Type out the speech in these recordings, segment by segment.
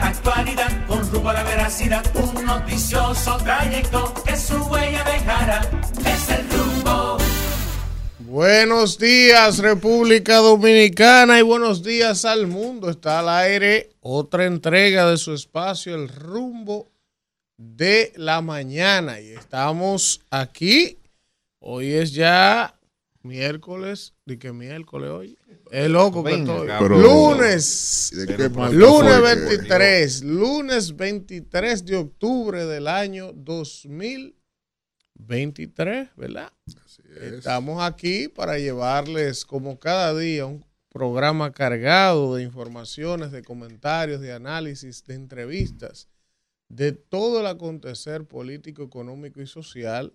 actualidad con rumbo a la veracidad. Un noticioso trayecto que su huella. Es el rumbo. Buenos días República Dominicana y buenos días al mundo. Está al aire otra entrega de su espacio, el rumbo de la mañana. Y estamos aquí. Hoy es ya miércoles. ¿De qué miércoles hoy? Es loco que estoy. Pero- lunes. ¿De qué marca Lunes fue que- 23. Lunes 23 de octubre del año 2023, ¿verdad? Estamos aquí para llevarles, como cada día, un programa cargado de informaciones, de comentarios, de análisis, de entrevistas, de todo el acontecer político, económico y social,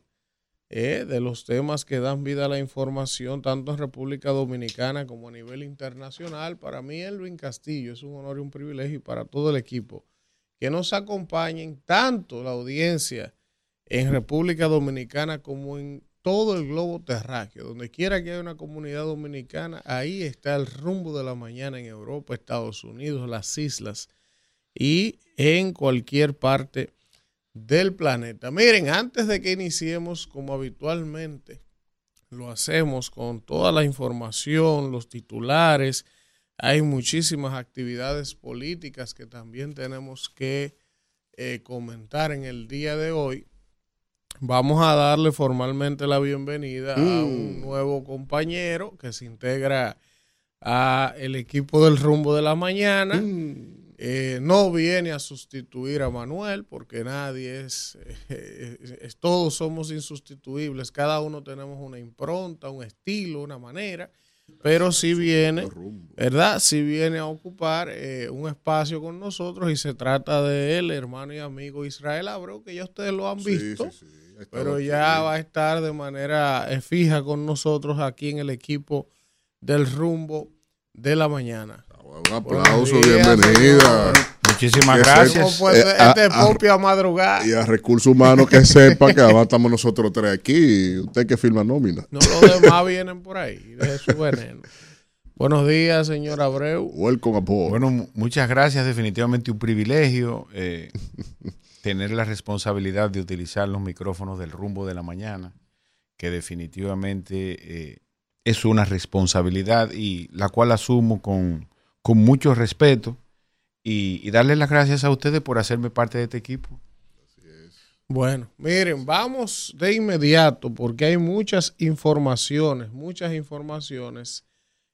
eh, de los temas que dan vida a la información, tanto en República Dominicana como a nivel internacional. Para mí, Elvin Castillo, es un honor y un privilegio y para todo el equipo que nos acompañen, tanto la audiencia en República Dominicana como en todo el globo terráqueo. Donde quiera que haya una comunidad dominicana, ahí está el rumbo de la mañana en Europa, Estados Unidos, las islas y en cualquier parte del planeta. Miren, antes de que iniciemos, como habitualmente lo hacemos con toda la información, los titulares, hay muchísimas actividades políticas que también tenemos que eh, comentar en el día de hoy. Vamos a darle formalmente la bienvenida a un nuevo compañero que se integra a el equipo del rumbo de la mañana. Eh, no viene a sustituir a Manuel porque nadie es, eh, es- todos somos insustituibles, cada uno tenemos una impronta, un estilo, una manera, pero sí viene, ¿verdad? Sí viene a ocupar eh, un espacio con nosotros y se trata de él, hermano y amigo Israel Abreu, que ya ustedes lo han visto, pero ya va a estar de manera eh, fija con nosotros aquí en el equipo del rumbo de la mañana. Un aplauso, bienvenida. Muchísimas Que gracias. ¿Cómo fue Eh, este a- este a- popio a madrugar? Y a recursos humanos que sepa que además estamos nosotros tres aquí. Usted que firma nómina. No, los demás vienen por ahí, de su veneno. Buenos días, señor Abreu. Welcome aboard. Bueno, mu- muchas gracias. Definitivamente un privilegio eh, tener la responsabilidad de utilizar los micrófonos del rumbo de la mañana, que definitivamente eh, es una responsabilidad y la cual asumo con, con mucho respeto y, y darles las gracias a ustedes por hacerme parte de este equipo. Bueno, miren, vamos de inmediato porque hay muchas informaciones, muchas informaciones.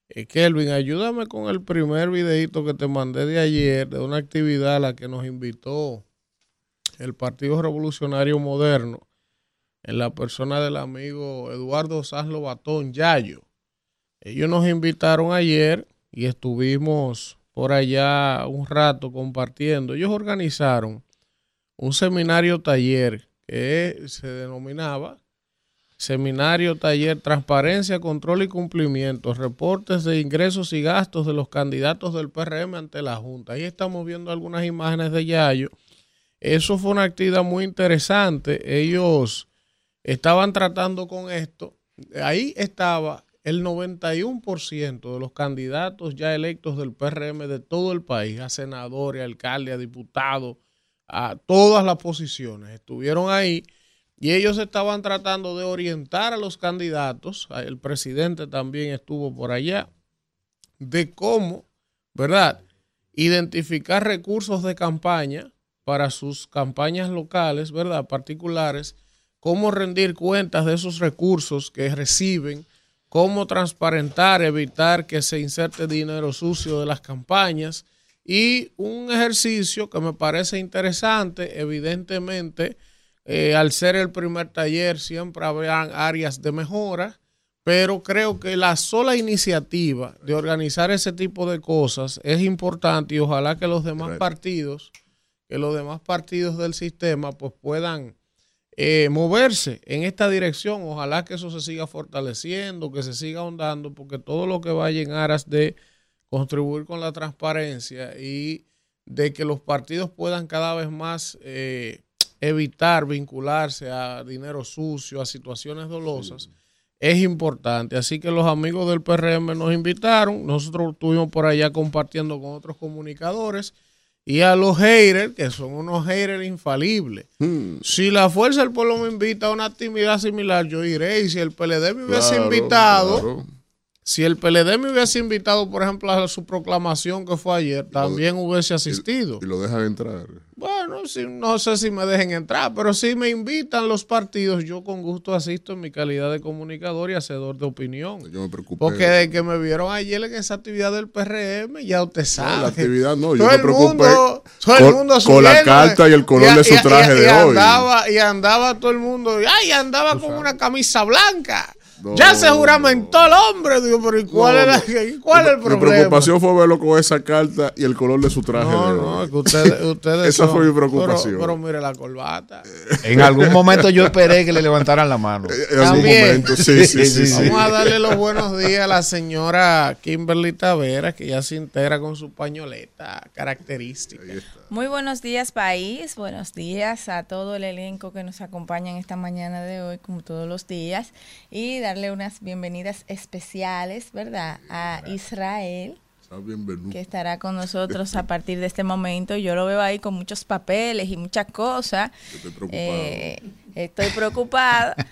Eh, Kelvin, ayúdame con el primer videito que te mandé de ayer de una actividad a la que nos invitó el Partido Revolucionario Moderno en la persona del amigo Eduardo Saslo Batón Yayo. Ellos nos invitaron ayer y estuvimos por allá un rato compartiendo. Ellos organizaron un seminario taller que se denominaba Seminario Taller Transparencia, Control y Cumplimiento, reportes de ingresos y gastos de los candidatos del PRM ante la Junta. Ahí estamos viendo algunas imágenes de Yayo. Eso fue una actividad muy interesante. Ellos estaban tratando con esto. Ahí estaba el 91% de los candidatos ya electos del PRM de todo el país, a senadores, a alcaldes, a diputados, a todas las posiciones. Estuvieron ahí y ellos estaban tratando de orientar a los candidatos, el presidente también estuvo por allá, de cómo, ¿verdad? Identificar recursos de campaña para sus campañas locales, ¿verdad? Particulares, cómo rendir cuentas de esos recursos que reciben, cómo transparentar, evitar que se inserte dinero sucio de las campañas. Y un ejercicio que me parece interesante, evidentemente, eh, al ser el primer taller siempre habrán áreas de mejora, pero creo que la sola iniciativa de organizar ese tipo de cosas es importante y ojalá que los demás partidos, que los demás partidos del sistema pues puedan eh, moverse en esta dirección. Ojalá que eso se siga fortaleciendo, que se siga ahondando, porque todo lo que vaya en aras de contribuir con la transparencia y de que los partidos puedan cada vez más eh, evitar vincularse a dinero sucio, a situaciones dolosas, es importante. Así que los amigos del PRM nos invitaron, nosotros estuvimos por allá compartiendo con otros comunicadores y a los haters, que son unos haters infalibles. Hmm, Si la Fuerza del Pueblo me invita a una actividad similar, yo iré. Y si el PLD me hubiese claro, invitado, claro. Si el PLD me hubiese invitado, por ejemplo, a su proclamación que fue ayer, también hubiese asistido. Y lo dejan entrar. Bueno, sí, no sé si me dejen entrar, pero si me invitan los partidos, yo con gusto asisto en mi calidad de comunicador y hacedor de opinión. Yo me preocupé. Porque de que me vieron ayer en esa actividad del PRM, ya usted No, sabe. la actividad no, yo Todo me el preocupé mundo, todo el con- mundo con la carta y el color de su traje y de hoy. Andaba, y andaba todo el mundo, ay, andaba con una camisa blanca. No, ya se juramentó el hombre. Digo, pero ¿y cuál, No, era, no. ¿y cuál es el Mi problema? preocupación fue verlo con esa carta y el color de su traje. No, de no, es que ustedes, ustedes Esa son- fue mi preocupación. Pero, pero mire la corbata. En algún momento yo esperé que le levantaran la mano. En algún También. momento, sí, sí, sí. sí. Vamos a darle los buenos días a la señora Kimberly Tavera, que ya se integra con su pañoleta característica. Muy buenos días país, buenos días a todo el elenco que nos acompaña en esta mañana de hoy, como todos los días, y darle unas bienvenidas especiales, ¿verdad? A Israel, bienvenido. que estará con nosotros a partir de este momento. Yo lo veo ahí con muchos papeles y muchas cosas. Yo estoy preocupado. Eh, estoy preocupada.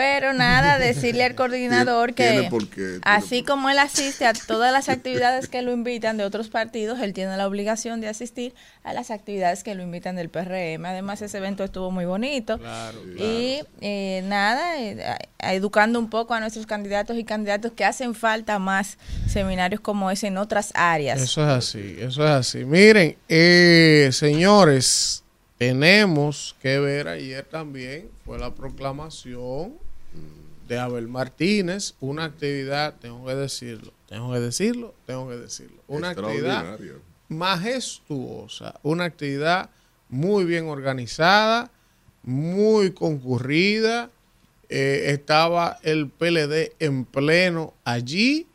Pero nada, decirle al coordinador que qué, así como él asiste a todas las actividades que lo invitan de otros partidos, él tiene la obligación de asistir a las actividades que lo invitan del PRM. Además, ese evento estuvo muy bonito. Y eh, nada, eh, educando un poco a nuestros candidatos y candidatos que hacen falta más seminarios como ese en otras áreas. Eso es así, eso es así. Miren, eh, señores, tenemos que ver ayer también, fue la proclamación de Abel Martínez, una actividad, tengo que decirlo, tengo que decirlo, tengo que decirlo, una actividad majestuosa, una actividad muy bien organizada, muy concurrida. eh, estaba el PLD en pleno allí,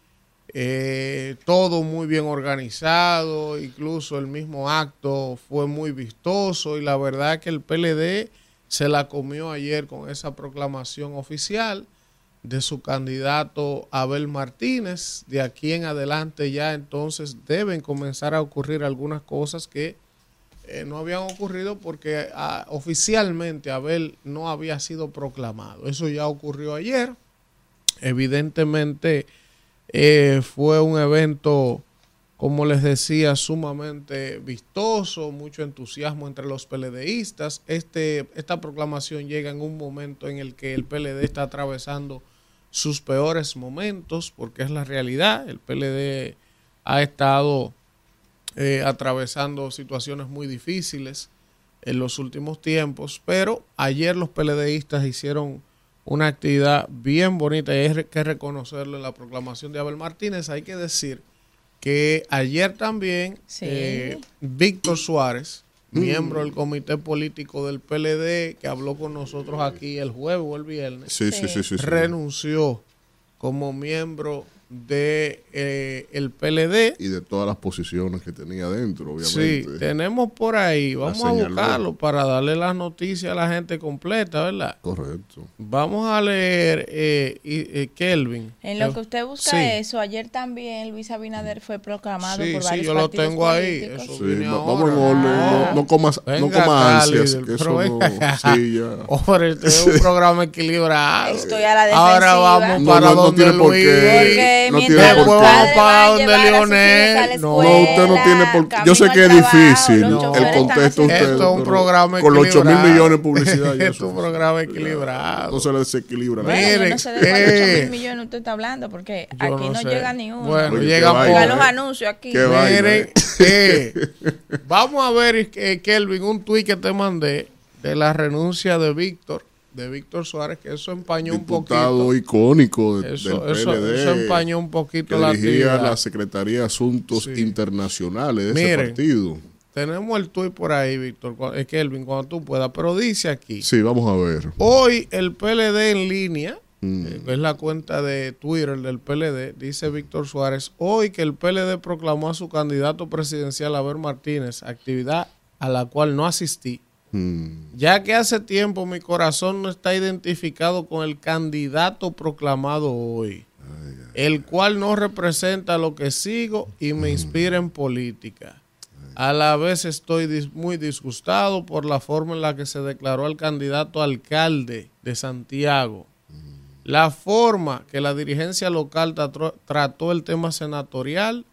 eh, todo muy bien organizado, incluso el mismo acto fue muy vistoso y la verdad que el PLD se la comió ayer con esa proclamación oficial de su candidato Abel Martínez. De aquí en adelante ya entonces deben comenzar a ocurrir algunas cosas que eh, no habían ocurrido porque ah, oficialmente Abel no había sido proclamado. Eso ya ocurrió ayer. Evidentemente eh, fue un evento, como les decía, sumamente vistoso, mucho entusiasmo entre los PLDistas. Este, esta proclamación llega en un momento en el que el PLD está atravesando sus peores momentos, porque es la realidad. El PLD ha estado eh, atravesando situaciones muy difíciles en los últimos tiempos, pero ayer los PLDistas hicieron una actividad bien bonita y hay que reconocerlo en la proclamación de Abel Martínez. Hay que decir que ayer también Sí. eh, Víctor Suárez, miembro del comité político del PLD, que habló con nosotros aquí el jueves o el viernes, Sí, sí, sí, sí. sí. renunció como miembro de eh, el PLD. Y de todas las posiciones que tenía dentro, Sí, obviamente. tenemos por ahí. Vamos a buscarlo para darle las noticias a la gente completa, ¿verdad? Correcto. Vamos a leer eh, y- eh, Kelvin. En lo Eh, que usted busca sí. eso, ayer también Luis Abinader fue proclamado Sí, por sí, varios yo lo tengo ahí. Eso Sí, ahora. vamos en orden. Ah. No, no comas, no comas ansias. Que eso no, sí, ya. Hombre, este es un programa equilibrado. Estoy a la Ahora defensiva. vamos No, para no, no donde tiene por Luis. Porque No mientras tiene los por qué. padres Para van donde la no. No, usted no tiene por qué. Yo sé que es trabajo, difícil. No. El contexto usted. Esto es un programa Con los 8 mil millones de publicidad. Esto es un programa equilibrado. No se le desequilibra. Bueno, Miren, no sé de cuántos eh, mil millones usted está hablando, porque Yo aquí no no, sé. llega ni uno. Bueno, Oye, llega qué por- los anuncios aquí. Miren, eh. eh, vamos a ver, eh, Kelvin, un tuit que te mandé de la renuncia de Víctor, de Víctor Suárez, que eso empañó un Diputado poquito. icónico de- Eso, del eso, PLD. eso empañó un poquito que la dirigía actividad. la Secretaría de Asuntos Sí. Internacionales de Miren. ese partido. Tenemos el tuit por ahí, Víctor, cu- eh, Kelvin, cuando tú puedas, pero dice aquí, Sí, vamos a ver. hoy el PLD en línea, Mm. eh, es la cuenta de Twitter del PLD, dice Víctor Suárez, hoy que el PLD proclamó a su candidato presidencial, Abel Martínez, actividad a la cual no asistí, Mm. ya que hace tiempo mi corazón no está identificado con el candidato proclamado hoy, el cual no representa lo que sigo y me inspira en política. A la vez estoy dis- muy disgustado por la forma en la que se declaró al candidato alcalde de Santiago. La forma que la dirigencia local trató el tema senatorial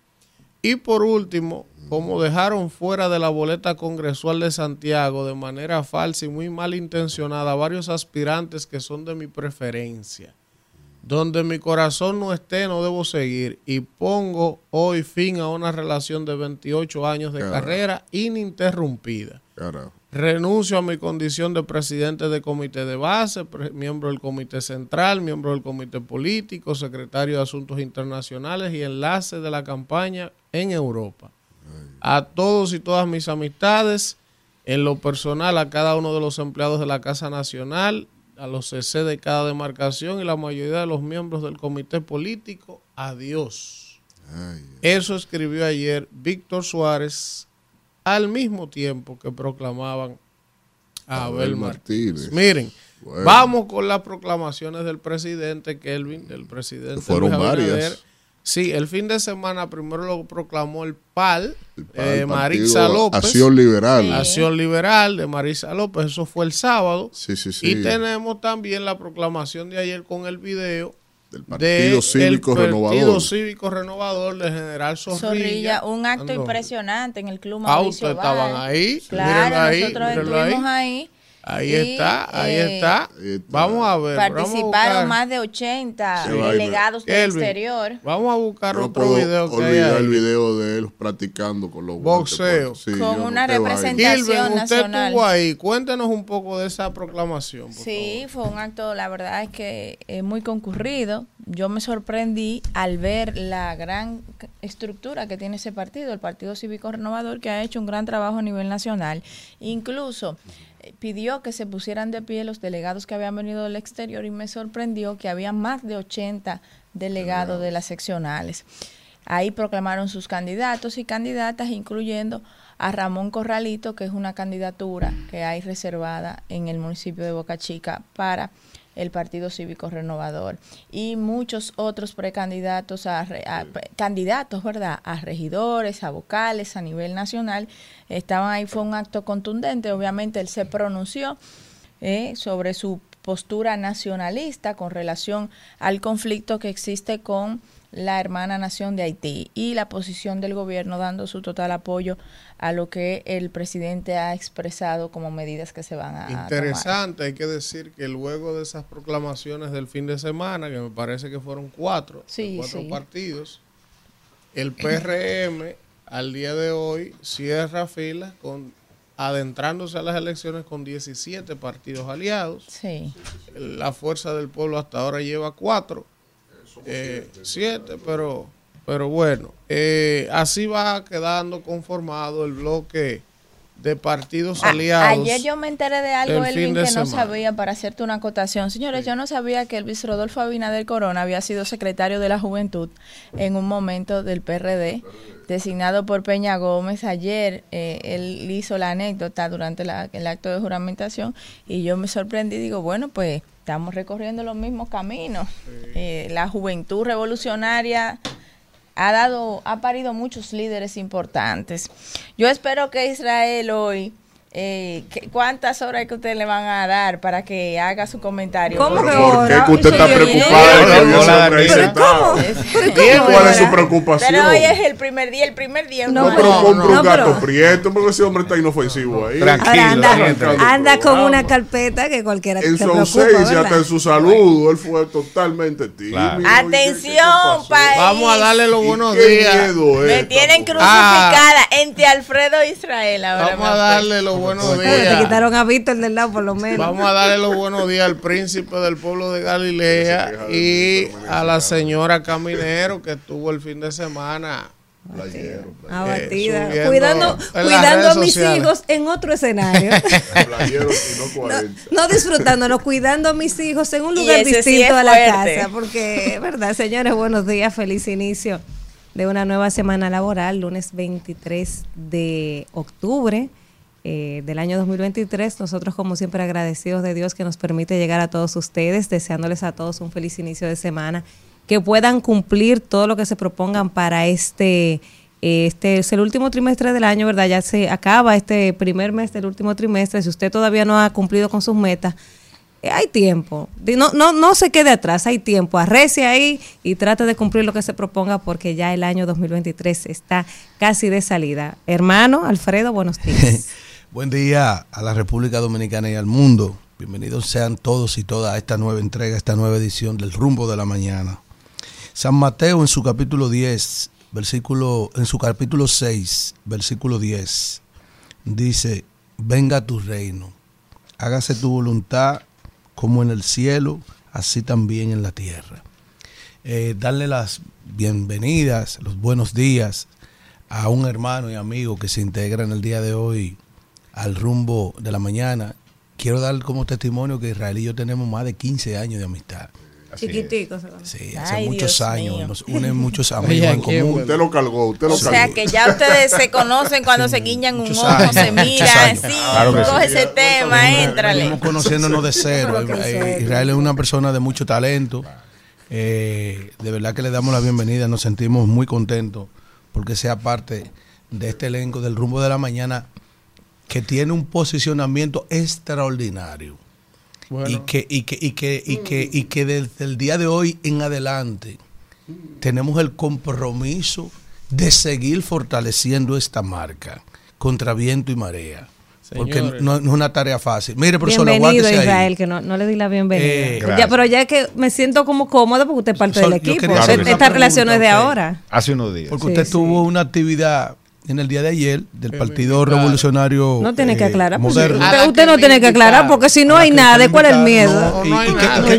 y por último, como dejaron fuera de la boleta congresual de Santiago de manera falsa y muy malintencionada a varios aspirantes que son de mi preferencia. Donde mi corazón no esté, no debo seguir. Y pongo hoy fin a una relación de 28 años de Carajo. carrera ininterrumpida. Carajo. Renuncio a mi condición de presidente de comité de base, miembro del comité central, miembro del comité político, secretario de Asuntos Internacionales y enlace de la campaña en Europa. A todos y todas mis amistades, en lo personal a cada uno de los empleados de la Casa Nacional, a los CC de cada demarcación y la mayoría de los miembros del comité político, adiós. Eso escribió ayer Víctor Suárez al mismo tiempo que proclamaban a Abel, Abel Martínez. Martínez. Miren, Bueno. vamos con las proclamaciones del presidente Kelvin, del presidente Fueron Luis varias. Sí, el fin de semana primero lo proclamó el PAL, el eh, partido López, Acción Liberal. Acción Liberal de Marisa López, eso fue el sábado. Sí, sí, sí. Y tenemos también la proclamación de ayer con el video Del Partido Cívico Partido Renovador. Cívico Renovador del general Zorrilla. Zorrilla, un acto Ando. impresionante en el club Ah, Mauricio ustedes estaban ahí. Claro, ahí, nosotros estuvimos ahí. ahí. Ahí y, está, ahí eh, está. Vamos a ver. vamos a Participaron buscar- más de 80 Qué vaina. delegados del exterior. Vamos a buscar No otro puedo video que hay olvidar ahí. el video de él practicando con los guantes Boxeo. puestos. Sí, Con no- una vaina. representación. Gilbert, usted nacional. estuvo ahí. Cuéntenos un poco de esa proclamación. por Sí, fue un acto, la verdad es que es muy concurrido. Yo me sorprendí al ver la gran estructura que tiene ese partido, el Partido Cívico Renovador, que ha hecho un gran trabajo a nivel nacional. Incluso pidió que se pusieran de pie los delegados que habían venido del exterior y me sorprendió que había más de 80 delegados de las seccionales. Ahí proclamaron sus candidatos y candidatas, incluyendo a Ramón Corralito, que es una candidatura que hay reservada en el municipio de Boca Chica para el Partido Cívico Renovador y muchos otros precandidatos a, candidatos, ¿verdad? A regidores, a vocales a nivel nacional estaban ahí fue un acto contundente, obviamente él se pronunció eh, sobre su postura nacionalista con relación al conflicto que existe con la hermana nación de Haití y la posición del gobierno dando su total apoyo a lo que el presidente ha expresado como medidas que se van a tomar. Interesante, hay que decir que luego de esas proclamaciones del fin de semana, que me parece que fueron cuatro, Sí, cuatro sí. partidos, el PRM al día de hoy cierra filas con adentrándose a las elecciones con 17 partidos aliados. Sí. La Fuerza del Pueblo hasta ahora lleva cuatro, eh, siete, pero, pero bueno, eh, así va quedando conformado el bloque de partidos A- aliados. ayer yo me enteré de algo, Elvin, de que no sabía, para hacerte una acotación. Señores, yo no sabía que Elvis Rodolfo Abinader Corona había sido secretario de la Juventud en un momento del PRD, designado por Peña Gómez. Ayer eh, él hizo la anécdota durante la- el acto de juramentación y yo me sorprendí. Digo, bueno, pues estamos recorriendo los mismos caminos. Eh, la juventud revolucionaria ha dado, ha parido muchos líderes importantes. Yo espero que Israel hoy, eh, ¿cuántas horas que ustedes le van a dar para que haga su comentario? ¿Cómo que ¿Por qué usted está preocupada ¿Cuál es su preocupación? Pero hoy es el primer día, el primer día. No, No, pero no, compra no, un gato pero- prieto porque ese hombre está inofensivo ahí. Tranquilo. Ahora anda, con una carpeta que cualquiera En se su preocupa, ausencia, hasta en su saludo, él fue totalmente tímido. Claro. ¿Y qué- qué- qué Atención, país. Vamos a darle los ¿Y buenos días. Me tienen tampoco? crucificada entre Alfredo e Israel ahora. Vamos a darle los buenos Oye, Te días. quitaron a Víctor del lado por lo menos. Vamos a darle los buenos días al príncipe del pueblo de Galilea y a la señora Caminero que estuvo el fin de semana. Playero, Abatida. Eh, cuidando cuidando a mis sociales. hijos en otro escenario. playero no 40. no disfrutándolo, cuidando a mis hijos en un lugar sí distinto es a la fuerte. casa. Porque, ¿verdad, señores? Buenos días, feliz inicio de una nueva semana laboral, lunes 23 de octubre eh, del año 2023. Nosotros, como siempre, agradecidos de Dios que nos permite llegar a todos ustedes, deseándoles a todos un feliz inicio de semana, que puedan cumplir todo lo que se propongan para este Este es el último trimestre del año, ¿verdad? Ya se acaba este primer mes del último trimestre. Si usted todavía no ha cumplido con sus metas, eh, hay tiempo. No, no, no se quede atrás, hay tiempo. Arrece ahí y trate de cumplir lo que se proponga porque ya el año 2023 está casi de salida. Hermano Alfredo, buenos días. Buen día a la República Dominicana y al mundo. Bienvenidos sean todos y todas a esta nueva entrega, a esta nueva edición del Rumbo de la Mañana. San Mateo en su capítulo 10, versículo en su capítulo 6, versículo 10 dice, "Venga tu reino. Hágase tu voluntad como en el cielo, así también en la tierra." Eh, darle las bienvenidas, los buenos días a un hermano y amigo que se integra en el día de hoy al rumbo de la mañana. Quiero dar como testimonio que Israel y yo tenemos más de 15 años de amistad. Chiquitico. Sí, hace Ay, muchos Dios años. mío. Nos unen muchos Oye, amigos en ¿quién, común. Usted lo cargó, usted lo O sea cargó. que ya ustedes se conocen cuando se guiñan un ojo, años, se miran, sí, Claro sí. coge ese tema, éntrale. Venimos conociéndonos de cero. Eh. Israel es una persona de mucho talento. Eh, de verdad que le damos la bienvenida. Nos sentimos muy contentos porque sea parte de este elenco del rumbo de la mañana que tiene un posicionamiento extraordinario. Bueno, y que y que y que y que y que desde el día de hoy en adelante tenemos el compromiso de seguir fortaleciendo esta marca contra viento y marea porque no, no es una tarea fácil mire profesor Bienvenido aguántese ahí. Israel, que no, no le di la bienvenida. Eh, ya, pero ya es que me siento como cómoda porque usted es parte del equipo. Esta relación no es de ahora. Hace unos días. porque Sí, usted sí. tuvo una actividad en el día de ayer del Partido. Revolucionario No tiene que eh, aclarar. pues, usted no tiene que aclarar porque si no hay nada, usted ¿de cuál es el miedo? no, no hay nada. que-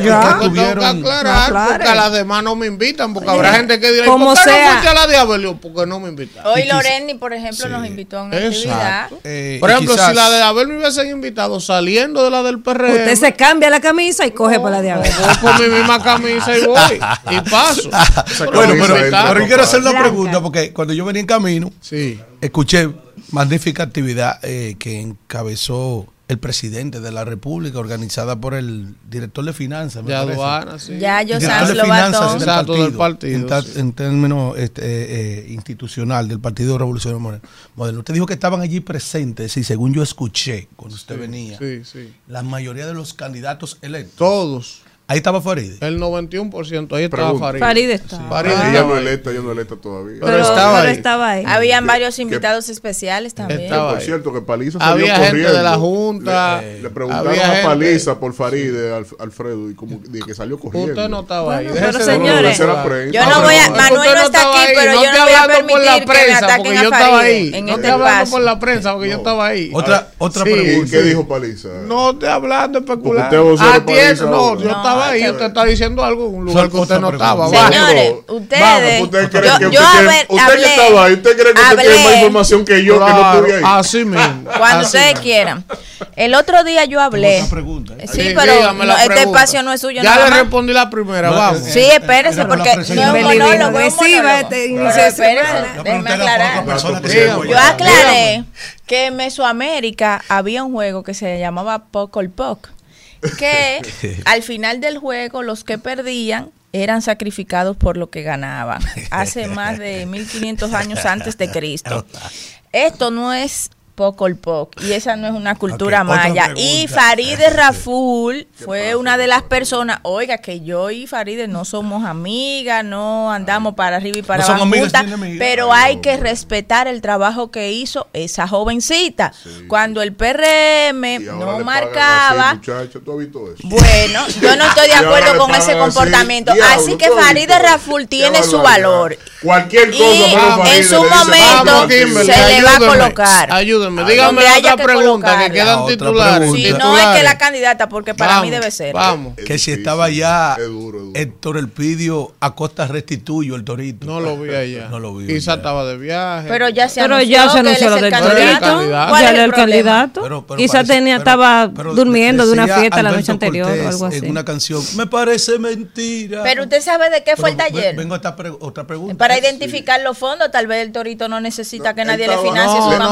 aclarar porque a las demás no me invitan, porque habrá gente que dirá, ¿y como ¿por qué sea. no fuiste a la de Abelio? Porque no me invitaron. Hoy Loreni, por ejemplo, nos invitó a una actividad. Eh, Por ejemplo, quizás- si la de Abel me hubiesen invitado saliendo de la del PRM, Usted se cambia la camisa y coge por la de Abel. voy por mi misma camisa y voy, y paso. Bueno pero, quiero hacer una pregunta porque cuando yo venía en camino Sí. Escuché magnífica actividad eh, que encabezó el presidente de la República, organizada por el director de finanzas. De parece. aduana, sí. Ya yo lo del Exacto, partido, En, ta- sí. en términos este, eh, eh, institucional del Partido Revolucionario Moderno. Moderno. Usted dijo que estaban allí presentes y según yo escuché cuando usted venía, Sí, sí. la mayoría de los candidatos electos. Todos. Ahí estaba Farid. El 91%. Ahí estaba Pregunta. Farid. Farid está. Farid Ella estaba no electa, ella no electa todavía. Pero estaba ahí. estaba ahí. Habían varios que- invitados especiales también. Estaba por ahí. cierto, que Paliza salió Había gente corriendo. de la Junta. Le, le preguntaron había a gente- Paliza por Faride, Alf- Alfredo, y como de que salió corriendo. Usted no estaba ahí. Bueno, pero señores-. Yo no voy a- pero- Manuel no está estaba aquí, ahí. pero no yo no voy a hablando por la permitir que me prensa, ataquen porque a yo estaba Faride ahí. en no este estoy hablando espacio. por la prensa, porque yo estaba ahí. Otra, otra Sí. ¿Y pregunta. qué dijo Paliza? No estoy hablando especulando. Vocero Ah, no, yo No, estaba ahí. Usted está diciendo algo en un lugar que usted no estaba. Señores, Vamos, ustedes. ¿Usted cree que yo usted, usted que estaba ahí, usted cree que usted tiene más información que yo que no estuve ahí? así mismo. Cuando ustedes quieran. El otro día yo hablé. ¿eh? Sí, pero este espacio no es suyo Ya le respondí la primera, vamos. Sí, espérese, porque no es un monólogo, es un agresiva monólogo. este déjeme aclarar. Yo aclaré que en Mesoamérica había un juego que se llamaba Poco Poc, que al final del juego los que perdían eran sacrificados por lo que ganaban, hace más de 1500 años antes de Cristo. Esto no es poco el poc y esa no es una cultura maya. Y. Faride Raful fue una de las personas, oiga, que yo y Faride no somos amigas, no andamos para arriba y para No abajo juntas, pero hay que respetar el trabajo que hizo esa jovencita. Cuando el PRM no marcaba, bueno, yo no estoy de acuerdo con ese así, comportamiento. diablo, Así que ¿tú has Faride? Raful tiene su valor. Cualquier cosa, Y en su momento se le va a colocar. Ayúdenme, haya otra que pregunta que colocarla. quedan Otra titulares. pregunta. Si no es que la candidata, porque para mí debe ser. Vamos. Que si estaba ya es duro, es duro. Héctor Elpidio Acosta Restituyo, el Torito. No lo vi allá. No lo vi. Quizá ya. estaba de viaje. Pero ya se Pero anunció ya se que anunció lo del el torito. candidato. ¿Cuál Ya era el candidato. Quizá tenía, estaba durmiendo de una fiesta la noche anterior o algo así. En una canción, me parece mentira. Pero usted sabe de qué fue el taller. Vengo a esta otra pregunta. Para identificar los fondos, tal vez el torito no necesita que nadie le financie no, su no,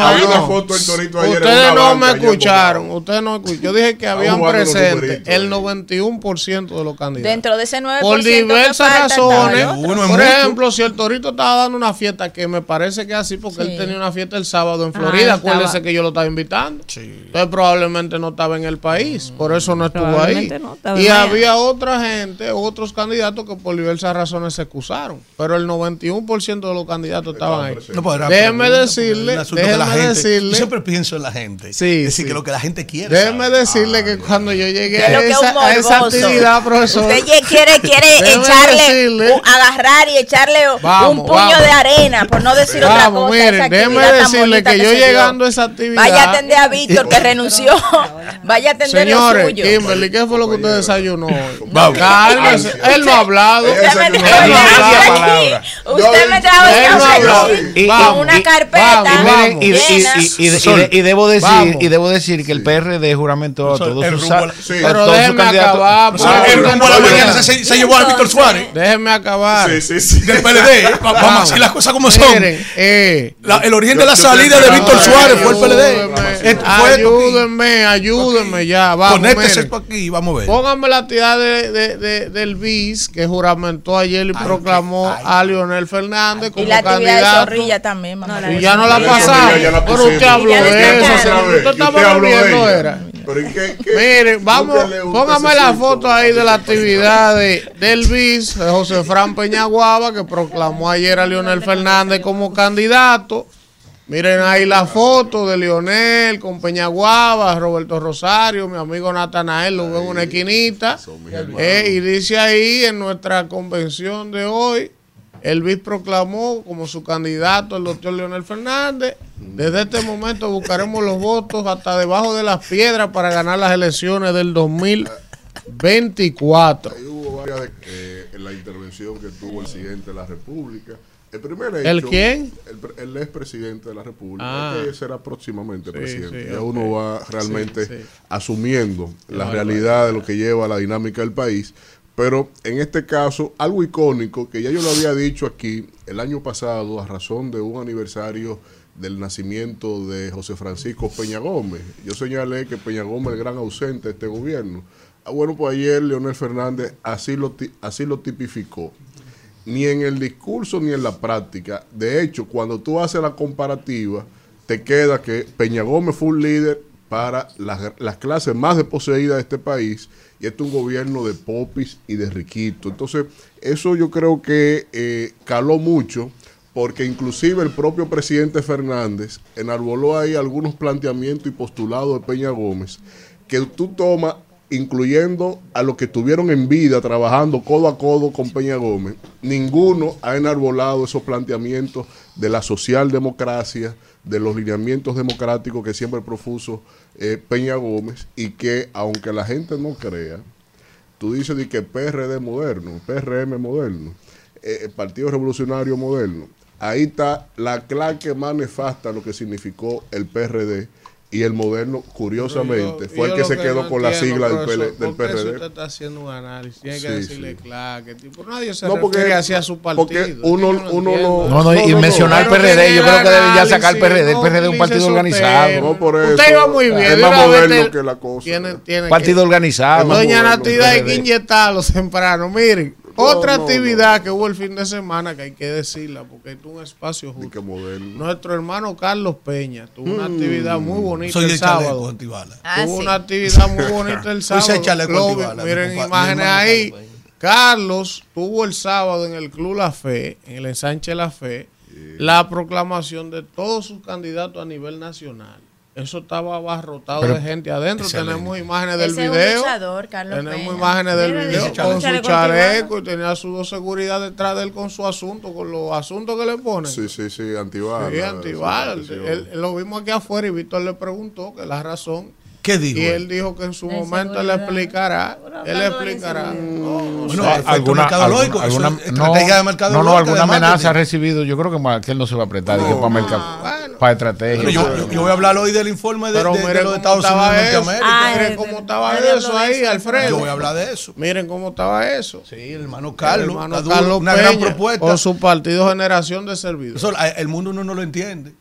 torito ayer en Ustedes una no me banca, escucharon, ustedes no escucharon. Yo dije que habían presente el ahí. 91% de los candidatos. Dentro de ese 9% por diversas razones. Por ejemplo, si el Torito estaba dando una fiesta, que me parece que es así, porque Sí. él tenía una fiesta el sábado en Ah, Florida, estaba- acuérdese que yo lo estaba invitando. Entonces probablemente no estaba en el país, por eso no estuvo ahí. Probablemente no, estaba y había otra gente, otros candidatos que por diversas razones se excusaron, pero el 91% de los candidatos estaban ahí. No, pues, Déjeme pregunta, decirle, déjeme gente- decirle- Yo siempre pienso en la gente. Sí, Es decir, sí. que lo que la gente quiere. Déjeme decirle que cuando yo llegué ¿Qué es a lo esa, a esa actividad, profesor. Usted quiere, quiere echarle, decirle- un- agarrar y echarle Vamos, un puño vamos. de arena, por no decir otra cosa. miren, esa déjeme decirle que yo llegando a esa actividad- Vaya a atender a Víctor, que renunció. Vaya a atender lo Señores, suyo. Kimberly, ¿qué fue lo que usted desayunó hoy? Vamos. Cálmese. Él no ha hablado. Usted me trajo habla aquí, palabra. usted me trajo Él no aquí habla. Y- con una y- carpeta Y, y, y- y- y- y de- y debo decir Vamos. y debo decir que el PRD juramentó a todos el sus, la- Sí. Pero candidatos. acabar. O sea, porque el usted rumbo a la mañana se, se llevó a Víctor Suárez Déjeme acabar. Sí, sí, sí. del PLD. Va- Vamos a decir las cosas como son. Miren, eh, La- el origen de la yo salida de Víctor Suárez fue el PLD. ayúdenme, aquí. ayúdenme, ayúdenme ya. Vamos, Conéctese esto aquí y vamos a ver. Pónganme la actividad de, de- de- del BIS que juramentó ayer y proclamó ay. a Leonel Fernández Y como la actividad de candidato. Zorrilla también, mamá. No, Y ya no la pasamos. la Pero usted habló de eso. señor. Usted habló de era. Miren, vamos, póngame la foto ahí de la actividad de, del BIS, de José Fran Peñaguaba, que proclamó ayer a Leonel Fernández como candidato. Miren ahí la foto de Leonel con Peñaguaba, Roberto Rosario, mi amigo Natanael, lo veo en una esquinita. Eh, y dice ahí en nuestra convención de hoy, el BIS proclamó como su candidato el doctor Leonel Fernández. Desde este momento buscaremos los votos hasta debajo de las piedras para ganar las elecciones del 2024. Ahí hubo varias de- eh, en la intervención que tuvo el presidente de la República. El primer hecho, ¿El quién? El, el expresidente de la República, Ah. que será próximamente Sí, presidente. sí, ya uno va realmente Sí, asumiendo la realidad de lo que lleva la dinámica del país. Pero en este caso, algo icónico que ya yo lo había dicho aquí el año pasado a razón de un aniversario del nacimiento de José Francisco Peña Gómez. Yo señalé que Peña Gómez es el gran ausente de este gobierno. Ah, bueno, pues ayer Leonel Fernández así lo, así lo tipificó. Ni en el discurso ni en la práctica. De hecho, cuando tú haces la comparativa, te queda que Peña Gómez fue un líder para las, las clases más desposeídas de este país y este es un gobierno de popis y de riquitos. Entonces, eso yo creo que eh, caló mucho porque inclusive el propio presidente Fernández enarboló ahí algunos planteamientos y postulados de Peña Gómez que tú tomas incluyendo a los que estuvieron en vida trabajando codo a codo con Peña Gómez, ninguno ha enarbolado esos planteamientos de la socialdemocracia, de los lineamientos democráticos que siempre propuso eh, Peña Gómez y que aunque la gente no crea, tú dices de que PRD moderno, PRM moderno, eh, Partido Revolucionario moderno, ahí está la claque más nefasta lo que significó el PRD y el moderno, curiosamente, Yo- fue yo el que se quedó no con la sigla del, PL del ¿por qué si PRD. usted está haciendo un análisis, tiene que Sí, decirle sí. claro que tipo, nadie se No, porque- refiere así a su partido. porque que uno- yo uno no- No, no, y No, no, no, mencionar claro PRD, yo creo que deben ya análisis, sacar PRD. El no PRD es un partido organizado. No, por Usted eso, iba muy bien. es más moderno que la cosa. Tiene, tiene Partido que- organizado. Doña Natividad hay que inyectarlo temprano. Miren, otra no, actividad que hubo el fin de semana que hay que decirla porque es un espacio Y que justo. Nuestro hermano Carlos Peña tuvo una Mm. actividad muy bonita Soy el sábado. antibala. Ah, Tuvo sí. una actividad muy bonita el sábado. antibala, miren imágenes ahí. Carlos tuvo el sábado en el Club La Fe, en el ensanche La Fe, la proclamación de todos sus candidatos a nivel nacional. Eso estaba abarrotado Pero- de gente adentro. Excelente. Tenemos imágenes del Ese es un video. luchador, Carlos Tenemos Peña. imágenes del Mira, video con su chaleco chaleco y tenía su dos seguridad detrás de él con su asunto, con los asuntos que le ponen. Sí, sí, sí, antibala. Sí, antibala. sí, Él- él lo vimos aquí afuera y Víctor le preguntó que la razón. ¿Qué dijo? Y él? él dijo que en su De momento él seguridad. explicará. Él de explicará. No, no Bueno, sé. efecto alguna, mercadológico, alguna- eso es no, estrategia de no, mercadológica, no, alguna de amenaza ha recibido. Yo creo que, él no se va a apretar dije, para, mercado, bueno. para estrategia. Yo, yo- yo voy a hablar hoy del informe de, Pero de- de miren los Estados Unidos de. Norteamérica. Ah, Miren eh, cómo de- estaba eso de ahí. Alfredo. yo voy a hablar de eso. Miren cómo estaba eso. Sí, el hermano Carlos. El hermano Carlos una Peña, gran propuesta. Con su partido Generación de Servidores. Eso, eh, el mundo uno no lo entiende.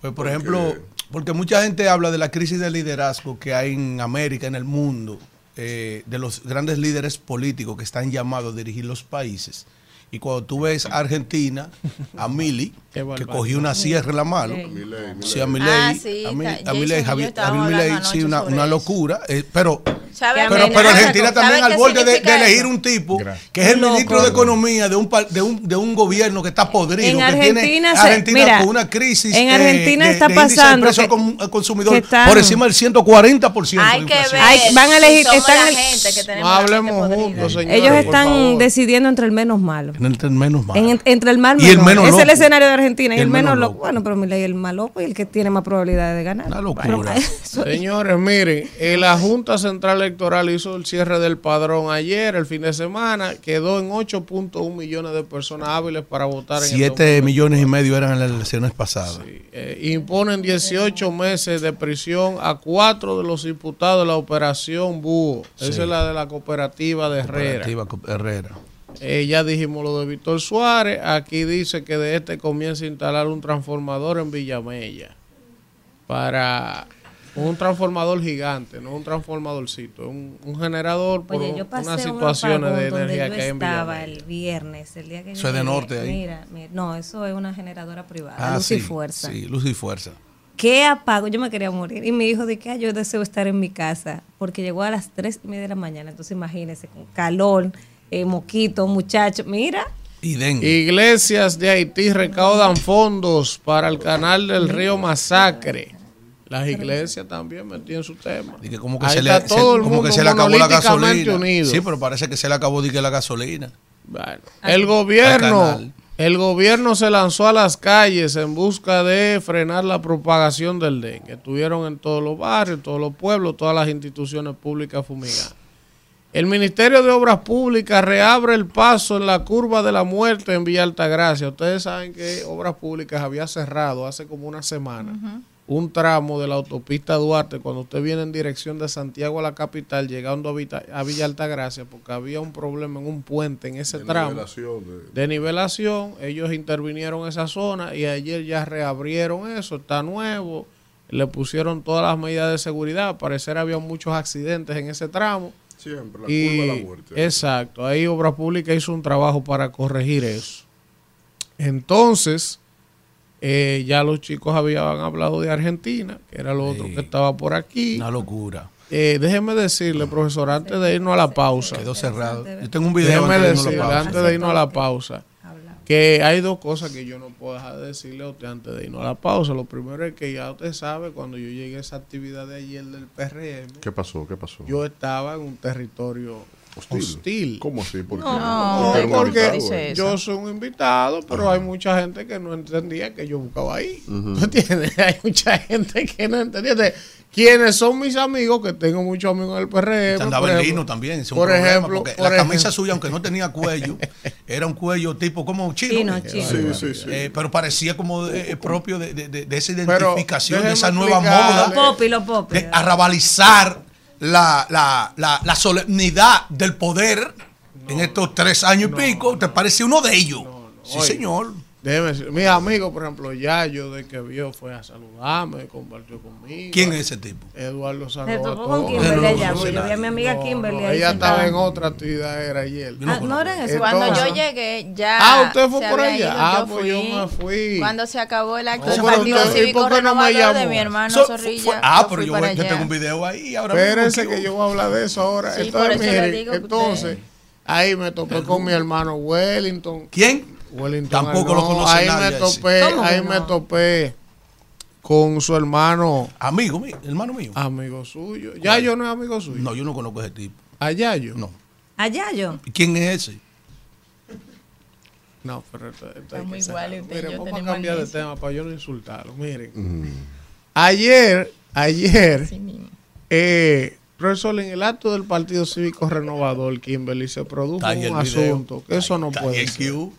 Pues, por ejemplo, Porque mucha gente habla de la crisis de liderazgo que hay en América, en el mundo, eh, de los grandes líderes políticos que están llamados a dirigir los países. Y cuando tú ves a Argentina, a Mili, que cogió una sierra en la mano, Sí. A Milei, Ah, sí, a, Mi- está- a Milei, Jason y yo Javier, sí, una, una locura, eh, pero ¿Sabe pero, pero Argentina también ¿sabe al borde de, de elegir un tipo Gracias. que es el Loco. ministro de Economía de un, de un, de un gobierno que está podrido, En que Argentina tiene se- Argentina mira, con una crisis en eh, Argentina de- está de de pasando precio que- al consumidor que están- por encima del 140% Hay que ver. Hay- van a elegir- están la el- gente que tenemos hablemos juntos, señores. Ellos están decidiendo entre el menos malo. En el menos mal. En- entre el mal Y el menos es el escenario de Argentina. Y Y el, el menos menos loco. loco. Bueno, pero Milei es el más loco y el que tiene más probabilidades de ganar. Una locura. Señores, miren, eh, la Junta Central Electoral hizo el cierre del padrón ayer, el fin de semana, quedó en 8.1 millones de personas hábiles para votar en el 7 millones y medio eran en las elecciones pasadas. Eh, imponen 18 meses de prisión a cuatro de los imputados de la operación Búho. Esa es la de la cooperativa de Herrera. Cooperativa Co- Herrera. Eh, ya dijimos lo de Víctor Suárez. Aquí dice que de este comienza a instalar un transformador en Villamella. Para un transformador gigante, no un transformadorcito. Un, un generador por Oye, yo pasé unas un situaciones de energía yo que hay en estaba el viernes, el día que yo Eso es de norte ahí. Mira, mira, no, eso es una generadora privada, Ah, Luz sí, y Fuerza. Sí, luz y fuerza. ¿Qué apago? Yo me quería morir. Y mi hijo de que "Ay, yo deseo estar en mi casa, porque llegó a las tres y media de la mañana. Entonces imagínense, con calor, eh, moquito, muchacho. Mira, Y. Iglesias de Haití recaudan fondos para el canal del río Masacre. Las iglesias también metían su tema. Y que como que, Ahí se le, se- todo el como mundo que se le acabó la gasolina. unido. Sí, pero parece que se le acabó de que la gasolina. Bueno, el gobierno, el gobierno se lanzó a las calles en busca de frenar la propagación del dengue. Estuvieron en todos los barrios, todos los pueblos, todas las instituciones públicas fumigadas. El Ministerio de Obras Públicas reabre el paso en la curva de la muerte en Villa Altagracia. Ustedes saben que Obras Públicas había cerrado hace como una semana un tramo de la autopista Duarte cuando usted viene en dirección de Santiago a la capital, llegando a, Vita- a Villa Altagracia, porque había un problema en un puente en ese De tramo nivelación de- de nivelación. Ellos intervinieron esa zona y ayer ya reabrieron eso, está nuevo. Le pusieron todas las medidas de seguridad. Al parecer había muchos accidentes en ese tramo. Siempre, la Y- curva de la muerte. Exacto, ahí Obra Pública hizo un trabajo para corregir eso. Entonces, eh, ya los chicos habían hablado de Argentina, que era lo otro que estaba por aquí. Una locura. Eh, déjeme decirle, profesor, antes de irnos a la pausa, Quedó cerrado. Yo tengo un video déjeme antes de irnos a la decirle, pausa. antes de irnos a la pausa, que hay dos cosas que yo no puedo dejar de decirle a usted antes de irnos a la pausa. Lo primero es que ya usted sabe, cuando yo llegué a esa actividad de ayer del PRM, ¿Qué pasó? ¿Qué pasó? yo estaba en un territorio Hostil. hostil. ¿Cómo así? ¿Por qué? No, Usted era un ¿por qué invitado, dice eh. eso? Yo soy un invitado, pero hay mucha gente que no entendía que yo buscaba ahí. ¿Tú entiendes? Hay mucha gente que no entendía. Entonces, ¿Quiénes son mis amigos? Que tengo muchos amigos en el PRM. Te andaba por ejemplo. lino también, es un por problema, ejemplo, porque por la camisa ejemplo. suya, aunque no tenía cuello, era un cuello tipo como chino. Chino, chino. Sí, sí, sí. Eh, pero parecía como eh, propio de, de- de- de esa identificación, de esa nueva moda, Los popis, los popis. de arrabalizar la, la, la, la solemnidad del poder en estos tres años y pico. ¿Te parece uno de ellos? Sí, Oye, señor. Déjeme decir, mis amigos, por ejemplo, Yayo, de que vio, fue a saludarme, compartió conmigo. ¿Quién es ese tipo? Eduardo Me Salvador. tocó con Kimberly no, allá, yo vi a mi amiga No, Kimberly no, ahí ella estaba en otra actividad, era ayer. Ah, no era en ese Cuando Entonces- yo llegué, ya. Ah, ¿usted fue se por allá? ido, Ah, yo pues yo me fui. Cuando se acabó el acto No, del Partido usted- ¿y Cívico por qué no me Renovador de mi hermano So- Zorrilla. fue- ah, yo pero yo, yo tengo un video ahí. Ahora Espérense que yo voy a hablar de eso ahora. Sí, entonces, por eso le miren, digo que entonces, ahí me topé con mi hermano Wellington. ¿Quién? Wellington Tampoco lo no, conoce ahí nadie me topé, ¿Cómo que ahí no? me topé con su hermano, Amigo mío, hermano mío. amigo suyo. Ya yo no es amigo suyo. No, yo no conozco a ese tipo. Allá yo. No. Allá yo. ¿Y ¿Quién es ese? No, pero esto, esto Estamos que iguales, y yo vamos a cambiar de tema para yo no insultarlo. Miren, ayer, ayer, Sí eh, profesor, en el acto del Partido Cívico Renovador, Kimberly, se produjo un asunto que eso no Está puede ser. Lo.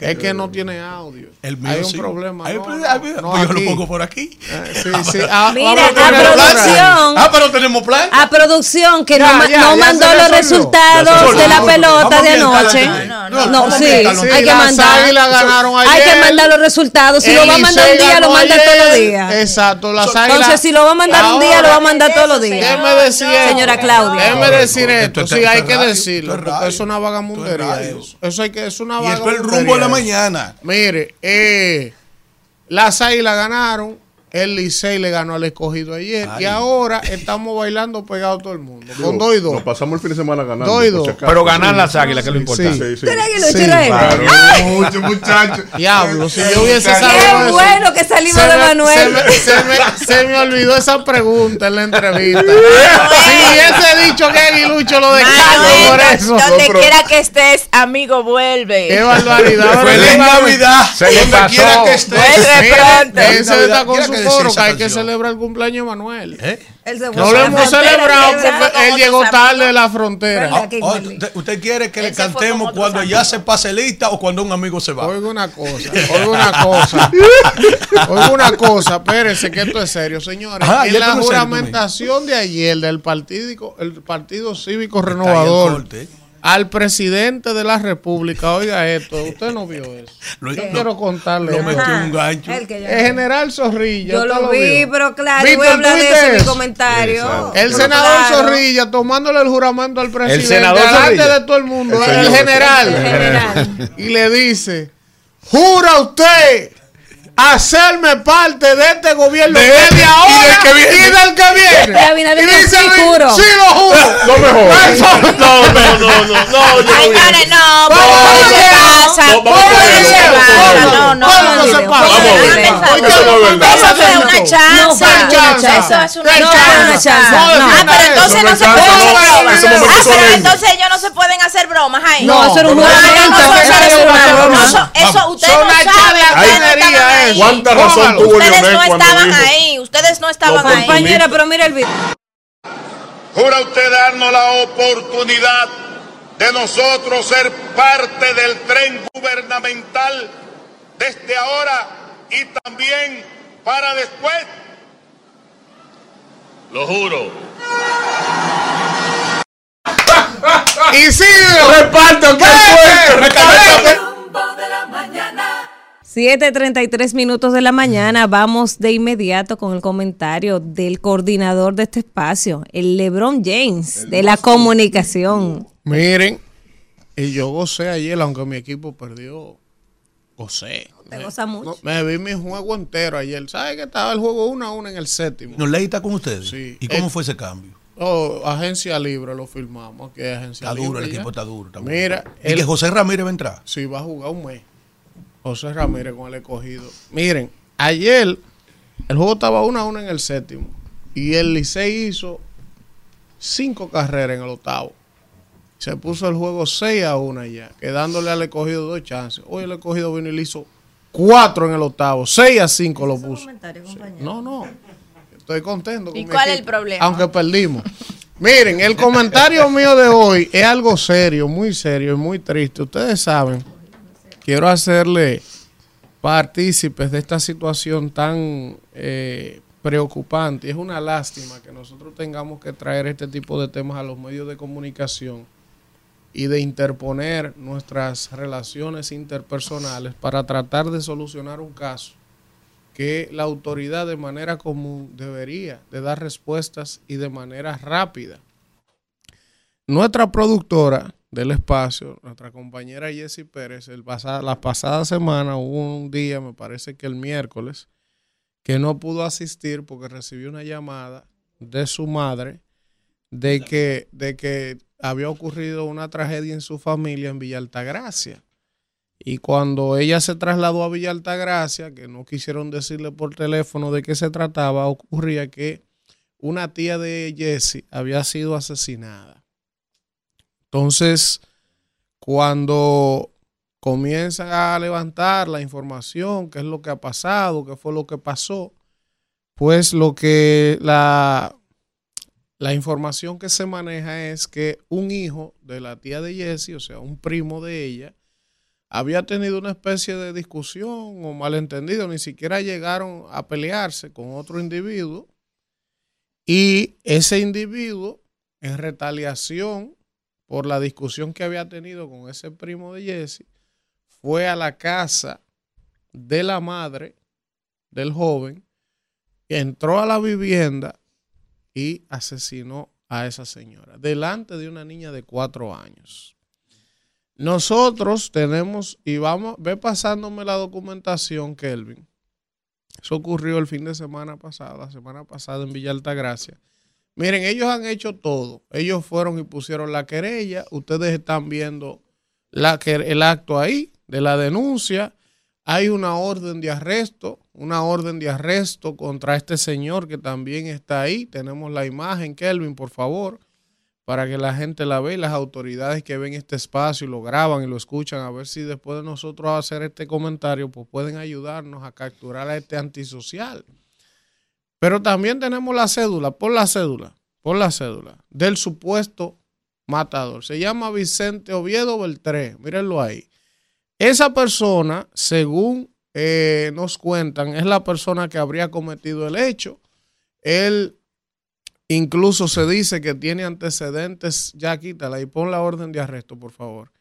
Es que no tiene audio. El mío Hay un sí. problema. Ay, no, pero- no, ay, pero- no pues yo lo pongo por aquí. Eh, sí, sí. Ah, Mira, a producción. Ah, pero tenemos plan. A producción que Ya, no, ma- ya, no ya mandó los resultados de la pelota Vamos de anoche. No, no, no. No, ¿cómo sí, hay que mandar. Hay que mandar los resultados. Si lo va a mandar un día, lo manda todos los días. Exacto, las águilas. Entonces, si lo va a mandar un día, lo va a mandar todos los ¿Qué días. me decía? Señora Claudia. Déjeme decir Esto esto. es- Sí, hay que decirlo. Porque es una vagamundería. Eso. Eso hay que, es una Y esto es el vagamundería. rumbo de la mañana. Mire, eh, las águilas ganaron. El Licey le ganó al escogido ayer. Ay. Y ahora estamos bailando pegados todo el mundo. Digo, Con dos y dos. Nos pasamos el fin de semana ganando. Dos y por dos. si acaso. Pero ganar las águilas, que es lo importante. Sí, sí. ¿Tú eres que lo Sí? Claro, mucho, muchacho. Diablo, si yo hubiese sabido Qué eso. bueno que salimos se de me- Manuel. Se me, se me- se me olvidó esa pregunta en la entrevista. si hubiese dicho que Aguilucho lo descargo por eso. donde No, quiera que estés, amigo, vuelve. Qué barbaridad. Feliz Navidad. Donde quiera que estés. Vuelve pronto. de estar con su coro, esa que hay que celebrar el cumpleaños de Manuel. ¿Eh? No lo hemos celebrado celebra. porque él llegó tarde de la frontera. Oh, oh, usted, quiere que le Él cantemos cuando ya se pase lista o cuando un amigo se va? Oiga una cosa, oiga una cosa, oiga una cosa, espérense que esto es serio, señores. Ajá, en la juramentación de ayer del partido, el Partido Cívico Está ahí el Renovador corte. Al presidente de la República, oiga esto, usted no vio eso. Lo- Yo quiero contarle. Lo metió un gancho. El que ya- El general Zorrilla. Yo ¿usted lo vi, vio? pero claro, ¿Viste voy a hablar de eso en mi comentario. Exacto. El Pero senador claro. Zorrilla tomándole el juramento al presidente delante de todo el mundo, El el, general, El general. y le dice, jura usted hacerme parte de este gobierno De que este de y ahora del que viene". y del que viene. Y dice, "Sí, juro". sí lo juro. No me jodas. No, no, no, no, no, no Señores, no. No, vamos a ¿Cómo ver, se vamos a pasa? No, no, ¿Cómo no. se pasa? ¿Cómo Vamos a no una chanza. No fue una chanza. Eso es una ¿Qué No. No, No. Ah, pero entonces no se pueden no hacer bromas. Ah, pero entonces ellos no se pueden hacer bromas ahí. No, eso era un no, Ah, juramento. no, no, Eso ustedes no saben. Ustedes no charlatanería estaban ahí. ¿Cuánta razón tuvo Ustedes no estaban dijo? ahí. Ustedes no estaban ahí. Compañera, pero mira el video. ¿Jura usted darnos la oportunidad de nosotros ser parte del tren gubernamental desde ahora y también para después? Lo juro. Isidro. Repartan que suerte. 7:33 minutos de la mañana. Vamos de inmediato con el comentario del coordinador de este espacio, el LeBron James, de la comunicación. Miren, y yo gocé ayer, aunque mi equipo perdió. Gocé. Te goza mucho. No, me vi mi juego entero ayer. ¿Sabes que estaba el juego 1 a 1 en el séptimo? ¿No ley está con ustedes? Sí. ¿Y cómo Eh, fue ese cambio? Oh, agencia libre lo firmamos. Aquí hay agencia Está libre. duro, el ya. equipo está duro. está Mira, bueno. y el- que José Ramírez va a entrar. Sí, va a jugar un mes. José Ramírez con el escogido. Miren, ayer el juego estaba 1 a 1 en el séptimo. Y el Licey hizo cinco carreras en el octavo. Se puso el juego 6 a 1 ya, quedándole al escogido dos chances. Hoy el escogido vino y le hizo cuatro en el octavo. 6 a 5 lo puso. No, no. Estoy contento. con ¿Y cuál es el problema? Aunque perdimos. Miren, el comentario mío de hoy es algo serio, muy serio y muy triste. Ustedes saben, quiero hacerle partícipes de esta situación tan eh, preocupante. Es una lástima que nosotros tengamos que traer este tipo de temas a los medios de comunicación y de interponer nuestras relaciones interpersonales para tratar de solucionar un caso que la autoridad de manera común debería de dar respuestas y de manera rápida. Nuestra productora del espacio, nuestra compañera Jessie Pérez, el pasa- la pasada semana hubo un día, me parece que el miércoles, que no pudo asistir porque recibió una llamada de su madre de que, de que había ocurrido una tragedia en su familia en Villa Altagracia. Y cuando ella se trasladó a Villa Altagracia, que no quisieron decirle por teléfono de qué se trataba, ocurría que una tía de Jessie había sido asesinada. Entonces, cuando comienzan a levantar la información, qué es lo que ha pasado, qué fue lo que pasó, pues lo que la, la información que se maneja es que un hijo de la tía de Jessie, o sea, un primo de ella, había tenido una especie de discusión o malentendido, ni siquiera llegaron a pelearse con otro individuo y ese individuo en retaliación por la discusión que había tenido con ese primo de Jesse, fue a la casa de la madre del joven, entró a la vivienda y asesinó a esa señora, delante de una niña de cuatro años. Nosotros tenemos, y vamos, ve pasándome la documentación, Kelvin. Eso ocurrió el fin de semana pasado, la semana pasada en Villa Altagracia. Miren, ellos han hecho todo. Ellos fueron y pusieron la querella. Ustedes están viendo la, el acto ahí de la denuncia. Hay una orden de arresto, una orden de arresto contra este señor que también está ahí. Tenemos la imagen, Kelvin, por favor para que la gente la vea y las autoridades que ven este espacio y lo graban y lo escuchan, a ver si después de nosotros hacer este comentario, pues pueden ayudarnos a capturar a este antisocial. Pero también tenemos la cédula, por la cédula, por la cédula, del supuesto matador. Se llama Vicente Oviedo Beltré, mírenlo ahí. Esa persona, según eh, nos cuentan, es la persona que habría cometido el hecho. Él Incluso se dice que tiene antecedentes, ya quítala y pon la orden de arresto, por favor.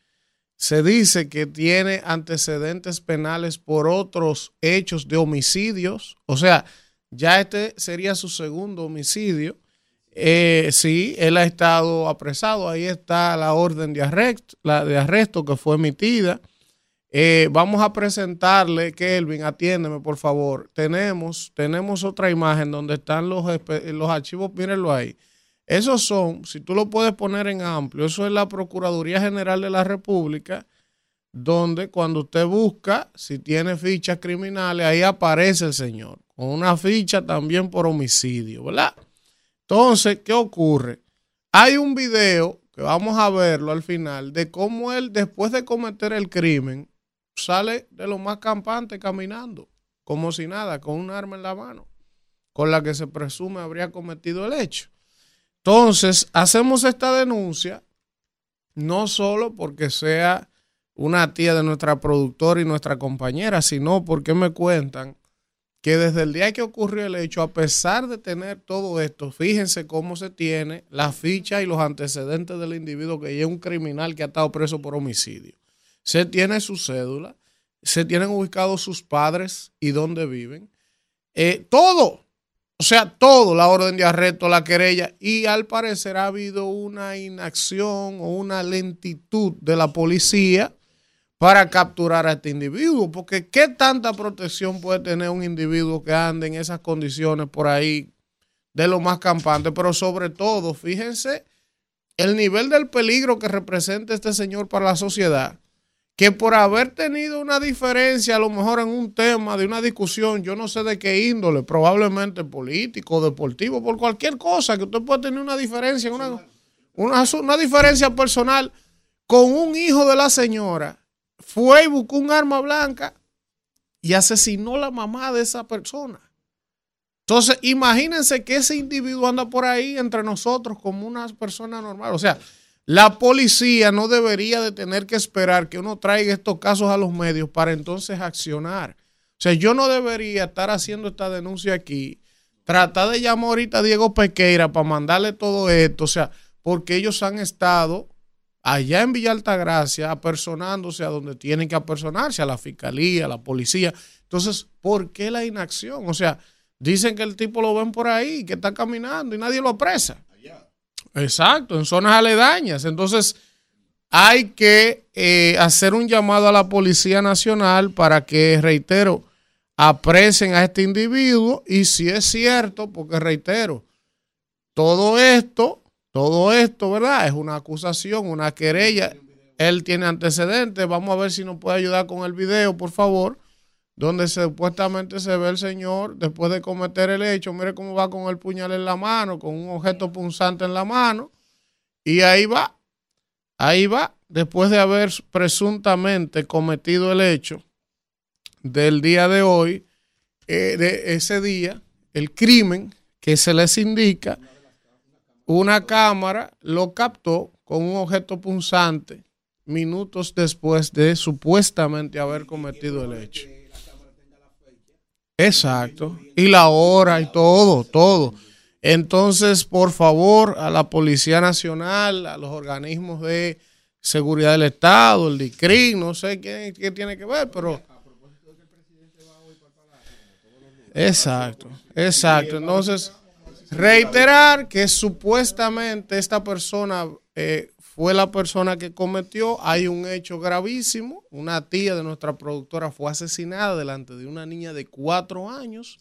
Se dice que tiene antecedentes penales por otros hechos de homicidios. O sea, ya este sería su segundo homicidio. Eh, sí, él ha estado apresado. Ahí está la orden de arresto, la de arresto que fue emitida. Eh, vamos a presentarle, Kelvin, atiéndeme por favor. Tenemos, tenemos otra imagen donde están los, los archivos, mírenlo ahí. Esos son, si tú lo puedes poner en amplio, eso es la Procuraduría General de la República, donde cuando usted busca, si tiene fichas criminales, ahí aparece el señor, con una ficha también por homicidio, ¿verdad? Entonces, ¿qué ocurre? Hay un video que vamos a verlo al final de cómo él, después de cometer el crimen, sale de lo más campante caminando, como si nada, con un arma en la mano, con la que se presume habría cometido el hecho. Entonces, hacemos esta denuncia no solo porque sea una tía de nuestra productora y nuestra compañera, sino porque me cuentan que desde el día que ocurrió el hecho, a pesar de tener todo esto, fíjense cómo se tiene la ficha y los antecedentes del individuo que es un criminal que ha estado preso por homicidio se tiene su cédula, se tienen ubicados sus padres y dónde viven. Eh, todo, o sea, todo, la orden de arresto, la querella, y al parecer ha habido una inacción o una lentitud de la policía para capturar a este individuo, porque ¿qué tanta protección puede tener un individuo que ande en esas condiciones por ahí de lo más campante? Pero sobre todo, fíjense el nivel del peligro que representa este señor para la sociedad que por haber tenido una diferencia, a lo mejor en un tema de una discusión, yo no sé de qué índole, probablemente político, deportivo, por cualquier cosa, que usted puede tener una diferencia, una, una, una diferencia personal con un hijo de la señora, fue y buscó un arma blanca y asesinó a la mamá de esa persona. Entonces, imagínense que ese individuo anda por ahí entre nosotros como una persona normal. O sea, la policía no debería de tener que esperar que uno traiga estos casos a los medios para entonces accionar. O sea, yo no debería estar haciendo esta denuncia aquí, tratar de llamar ahorita a Diego Pequeira para mandarle todo esto, o sea, porque ellos han estado allá en Villa Altagracia apersonándose a donde tienen que apersonarse, a la fiscalía, a la policía. Entonces, ¿por qué la inacción? O sea, dicen que el tipo lo ven por ahí, que está caminando y nadie lo apresa. Exacto, en zonas aledañas. Entonces, hay que eh, hacer un llamado a la Policía Nacional para que, reitero, apresen a este individuo y si es cierto, porque reitero, todo esto, todo esto, ¿verdad? Es una acusación, una querella. Él tiene antecedentes. Vamos a ver si nos puede ayudar con el video, por favor donde supuestamente se ve el señor después de cometer el hecho, mire cómo va con el puñal en la mano, con un objeto punzante en la mano, y ahí va, ahí va, después de haber presuntamente cometido el hecho del día de hoy, eh, de ese día, el crimen que se les indica, una cámara lo captó con un objeto punzante minutos después de supuestamente haber cometido el hecho. Exacto. Y la hora y todo, todo. Entonces, por favor, a la Policía Nacional, a los organismos de seguridad del Estado, el DICRI, no sé qué, qué tiene que ver, pero... Exacto, exacto. Entonces, reiterar que supuestamente esta persona eh, fue la persona que cometió, hay un hecho gravísimo, una tía de nuestra productora fue asesinada delante de una niña de cuatro años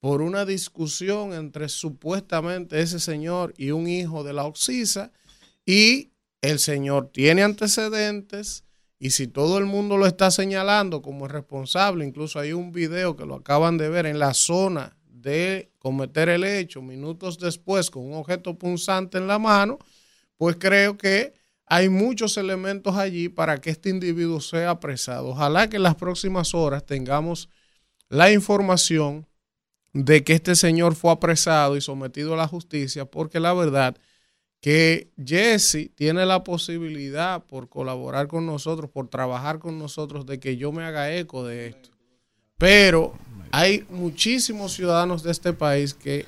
por una discusión entre supuestamente ese señor y un hijo de la Oxisa y el señor tiene antecedentes y si todo el mundo lo está señalando como responsable, incluso hay un video que lo acaban de ver en la zona de cometer el hecho minutos después con un objeto punzante en la mano, pues creo que hay muchos elementos allí para que este individuo sea apresado. Ojalá que en las próximas horas tengamos la información de que este señor fue apresado y sometido a la justicia, porque la verdad que Jesse tiene la posibilidad por colaborar con nosotros, por trabajar con nosotros, de que yo me haga eco de esto. Pero hay muchísimos ciudadanos de este país que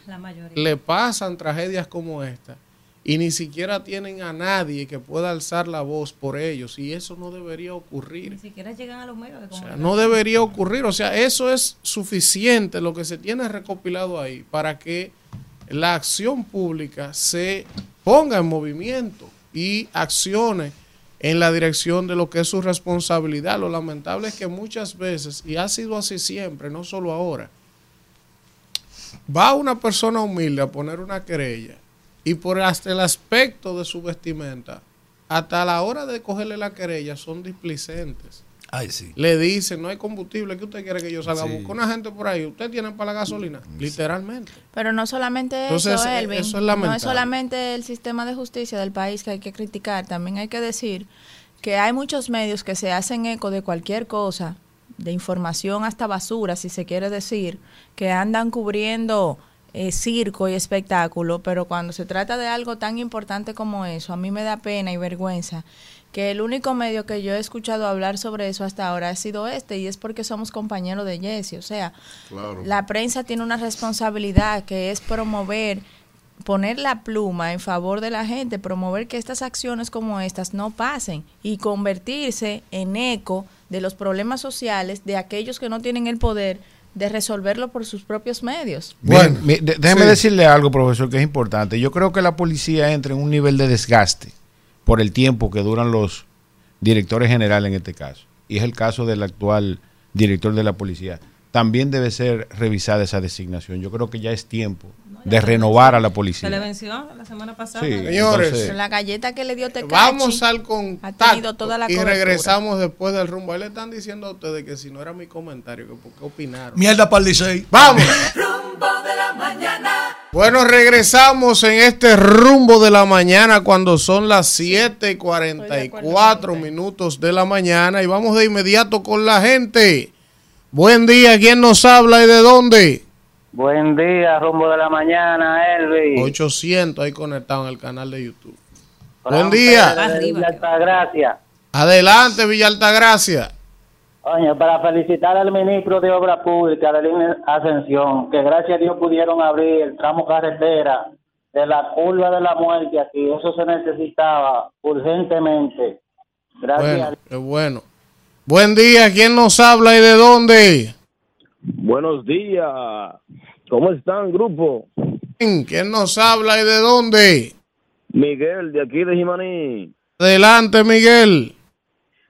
le pasan tragedias como esta y ni siquiera tienen a nadie que pueda alzar la voz por ellos y eso no debería ocurrir. Ni siquiera llegan a los medios de comunicación. no debería ocurrir, o sea, eso es suficiente lo que se tiene recopilado ahí para que la acción pública se ponga en movimiento y accione en la dirección de lo que es su responsabilidad. Lo lamentable es que muchas veces, y ha sido así siempre, no solo ahora, va una persona humilde a poner una querella y por hasta el aspecto de su vestimenta, hasta la hora de cogerle la querella son displicentes. Ay, sí. Le dicen, no hay combustible, ¿qué usted quiere que yo salga? Sí. Busca una gente por ahí, ¿usted tiene para la gasolina? Literalmente. Pero no solamente eso, Elvin. Eso es no es solamente el sistema de justicia del país que hay que criticar, también hay que decir que hay muchos medios que se hacen eco de cualquier cosa, de información hasta basura, si se quiere decir, que andan cubriendo eh, circo y espectáculo, pero cuando se trata de algo tan importante como eso, a mí me da pena y vergüenza que el único medio que yo he escuchado hablar sobre eso hasta ahora ha sido este y es porque somos compañeros de Jesse. O sea, la prensa tiene una responsabilidad que es promover poner la pluma en favor de la gente, promover que estas acciones como estas no pasen y convertirse en eco de los problemas sociales de aquellos que no tienen el poder de resolverlo por sus propios medios. Bueno, déjeme decirle algo, profesor, que es importante. Yo creo que la policía entra en un nivel de desgaste por el tiempo que duran los directores generales en este caso. Y es el caso del actual director de la policía. También debe ser revisada esa designación. Yo creo que ya es tiempo de renovar a la policía. Se le venció la semana pasada. Sí, señores, la galleta que le dio Tecachi vamos al contacto toda la y regresamos después del rumbo. Ahí le están diciendo a ustedes que si no era mi comentario, que por qué opinaron. Mierda para el Vamos. rumbo de la mañana. Bueno, regresamos en este rumbo de la mañana cuando son las 7 y 44 minutos de la mañana y vamos de inmediato con la gente. Buen día, ¿quién nos habla y de dónde? Buen día, rumbo de la mañana, Elvi. 800 ahí conectado en el canal de YouTube. Buen día. Villa Altagracia. Adelante, Villa Altagracia. Oye, para felicitar al ministro de Obra Pública, de Línea Ascensión, que gracias a Dios pudieron abrir el tramo carretera de la curva de la muerte aquí. Eso se necesitaba urgentemente. Gracias. Bueno, qué bueno. Buen día, ¿quién nos habla y de dónde? Buenos días. ¿Cómo están, grupo? ¿Quién nos habla y de dónde? Miguel, de aquí de Jimaní. Adelante, Miguel.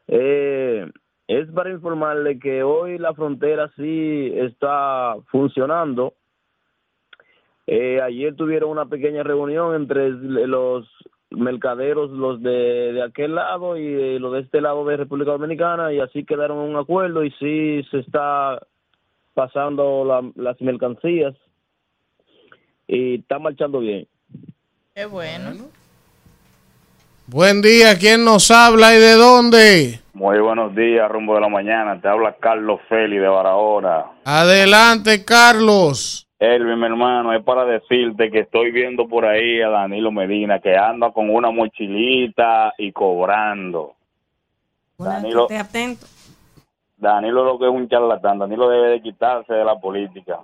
Eh, es para informarle que hoy la frontera sí está funcionando. Eh, ayer tuvieron una pequeña reunión entre los mercaderos, los de, de aquel lado y los de este lado de República Dominicana, y así quedaron en un acuerdo y sí se está pasando las mercancías y está marchando bien. Qué bueno. Buen día, ¿quién nos habla y de dónde? Muy buenos días, rumbo de la mañana. Te habla Carlos Feli de Barahona. Adelante, Carlos. Elvin, mi hermano, es para decirte que estoy viendo por ahí a Danilo Medina que anda con una mochilita y cobrando. Danilo, atento. Danilo lo que es un charlatán, Danilo debe de quitarse de la política.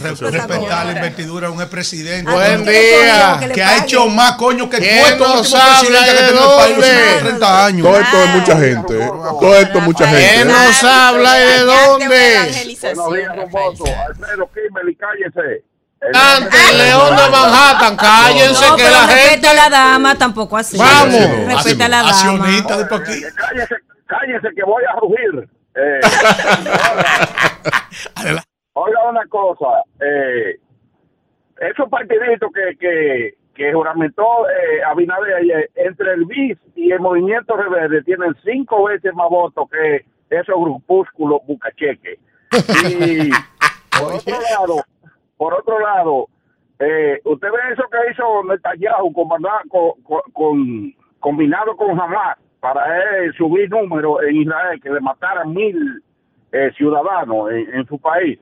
Respetar la investidura de un expresidente. Buen día. Que ha hecho más coño que ¿Quién todos los nos últimos habla presidentes y que el país los dónde? últimos 30 años. Todo esto es mucha gente. ¿eh? Todo esto es mucha gente. ¿Quién nos habla y de dónde? Buenos días, Bomboso. Alfredo Kimmel y cállese. Ante el León de Manhattan, cállense No, que la respeta gente. a la dama, tampoco así. Vamos. Respeta a la dama. Accionista de aquí. Cállese, cállese que voy a rugir. Eh, oiga una cosa. Eh, esos partiditos que, que, que juramentó eh, Abinader ayer, entre el BIS y el Movimiento Rebelde tienen cinco veces más votos que esos grupúsculos bucacheques. Y por otro lado, por otro lado, eh, usted ve eso que hizo Netanyahu con, con, con- combinado con Hamas para él subir números en Israel, que le mataran mil eh, ciudadanos en, en su país.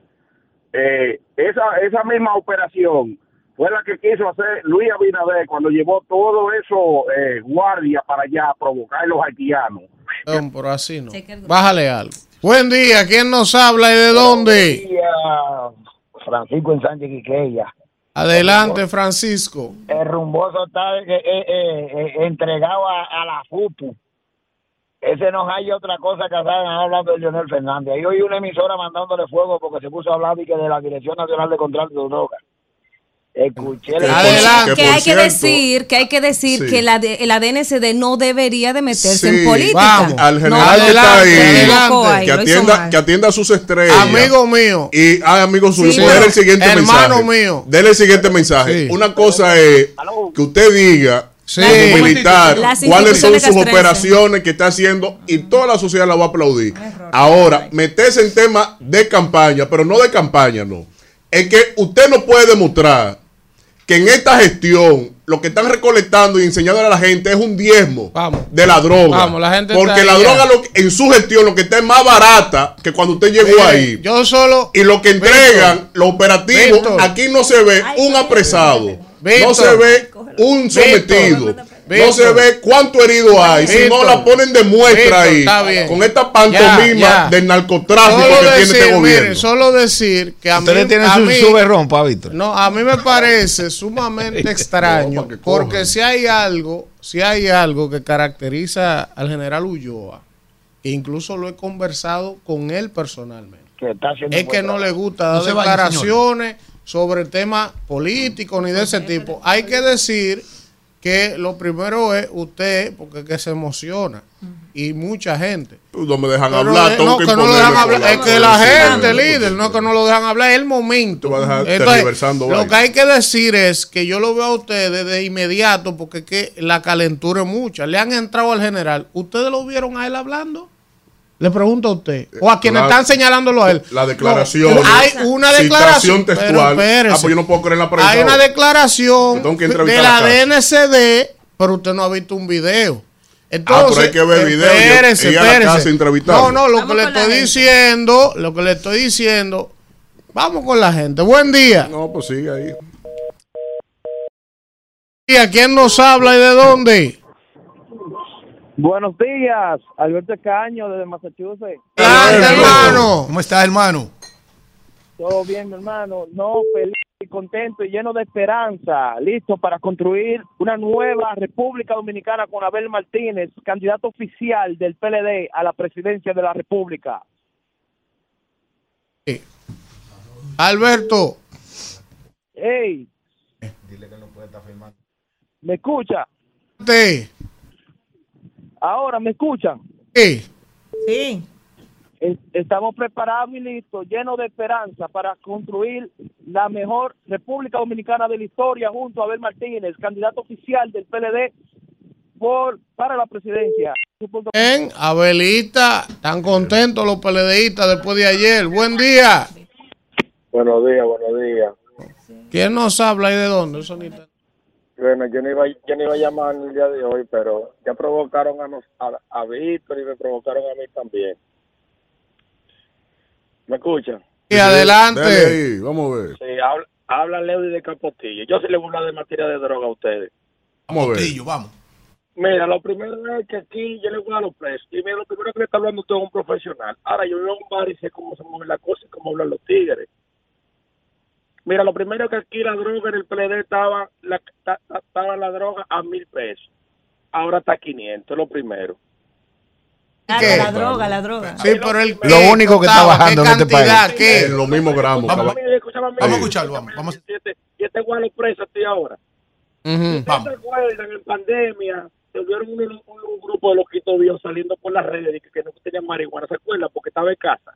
Eh, esa, esa misma operación fue la que quiso hacer Luis Abinader cuando llevó todo eso eh, guardia para allá a provocar a los haitianos. Pero así no. Bájale algo. Buen día. ¿Quién nos habla y de dónde? Francisco en Sánchez Quiqueya. Adelante, Francisco. El rumboso está eh, eh, eh, eh, entregado a, a la FUPU. Ese no hay otra cosa que hacer hablando de Leonel Fernández. Ahí hoy una emisora mandándole fuego porque se puso a hablar y que de la Dirección Nacional de Control de Drogas. Escuché el- Adelante. Que hay que decir, que hay que decir Sí. que la, de- la DNCD no debería de meterse Sí, en política. vamos. Al general No, que está ahí, adelante. que atienda, que atienda a sus estrellas. Amigo mío. Y ay, amigo suyo, Sí, dele el siguiente hermano mensaje. mío. Dele el siguiente mensaje. Sí. Una cosa es que usted diga Sí. como militar cuáles son sus operaciones que está haciendo y toda la sociedad la va a aplaudir. Ahora, meterse en temas de campaña, pero no de campaña, no. Es que usted no puede demostrar que en esta gestión lo que están recolectando y enseñando a la gente es un diezmo Vamos. de la droga. Vamos, la gente Porque la droga ya. lo que- en su gestión lo que está es más barata que cuando usted llegó Mire, ahí. Yo solo. Y lo que entregan, los operativos, Víctor. aquí no se ve un apresado, no Víctor. se ve un sometido, no Víctor. se ve cuánto herido hay, si no Víctor. la ponen de muestra Víctor, ahí, está bien. con esta pantomima Ya, ya. del narcotráfico Solo que tiene este gobierno. mire, solo decir que a mí, Ustedes tienen a su, mí- su berrón, pa, Víctor. no, a mí me parece sumamente extraño porque si hay algo, si hay algo que caracteriza al general Ulloa, e incluso lo he conversado con él personalmente, que está haciendo es que no le gusta No dar vaya, sobre temas políticos ni de ese tipo. Hay que decir que lo primero es usted, porque es que se emociona, y mucha gente. No me dejan Pero, hablar, no, que que no lo dejan hablar. la- Es que la gente, líder, no es que no lo dejan hablar, es el momento. Tú vas a dejar Entonces, tergiversando lo que hay que decir es que yo lo veo a ustedes de inmediato porque es que la calentura es mucha. Le han entrado al general. ¿Ustedes lo vieron a él hablando? Le pregunto a usted. O a quienes La- están señalándolo a él. La declaración. No, hay una declaración. Textual. pero ah, pues yo no puedo creer en la prensa. Hay una declaración de la. DNCD, pero usted no ha visto un video. Ah, Entonces, pero hay que ver video espérese, y ir a la espérese. No, no, lo Vamos que le estoy gente. diciendo, lo que le estoy diciendo, vamos con la gente. Buen día. No, pues sigue ahí. ¿Y a quién nos habla y de dónde? Buenos días, Alberto Caño desde Massachusetts. Adelante, hermano. ¿Cómo estás, hermano? Todo bien, mi hermano. No, feliz y contento y lleno de esperanza. Listo para construir una nueva República Dominicana con Abel Martínez, candidato oficial del PLD a la presidencia de la República. Alberto. Hey. ¿Me escucha? Sí. Ahora, ¿me escuchan? Sí. Sí. Es- Estamos preparados y listos, llenos de esperanza para construir la mejor República Dominicana de la historia junto a Abel Martínez, candidato oficial del PLD por, para la presidencia. Bien, Abelita, tan contentos los PLDistas después de ayer. Buen día. Buenos días, buenos días. ¿Quién nos habla y de dónde? Eso ni tan- Bueno, yo no iba, yo no iba a llamar el día de hoy, pero ya provocaron a, nos, a, a Víctor y me provocaron a mí también. ¿Me escuchan? Sí, adelante. Ahí, vamos a ver. Sí, habla, habla Leudy de Capotillo. Yo sí le voy a hablar de materia de droga a ustedes. Vamos a ver. Capotillo, vamos. Mira, lo primero es que aquí yo le voy a los presos. Y mira, lo primero que le está hablando usted es un profesional. Ahora yo veo un bar y sé cómo se mueve la cosa y cómo hablan los tigres. Mira, lo primero que aquí la droga en el PLD estaba la, ta- ta- estaba la droga a mil pesos. Ahora está a 500, lo primero. Claro, ¿Qué? la droga, la droga. Sí, pero el Lo único que está bajando ¿qué en este cantidad? país. ¿Qué? En los mismos gramos. Vamos, a escucharlo, vamos. vamos. Y este, y este preso ti ahora. Ujú. ¿Ustedes se acuerdan en pandemia? Se vieron un, un- un grupo de loquitos viejos saliendo por las redes y que, que no tenían marihuana. ¿Se acuerdan? Porque estaba en casa.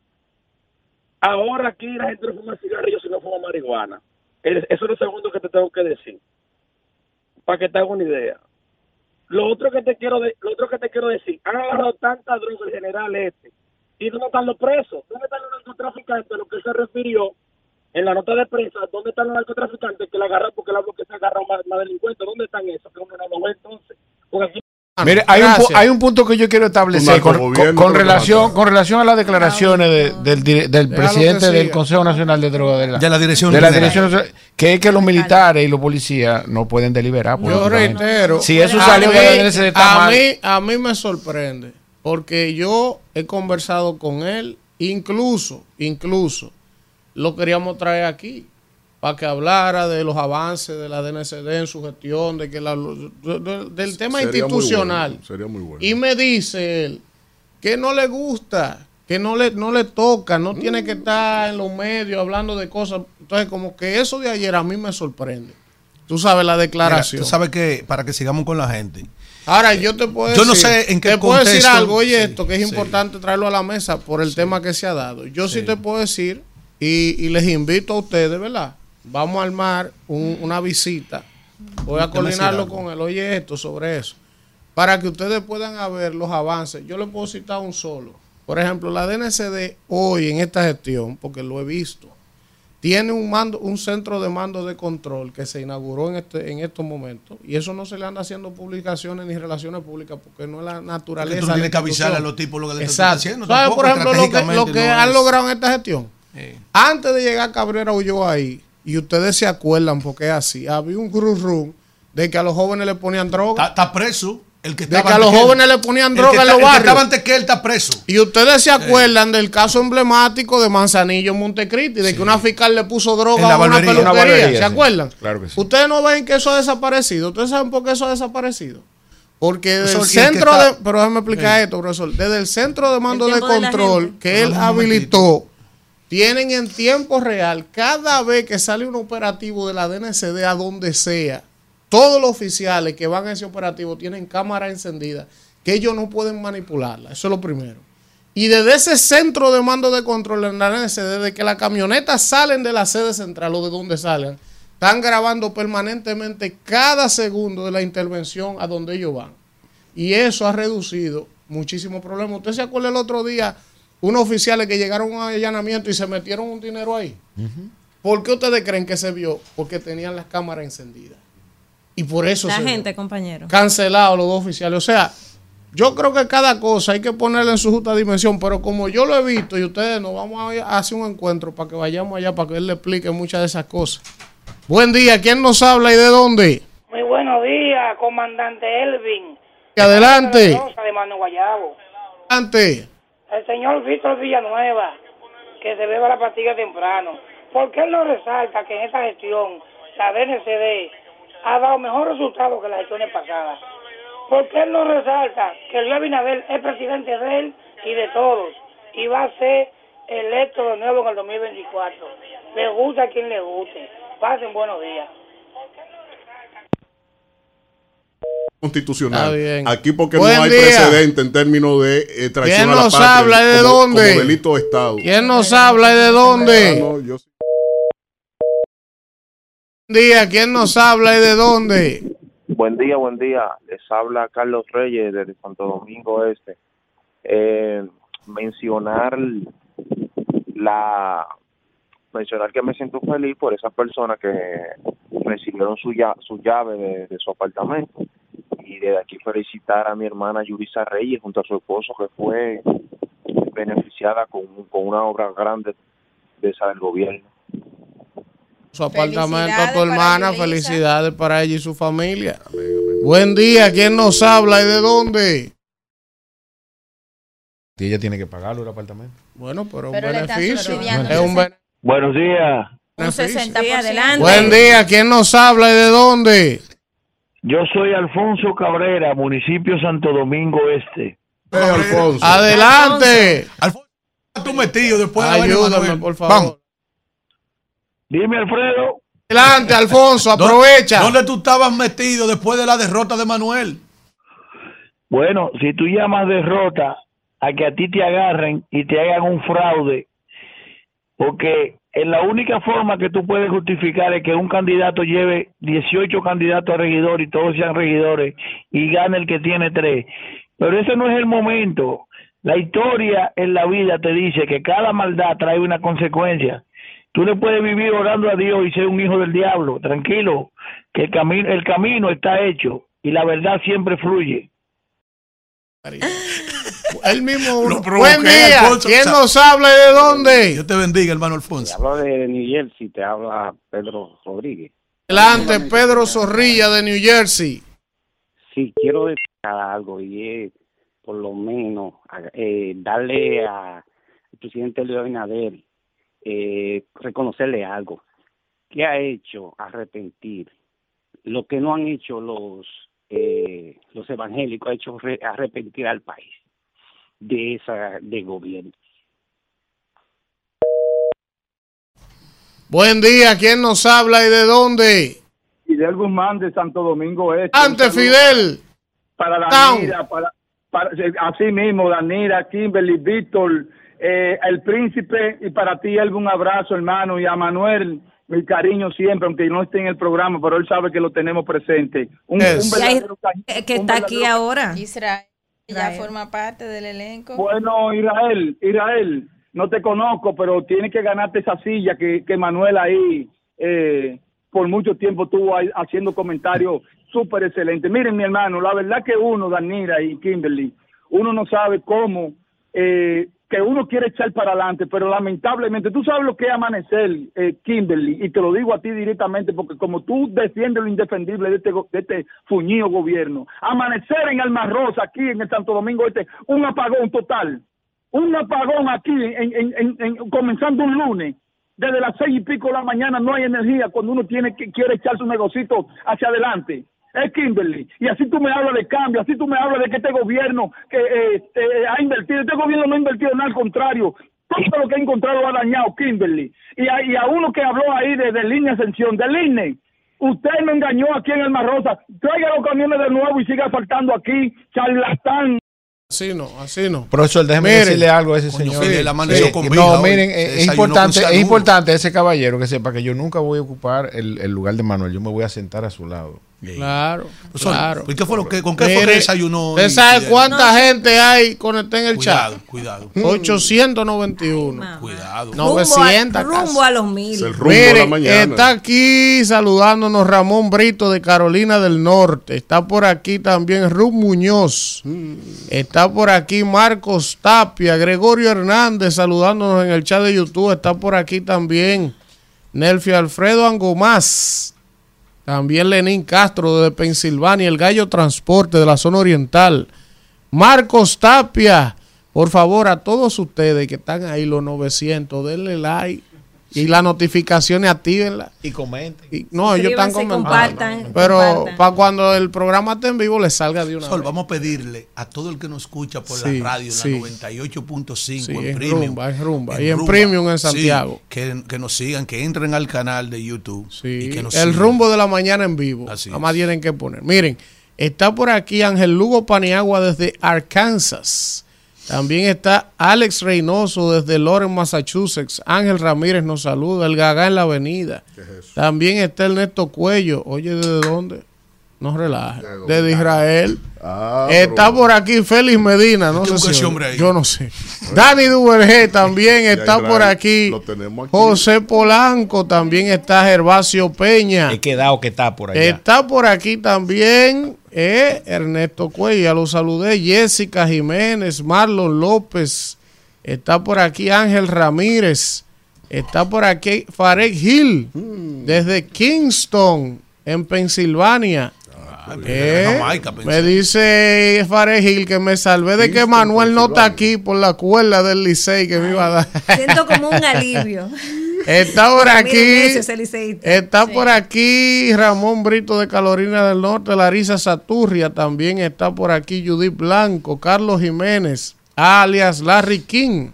Ahora aquí la gente no fuma cigarrillos si no fuma marihuana. Es- Eso es lo segundo que te tengo que decir. Para que te haga una idea. Lo otro que te quiero de- lo otro que te quiero decir, han agarrado tanta droga el general este. ¿Y dónde están los presos? ¿Dónde están los narcotraficantes? Lo que se refirió en la nota de prensa, ¿dónde están los narcotraficantes que la agarran porque la que se agarró más, más delincuentes? ¿Dónde están esos? Que uno no lo ve entonces. Porque aquí Mire, hay un, hay un punto que yo quiero establecer con, relación, con relación a las declaraciones de- del, presidente del. Consejo Nacional de Drogas. De la, De la Dirección de la General. Dirección Nacional, que es que los militares y los policías no pueden deliberar. Yo reitero. Si eso a salió mí- de a mí, a mí me sorprende. Porque yo he conversado con él, incluso, incluso, lo queríamos traer aquí para que hablara de los avances de la DNCD en su gestión, de que la- de- de- del tema Sería muy institucional. bueno, sería muy bueno. Y me dice él que no le gusta, que no le, no le toca, no tiene que estar en los medios hablando de cosas. Entonces, como que eso de ayer a mí me sorprende. Tú sabes la Mira, declaración. tú sabes que, para que sigamos con la gente, Ahora, yo te puedo Yo decir. no sé en qué Te puedo decir algo, oye, Sí, esto que es sí. importante traerlo a la mesa por el tema que se ha dado. Yo sí, te puedo decir, y, y les invito a ustedes, ¿verdad? Vamos a armar un- una visita. Voy a coordinarlo con él, oye, esto sobre eso. Para que ustedes puedan ver los avances. Yo les puedo citar un solo. Por ejemplo, la DNCD hoy en esta gestión, porque lo he visto, tiene un mando, un centro de mando de control que se inauguró en este, en estos momentos. Y eso no se le anda haciendo publicaciones ni relaciones públicas porque no es la naturaleza. tú la tienes que avisarle a los tipos lo que le están haciendo, ¿Sabes, por ejemplo, lo que, lo que no han es- logrado en esta gestión? Antes de llegar Cabrera huyó ahí, y ustedes se acuerdan porque es así, había un cruz room de que a los jóvenes le ponían droga. Está, está preso. El que De que a los jóvenes le ponían droga en los El que barrios. estaba antes que él está preso. Y ustedes se acuerdan del caso emblemático de Manzanillo en Montecristi, de que una fiscal le puso droga a una barbería. peluquería. Una barbería, ¿Se sí. acuerdan? Claro que sí. Ustedes no ven que eso ha desaparecido. ¿Ustedes saben por qué eso ha desaparecido? Porque desde el centro está- de. Pero déjame explicar esto, profesor. Desde el centro de mando El de control que él habilitó, tienen en tiempo real, cada vez que sale un operativo de la DNCD a donde sea, todos los oficiales que van a ese operativo tienen cámara encendida, que ellos no pueden manipularla. Eso es lo primero. Y desde ese centro de mando de control en la DNCD, desde que las camionetas salen de la sede central o de donde salgan, están grabando permanentemente cada segundo de la intervención a donde ellos van. Y eso ha reducido muchísimos problemas. ¿Usted se acuerda el otro día unos oficiales que llegaron a un allanamiento y se metieron un dinero ahí? ¿Por qué ustedes creen que se vio? Porque tenían las cámaras encendidas. Y por eso La se vio. gente, compañero. Cancelados los dos oficiales. O sea, yo creo que cada cosa hay que ponerla en su justa dimensión, pero como yo lo he visto y ustedes nos vamos a hacer un encuentro para que vayamos allá para que él le explique muchas de esas cosas. Buen día, ¿quién nos habla y de dónde? Muy buenos días, comandante Elvin. Y adelante, Rosa de Mano Guayabo. adelante. El señor Víctor Villanueva, que se beba la pastilla temprano. ¿Por qué él no resalta que en esta gestión la DNCD ha dado mejor resultado que las gestiones pasadas? ¿Por qué él no resalta que Luis Abinader es presidente de él y de todos y va a ser electo de nuevo en el 2024? Le gusta a quien le guste. Pasen buenos días. Constitucional. Aquí porque Buen no hay día. precedente en términos de eh, traición ¿Quién a la nos patria habla y de como- dónde? como delito de Estado. ¿Quién nos habla y de Ah, dónde? no, yo- Buen día, ¿quién nos habla y de dónde? Buen día, buen día. Les habla Carlos Reyes desde Santo Domingo Este. Eh, mencionar la mencionar que me siento feliz por esas personas que recibieron su, ya- su llave de, de su apartamento y desde aquí felicitar a mi hermana Yurisa Reyes junto a su esposo que fue beneficiada con, con una obra grande de esa del gobierno. Su apartamento a tu hermana, felicidades para ella y su familia. Buen día, ¿quién nos habla y de dónde? Y ella tiene que pagarlo el apartamento. Bueno, pero, Pero un beneficio. Es un bene- Buenos días, Un 60%. Sí, adelante. Buen día, ¿quién nos habla y de dónde? Yo soy Alfonso Cabrera, municipio Santo Domingo Este. Adelante. Alfonso, tú metido después de Ayúdame, Manuel. por favor. Dime, Alfredo. Adelante, Alfonso, aprovecha. ¿Dónde tú estabas metido después de la derrota de Manuel? Bueno, si tú llamas derrota a que a ti te agarren y te hagan un fraude, porque la única forma que tú puedes justificar es que un candidato lleve 18 candidatos a regidor y todos sean regidores y gane el que tiene tres. Pero ese no es el momento. La historia en la vida te dice que cada maldad trae una consecuencia. Tú no puedes vivir orando a Dios y ser un hijo del diablo. Tranquilo, que el camino, el camino está hecho y la verdad siempre fluye. El mismo. Lo provoqué, Buen día. Alfonso. ¿Quién nos habla y de dónde? Dios te bendiga, hermano Alfonso. Hablo de New Jersey, te habla Pedro Rodríguez. Adelante, Pedro Zorrilla de New Jersey. Sí, quiero destacar algo y es, por lo menos, eh, darle a- al presidente Luis Abinader, eh, reconocerle algo. ¿Qué ha hecho? Arrepentir. Lo que no han hecho los eh, los evangélicos ha hecho re- arrepentir al país de esa de gobierno. Buen día. ¿Quién nos habla y de dónde? Fidel Guzmán de Santo Domingo Este. Ante Un Fidel. Para. Danira, para, para, así mismo, Danira, Kimberly, Víctor, eh, el príncipe, y para ti, algún abrazo, hermano, y a Manuel, mi cariño siempre, aunque no esté en el programa, pero él sabe que lo tenemos presente. Un, Yes. un verdadero que un está aquí ahora. Israel ya Israel. forma parte del elenco. Bueno, Israel, Israel, no te conozco, pero tienes que ganarte esa silla que, que Manuel ahí eh, por mucho tiempo estuvo ahí haciendo comentarios súper excelentes. Miren, mi hermano, la verdad que uno, Danira y Kimberly, uno no sabe cómo, eh, que uno quiere echar para adelante, pero lamentablemente, tú sabes lo que es amanecer, eh, Kimberly, y te lo digo a ti directamente, porque como tú defiendes lo indefendible de este, de este fuñido gobierno, amanecer en Alma Rosa, aquí en el Santo Domingo Este, un apagón total, un apagón aquí, en- comenzando un lunes, desde las seis y pico de la mañana no hay energía cuando uno tiene que quiere echar su negocito hacia adelante. Es Kimberly. Y así tú me hablas de cambio, así tú me hablas de que este gobierno que eh, eh, ha invertido, este gobierno no ha invertido nada, al contrario. Todo lo que ha encontrado ha dañado Kimberly. Y a, y a uno que habló ahí de, de línea ascensión, del INE, usted me engañó aquí en el Marrosa. Traiga los camiones de nuevo y siga faltando aquí, charlatán. Así no, así no. Profesor, déjeme Miren. decirle algo a ese Coño, señor. Amaneció Sí, con no, hoy. miren, eh, es importante, es importante ese caballero que sepa que yo nunca voy a ocupar el, el lugar de Manuel. Yo me voy a sentar a su lado. Claro, Profesor, claro. ¿y qué fue lo que, ¿Con qué fue Mire, que desayunó? ¿Usted sabe cuánta gente hay conectada en el Cuidado, chat? cuidado. 891. Cuidado. Rumbo, 900 a, rumbo a los mil. Miren, está aquí saludándonos Ramón Brito de Carolina del Norte. Está por aquí también Ruth Muñoz. Está por aquí Marcos Tapia, Gregorio Hernández saludándonos en el chat de YouTube. Está por aquí también Nelfio Alfredo Angomás. También Lenín Castro de Pensilvania, el Gallo Transporte de la zona oriental. Marcos Tapia, por favor, a todos ustedes que están ahí, los 900, denle like y las notificaciones actívenlas. Y comenten. Y- no, ellos están comentando. compartan, Pero compartan. para cuando el programa esté en vivo, les salga de una Sol, vez. vamos a pedirle a todo el que nos escucha por Sí, la radio, sí. la 98.5 Sí, en en Premium. Rumba, en Rumba. Y en Premium en sí, Santiago. que, que nos sigan, que entren al canal de YouTube. y que nos el sigan. rumbo de la mañana en vivo. Nada más tienen que poner. Miren, está por aquí Ángel Lugo Paniagua desde Arkansas. También está Alex Reynoso desde Lawrence, Massachusetts. Ángel Ramírez nos saluda. El Gagá en la avenida. También está Ernesto Cuello. Oye, ¿desde dónde? No relaje. Desde Israel. Ah, está por aquí Félix Medina. No ¿Qué sé si ese hombre ahí? Yo no sé. Dani Duvergé también está por aquí. lo tenemos aquí. José Polanco. También está Gervasio Peña. He quedado que está por allá. Está por aquí también eh, Ernesto Cuello, ya lo saludé. Jessica Jiménez, Marlon López. Está por aquí Ángel Ramírez. Está por aquí Farek Hill, Hmm. desde Kingston, en Pensilvania. Eh, de Jamaica, me dice Farek Hill que me salvé de que Manuel no está aquí por la cuerda del Licey que me iba a dar. Siento como un alivio. Está por aquí. Está por aquí Ramón Brito de Carolina del Norte, Larisa Saturria, también está por aquí Judith Blanco, Carlos Jiménez, alias Larry King,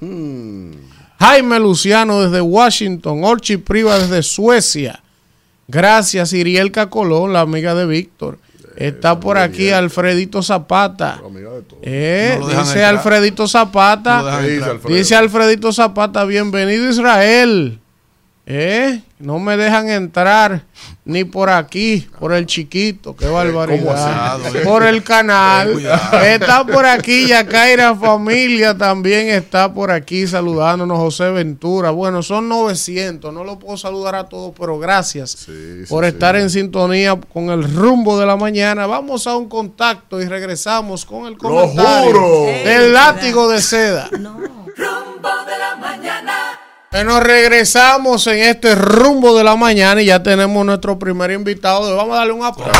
Jaime Luciano desde Washington, Orchi Priva desde Suecia. Gracias, Irielka Colón, la amiga de Víctor. Está por aquí Alfredito Zapata. Eh, No dice entrar. Alfredito Zapata. No. Dice. Alfredito Zapata, bienvenido Israel. Eh, no me dejan entrar ni por aquí, por el chiquito, qué barbaridad. así? Por el canal. Eh. Está por aquí Yacaira Familia, también está por aquí saludándonos José Ventura. Bueno, son 900, no lo puedo saludar a todos, pero gracias por estar en sintonía con el rumbo de la mañana. Vamos a un contacto y regresamos con el comentario juro. del látigo de seda. Rumbo de la mañana. Bueno, regresamos en este rumbo de la mañana y ya tenemos nuestro primer invitado. Vamos a darle un aplauso.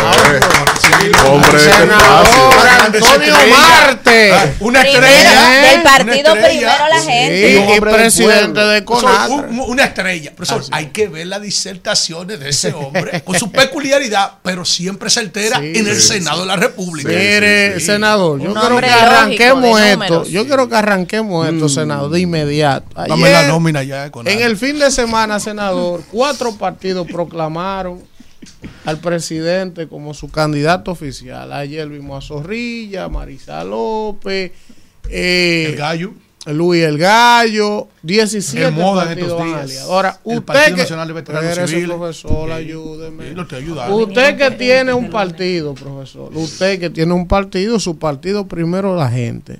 Hombre, Senador Antonio Marte. Una estrella. del partido primero la gente. Y presidente de CONATRA. un- una estrella. Profesor, hay que ver las disertaciones de ese hombre con su peculiaridad, pero siempre se altera Sí, en el Senado de la República. Mire, senador, yo quiero que arranquemos esto. Yo quiero que arranquemos esto, senador, de inmediato. Dame la nómina ya. Con en el fin de semana, senador, cuatro partidos proclamaron al presidente como su candidato oficial. Ayer vimos a Zorrilla, Marisa López, eh, el gallo. Luis el Gallo, 17 En moda en estos días. Ahora, El usted Partido que, Nacional de Veteranos Espérese, Civiles. profesor, ayúdeme. Usted que tiene un partido, profesor, usted que tiene un partido, su partido primero la gente.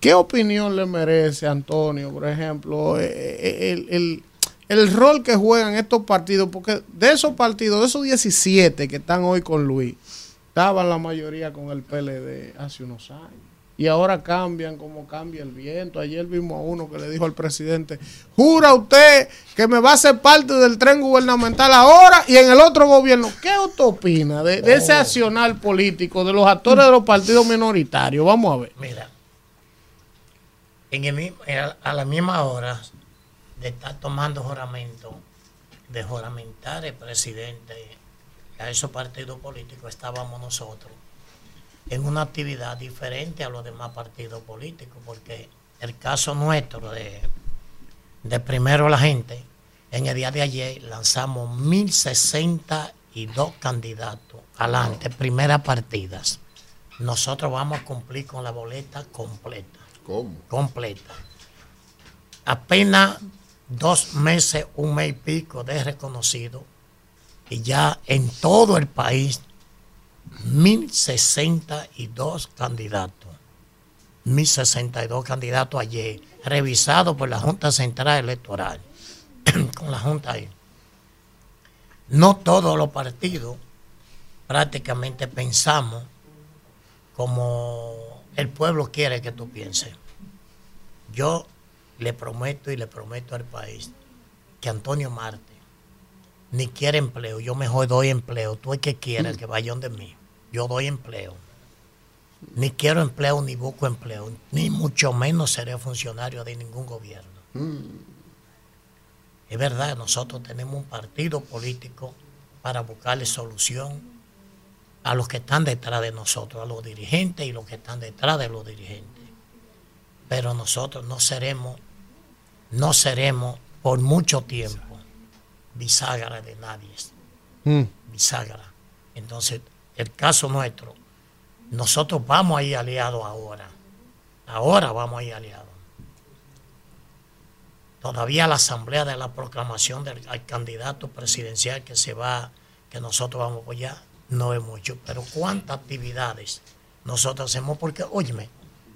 ¿Qué opinión le merece, Antonio, por ejemplo, eh, eh, el, el- el rol que juegan estos partidos? Porque de esos partidos, de esos 17 que están hoy con Luis, estaban la mayoría con el PLD hace unos años. Y ahora cambian como cambia el viento. Ayer vimos a uno que le dijo al presidente, jura usted que me va a ser parte del tren gubernamental ahora y en el otro gobierno. ¿Qué usted opina de, de ese accionar político de los actores de los partidos minoritarios? Vamos a ver. Mira, en a la misma hora de estar tomando juramento, de juramentar el presidente a esos partidos políticos, estábamos nosotros en una actividad diferente a los demás partidos políticos, porque el caso nuestro de, de primero la gente, en el día de ayer lanzamos 1062 candidatos adelante, primeras partidas. Nosotros vamos a cumplir con la boleta completa. ¿Cómo? Completa. Apenas dos meses, un mes y pico de reconocido, y ya en todo el país 1062 candidatos. 1062 candidatos ayer, revisados por la Junta Central Electoral, con la Junta ahí. No todos los partidos prácticamente pensamos como el pueblo quiere que tú pienses. Yo le prometo y le prometo al país que Antonio Marte ni quiere empleo, yo mejor doy empleo. Tú el que quieras que vaya donde mí, yo doy empleo. Ni quiero empleo ni busco empleo, ni mucho menos seré funcionario de ningún gobierno. Es verdad, nosotros tenemos un partido político para buscarle solución a los que están detrás de nosotros, a los dirigentes y los que están detrás de los dirigentes. Pero nosotros no seremos, no seremos por mucho tiempo bisagra de nadie, Mm. bisagra. Entonces, el caso nuestro, nosotros vamos a ir aliados ahora. Ahora vamos a ir aliados. Todavía la asamblea de la proclamación del al candidato presidencial que se va, que nosotros vamos a apoyar, no es mucho. Pero cuántas actividades nosotros hacemos, porque, óyeme,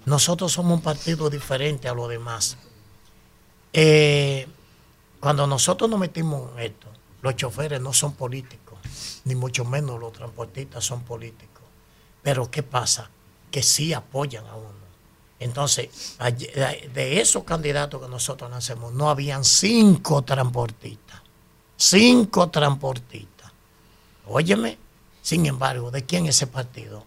nosotros somos un partido diferente a los demás. Eh, cuando nosotros nos metimos en esto, los choferes no son políticos, ni mucho menos los transportistas son políticos. Pero ¿qué pasa? Que sí apoyan a uno. Entonces, de esos candidatos que nosotros hacemos, no habían cinco transportistas. Cinco transportistas. Óyeme, sin embargo, ¿de quién es ese partido?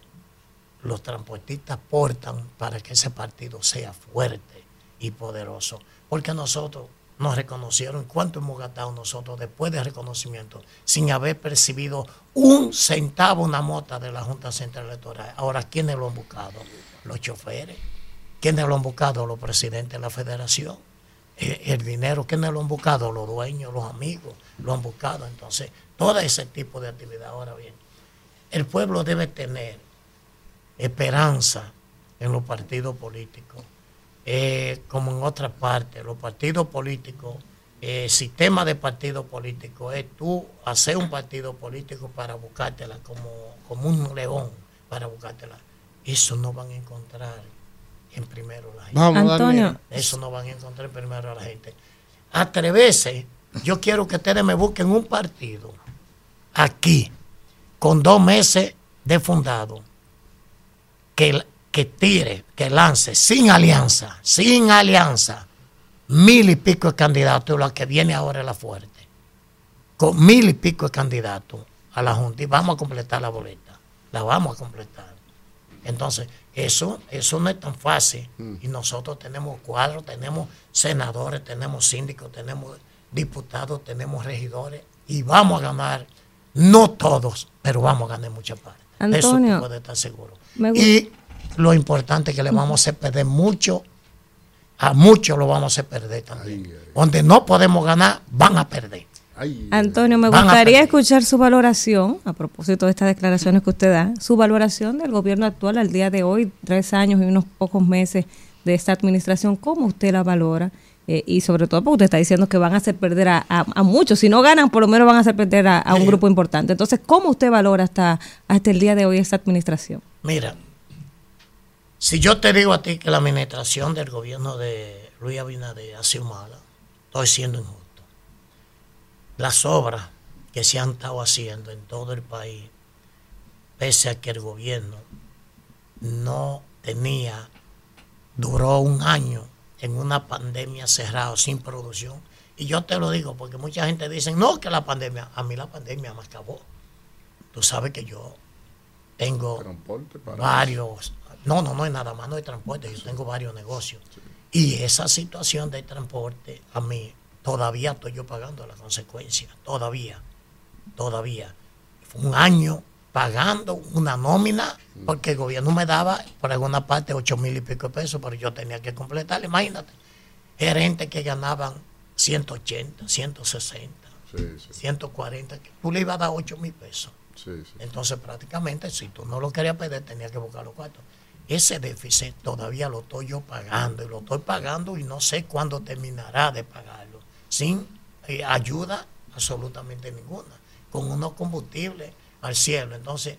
Los transportistas portan para que ese partido sea fuerte y poderoso. Porque nosotros nos reconocieron. ¿Cuánto hemos gastado nosotros después del reconocimiento sin haber percibido un centavo, una mota de la Junta Central Electoral? Ahora, ¿quiénes lo han buscado? Los choferes. ¿Quiénes lo han buscado? Los presidentes de la federación. Eh, El dinero, ¿quiénes lo han buscado? Los dueños, los amigos, lo han buscado. Entonces, todo ese tipo de actividad. Ahora bien, el pueblo debe tener esperanza en los partidos políticos. Eh, como en otras partes, los partidos políticos, eh, el sistema de partidos políticos es tú hacer un partido político para buscártela como, como un león, para buscártela. Eso no van a encontrar en primero la gente. Vamos, Antonio. Daniel. Eso no van a encontrar en primero a la gente. Atreverse, yo quiero que ustedes me busquen un partido aquí, con dos meses de fundado, que, que tire, que lance, sin alianza, sin alianza, mil y pico de candidatos, la que viene ahora es la fuerte, con mil y pico de candidatos a la Junta y vamos a completar la boleta, la vamos a completar. Entonces, eso, eso no es tan fácil. Y nosotros tenemos cuadros, tenemos senadores, tenemos síndicos, tenemos diputados, tenemos regidores y vamos a ganar, no todos, pero vamos a ganar mucha parte. Eso Antonio, tú puedes estar seguro. Y lo importante es que le vamos a hacer perder mucho, a muchos lo vamos a hacer perder también. Donde no podemos ganar, van a perder. Antonio, me gustaría escuchar su valoración, a propósito de estas declaraciones que usted da, su valoración del gobierno actual al día de hoy, tres años y unos pocos meses de esta administración, ¿cómo usted la valora? Eh, y sobre todo porque usted está diciendo que van a hacer perder a, a- a muchos, si no ganan, por lo menos van a hacer perder a, a un grupo importante. Entonces, ¿cómo usted valora hasta, hasta el día de hoy esta administración? Mira, si yo te digo a ti que la administración del gobierno de Luis Abinader ha sido mala, estoy siendo injusto. Las obras que se han estado haciendo en todo el país, pese a que el gobierno no tenía, duró un año en una pandemia cerrado, sin producción. Y yo te lo digo porque mucha gente dice, no, que la pandemia, a mí la pandemia me acabó. Tú sabes que yo tengo varios, no, no, no es nada más, no hay transporte, yo tengo varios negocios. Y esa situación de transporte, a mí, todavía estoy yo pagando la consecuencia, todavía, todavía. Fue un año pagando una nómina, porque el gobierno me daba por alguna parte ocho mil y pico de pesos, pero yo tenía que completar, imagínate. Gerentes que ganaban 180, 160, 140, que tú le ibas a dar 8 mil pesos. Entonces prácticamente si tú no lo querías pedir tenías que buscar los cuartos. Ese déficit todavía lo estoy yo pagando y lo estoy pagando y no sé cuándo terminará de pagarlo. Sin eh, ayuda absolutamente ninguna. Con unos combustibles al cielo. Entonces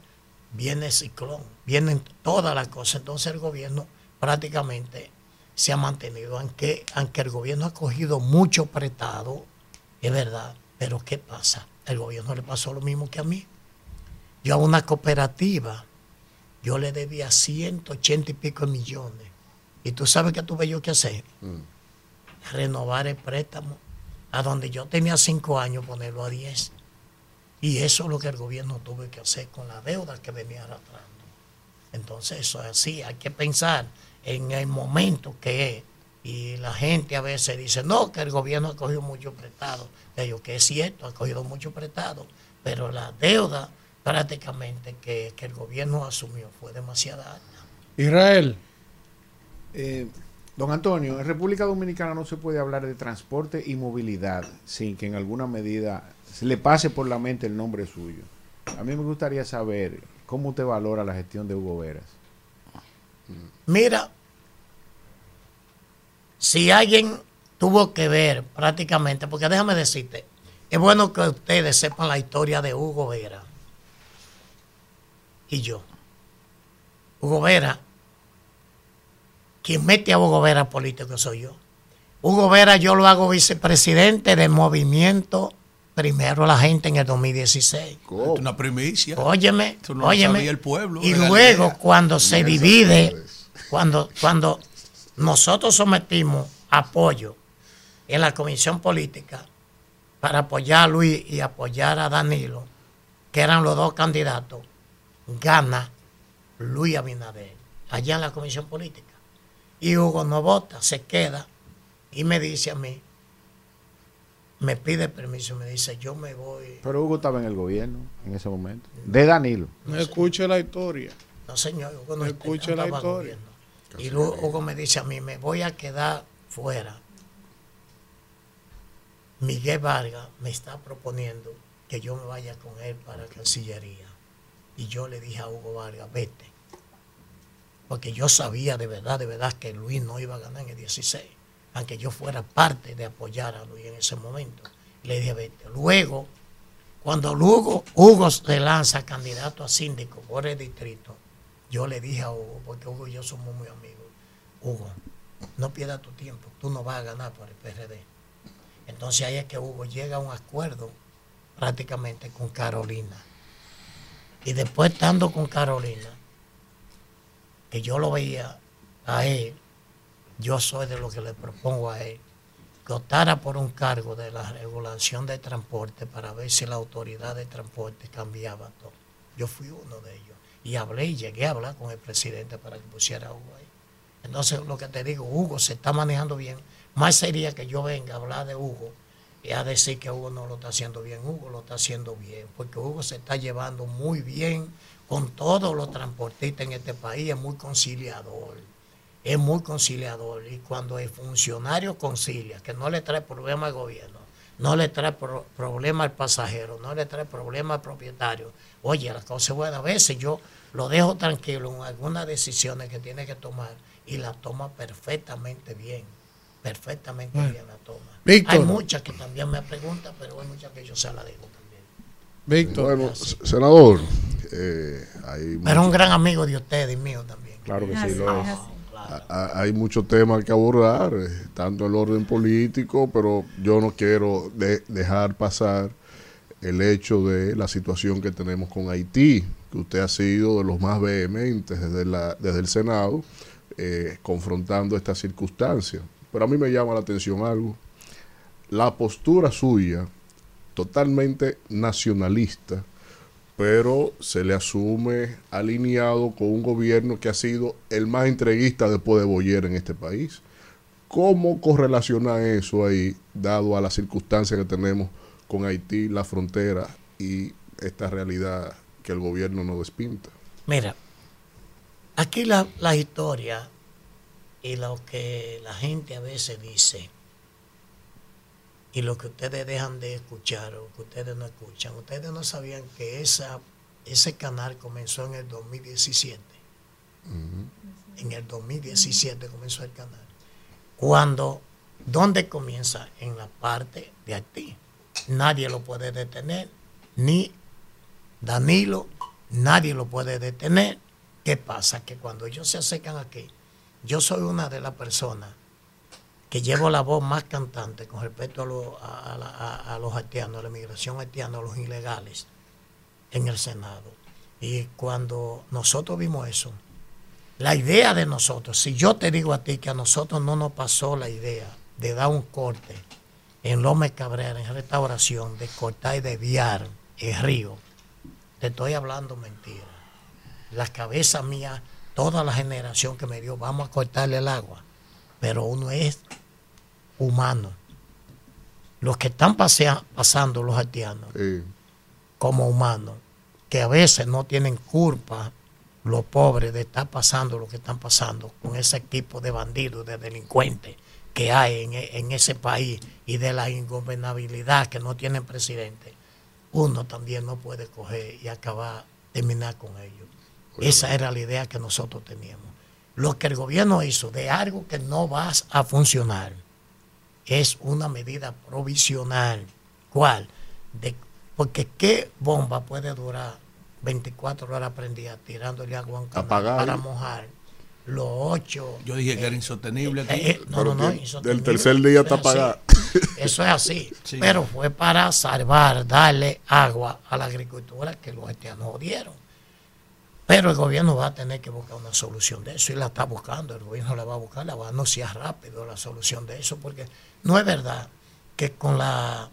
viene el ciclón, vienen todas las cosas. Entonces el gobierno prácticamente se ha mantenido, aunque, aunque el gobierno ha cogido mucho prestado, es verdad, pero ¿qué pasa? El gobierno le pasó lo mismo que a mí. Yo a una cooperativa, yo le debía 180 y pico millones. Y tú sabes qué tuve yo que hacer. Renovar el préstamo. A donde yo tenía 5 años, ponerlo a 10. Y eso es lo que el gobierno tuvo que hacer con la deuda que venía arrastrando. Entonces eso es así, hay que pensar en el momento que es. Y la gente a veces dice, no, que el gobierno ha cogido mucho prestado. Digo que es cierto, ha cogido mucho prestado, pero la deuda prácticamente que, que el gobierno asumió fue demasiada alta. Israel. Eh, don Antonio, en República Dominicana no se puede hablar de transporte y movilidad sin que en alguna medida se le pase por la mente el nombre suyo. A mí me gustaría saber cómo usted valora la gestión de Hugo Veras. Mira, si alguien tuvo que ver prácticamente, porque déjame decirte, es bueno que ustedes sepan la historia de Hugo Vera y yo. Hugo Vera, quien mete a Hugo Vera político soy yo. Hugo Vera yo lo hago vicepresidente del movimiento Primero la gente en el 2016. Una primicia. Óyeme, no lo óyeme. el pueblo. Y luego cuando se divide, cuando, cuando nosotros sometimos apoyo en la comisión política para apoyar a Luis y apoyar a Danilo, que eran los dos candidatos, gana Luis Abinader, allá en la comisión política. Y Hugo no vota, se queda y me dice a mí, me pide permiso, me dice, yo me voy. Pero Hugo estaba en el gobierno en ese momento. De Danilo. No escuche la historia. No, señor, Hugo no, No escuche la historia. gobierno. Y luego Hugo me dice a mí, me voy a quedar fuera. Miguel Vargas me está proponiendo que yo me vaya con él para Cancillería. Y yo le dije a Hugo Vargas, vete. Porque yo sabía de verdad, de verdad que Luis no iba a ganar en el 16. Aunque yo fuera parte de apoyar a Luis en ese momento. Le dije, vete. Luego, cuando Hugo, Hugo se lanza candidato a síndico por el distrito, yo le dije a Hugo, porque Hugo y yo somos muy amigos, Hugo, no pierdas tu tiempo, tú no vas a ganar por el PRD. Entonces ahí es que Hugo llega a un acuerdo prácticamente con Carolina. Y después estando con Carolina, que yo lo veía a él, yo soy de lo que le propongo a él, que optara por un cargo de la regulación de transporte para ver si la autoridad de transporte cambiaba todo. Yo fui uno de ellos. Y hablé y llegué a hablar con el presidente para que pusiera a Hugo ahí. Entonces, lo que te digo, Hugo se está manejando bien. Más sería que yo venga a hablar de Hugo y a decir que Hugo no lo está haciendo bien. Hugo lo está haciendo bien, porque Hugo se está llevando muy bien con todos los transportistas en este país. Es muy conciliador. Es muy conciliador. Y cuando el funcionario concilia, que no le trae problema al gobierno, no le trae pro- problema al pasajero, no le trae problema al propietario. Oye, la cosa es buena. A veces yo lo dejo tranquilo en algunas decisiones que tiene que tomar y la toma perfectamente bien. Perfectamente Bueno. bien la toma. Víctor. Hay muchas que también me preguntan, pero hay muchas que yo se la digo también. Víctor. Bueno, senador, eh, hay, Pero mucho- un gran amigo de ustedes y mío también. Claro que sí, Así lo es, es. así. a- a- hay muchos temas que abordar, eh, tanto el orden político, pero yo no quiero de- dejar pasar el hecho de la situación que tenemos con Haití, que usted ha sido de los más vehementes desde, la, desde el Senado, eh, confrontando esta circunstancia. Pero a mí me llama la atención algo. La postura suya, totalmente nacionalista, pero se le asume alineado con un gobierno que ha sido el más entreguista después de Boyer en este país. ¿Cómo correlaciona eso ahí, dado a las circunstancias que tenemos con Haití, la frontera y esta realidad que el gobierno nos despinta? Mira, aquí la, la historia y lo que la gente a veces dice y lo que ustedes dejan de escuchar o que ustedes no escuchan, ustedes no sabían que esa, ese canal comenzó en el 2017. En el 2017 comenzó el canal. Cuando, ¿dónde comienza? En la parte de Haití. Nadie lo puede detener, ni Danilo, nadie lo puede detener. ¿Qué pasa? Que cuando ellos se acercan aquí, yo soy una de las personas que llevo la voz más cantante con respecto a, a- los haitianos, a la migración haitiana, a los ilegales en el Senado. Y cuando nosotros vimos eso, la idea de nosotros, si yo te digo a ti que a nosotros no nos pasó la idea de dar un corte en Lómez Cabrera, en restauración, de cortar y desviar el río, te estoy hablando mentira. La cabeza mía, toda la generación que me dio, vamos a cortarle el agua. Pero uno es humano. Los que están pasea- pasando los haitianos como humanos, que a veces no tienen culpa los pobres de estar pasando lo que están pasando con ese equipo de bandidos, de delincuentes que hay en, e- en ese país y de la ingobernabilidad que no tienen presidente, uno también no puede coger y acabar, terminar con ellos. Esa era la idea que nosotros teníamos. Lo que el gobierno hizo de algo que no va a funcionar es una medida provisional. ¿Cuál? De, porque ¿qué bomba puede durar 24 horas prendida tirándole agua a un canal Apagar. para mojar los ocho? Yo dije que era eh, insostenible aquí. eh, eh, no, no, no, insostenible. del tercer día está apagada. Eso es así. Sí. Pero fue para salvar, darle agua a la agricultura que los haitianos odiaron. Pero el gobierno va a tener que buscar una solución de eso y la está buscando. El gobierno la va a buscar, la va a anunciar rápido la solución de eso, porque no es verdad que con la,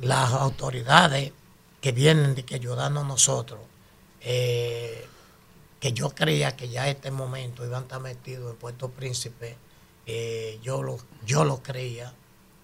las autoridades que vienen de que ayudarnos nosotros, eh, que yo creía que ya en este momento iban a estar metidos en Puerto Príncipe, eh, yo, lo, yo lo creía,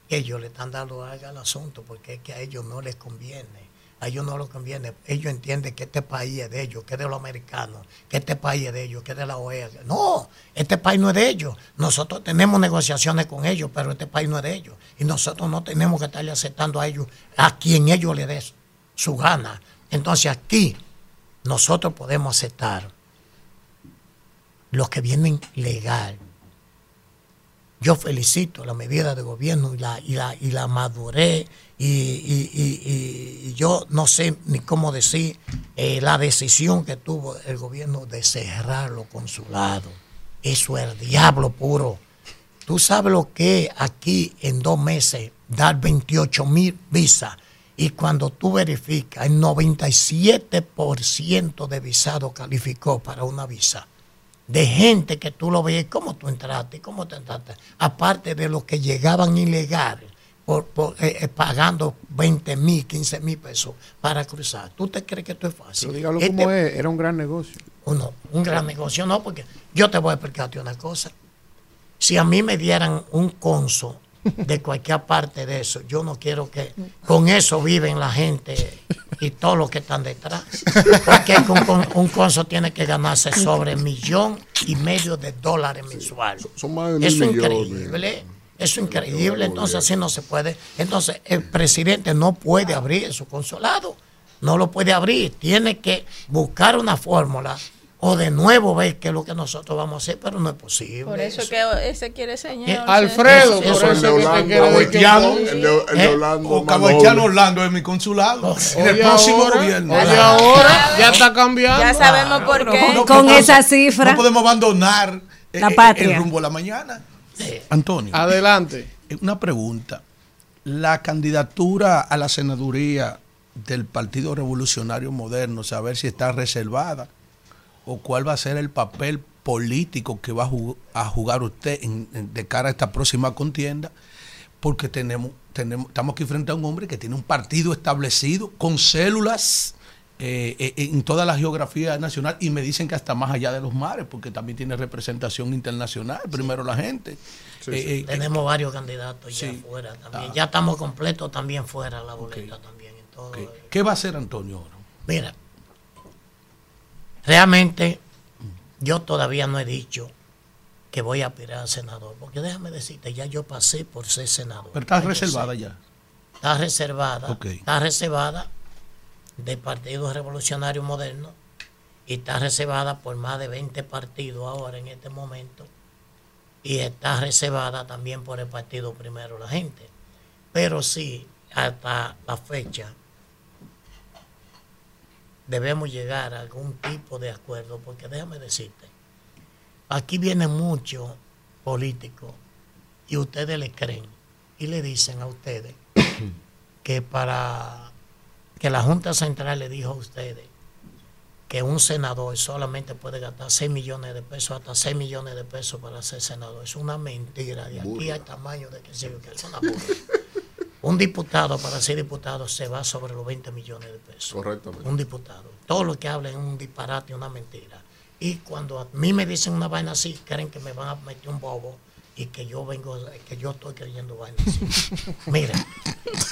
ellos le están dando algo al asunto porque es que a ellos no les conviene. A ellos no les conviene. Ellos entienden que este país es de ellos, que es de los americanos, que este país es de ellos, que es de la OEA. No, este país no es de ellos. Nosotros tenemos negociaciones con ellos, pero este país no es de ellos. Y nosotros no tenemos que estarle aceptando a ellos, a quien ellos le den su gana. Entonces aquí nosotros podemos aceptar los que vienen legal. Yo felicito la medida de gobierno y la, y la, y la madurez y, y- y- yo no sé ni cómo decir eh, la decisión que tuvo el gobierno de cerrar los consulados. Eso es el diablo puro. Tú sabes lo que aquí en dos meses dar 28 mil visas y cuando tú verificas, el 97% de visado calificó para una visa. De gente que tú lo ves, ¿cómo tú entraste? ¿Cómo te entraste? Aparte de los que llegaban ilegales, por, por, eh, eh, pagando 20 mil, 15 mil pesos para cruzar. ¿Tú te crees que esto es fácil? Pero dígalo Este- como es, era un gran negocio. uno, un gran negocio, no, porque yo te voy a explicarte una cosa. Si a mí me dieran un conso de cualquier parte de eso, yo no quiero que con eso viven la gente y todos los que están detrás. Porque con- un conso tiene que ganarse sobre millón y medio de dólares mensuales. Son más de mil Eso es increíble. Eso es increíble. Entonces así no se puede. Entonces el presidente no puede abrir su consulado. No lo puede abrir. Tiene que buscar una fórmula o de nuevo ver qué es lo que nosotros vamos a hacer, pero no es posible. Por eso es que ese quiere señor. Eh, Alfredo, Eso- por eso- eso quiere decir que Cabochano, no. El de, el de Eh, Orlando. o más Cabochano doble. Orlando es mi consulado. en el próximo ahora, gobierno. oye, ahora ya está cambiando. Ya sabemos por qué. No, Con no, esa cifra. No podemos abandonar eh, La patria. el rumbo a la mañana. Antonio, Adelante. una pregunta. La candidatura a la senaduría del Partido Revolucionario Moderno, saber si está reservada o cuál va a ser el papel político que va a jugar, a jugar usted en- en- de cara a esta próxima contienda, porque tenemos, tenemos, estamos aquí frente a un hombre que tiene un partido establecido con células eh, eh, en toda la geografía nacional y me dicen que hasta más allá de los mares, porque también tiene representación internacional, primero la gente. Sí, Eh, sí. eh, Tenemos varios candidatos ya fuera también. Ah. Ya estamos completos también fuera la boleta también. en todo. ¿Qué va a hacer Antonio ahora? Mira, realmente yo todavía no he dicho que voy a aspirar a senador, porque déjame decirte, ya yo pasé por ser senador. Pero está Ya yo reservada sé. ya. Está reservada. Ok. Está reservada del Partido Revolucionario Moderno y está reservada por más de 20 partidos ahora en este momento y está reservada también por el Partido Primero la Gente. Pero sí, hasta la fecha debemos llegar a algún tipo de acuerdo, porque déjame decirte, aquí vienen muchos políticos y ustedes le creen y le dicen a ustedes que para que la Junta Central le dijo a ustedes que un senador solamente puede gastar 6 millones de pesos, hasta 6 millones de pesos para ser senador. Es una mentira de aquí Burla. al tamaño de que se que es una burla. Un diputado para ser diputado se va sobre los 20 millones de pesos. Correctamente. Un diputado. Todo lo que habla es un disparate, una mentira. Y cuando a mí me dicen una vaina así, creen que me van a meter un bobo y que yo vengo, que yo estoy creyendo vainas así. Mira,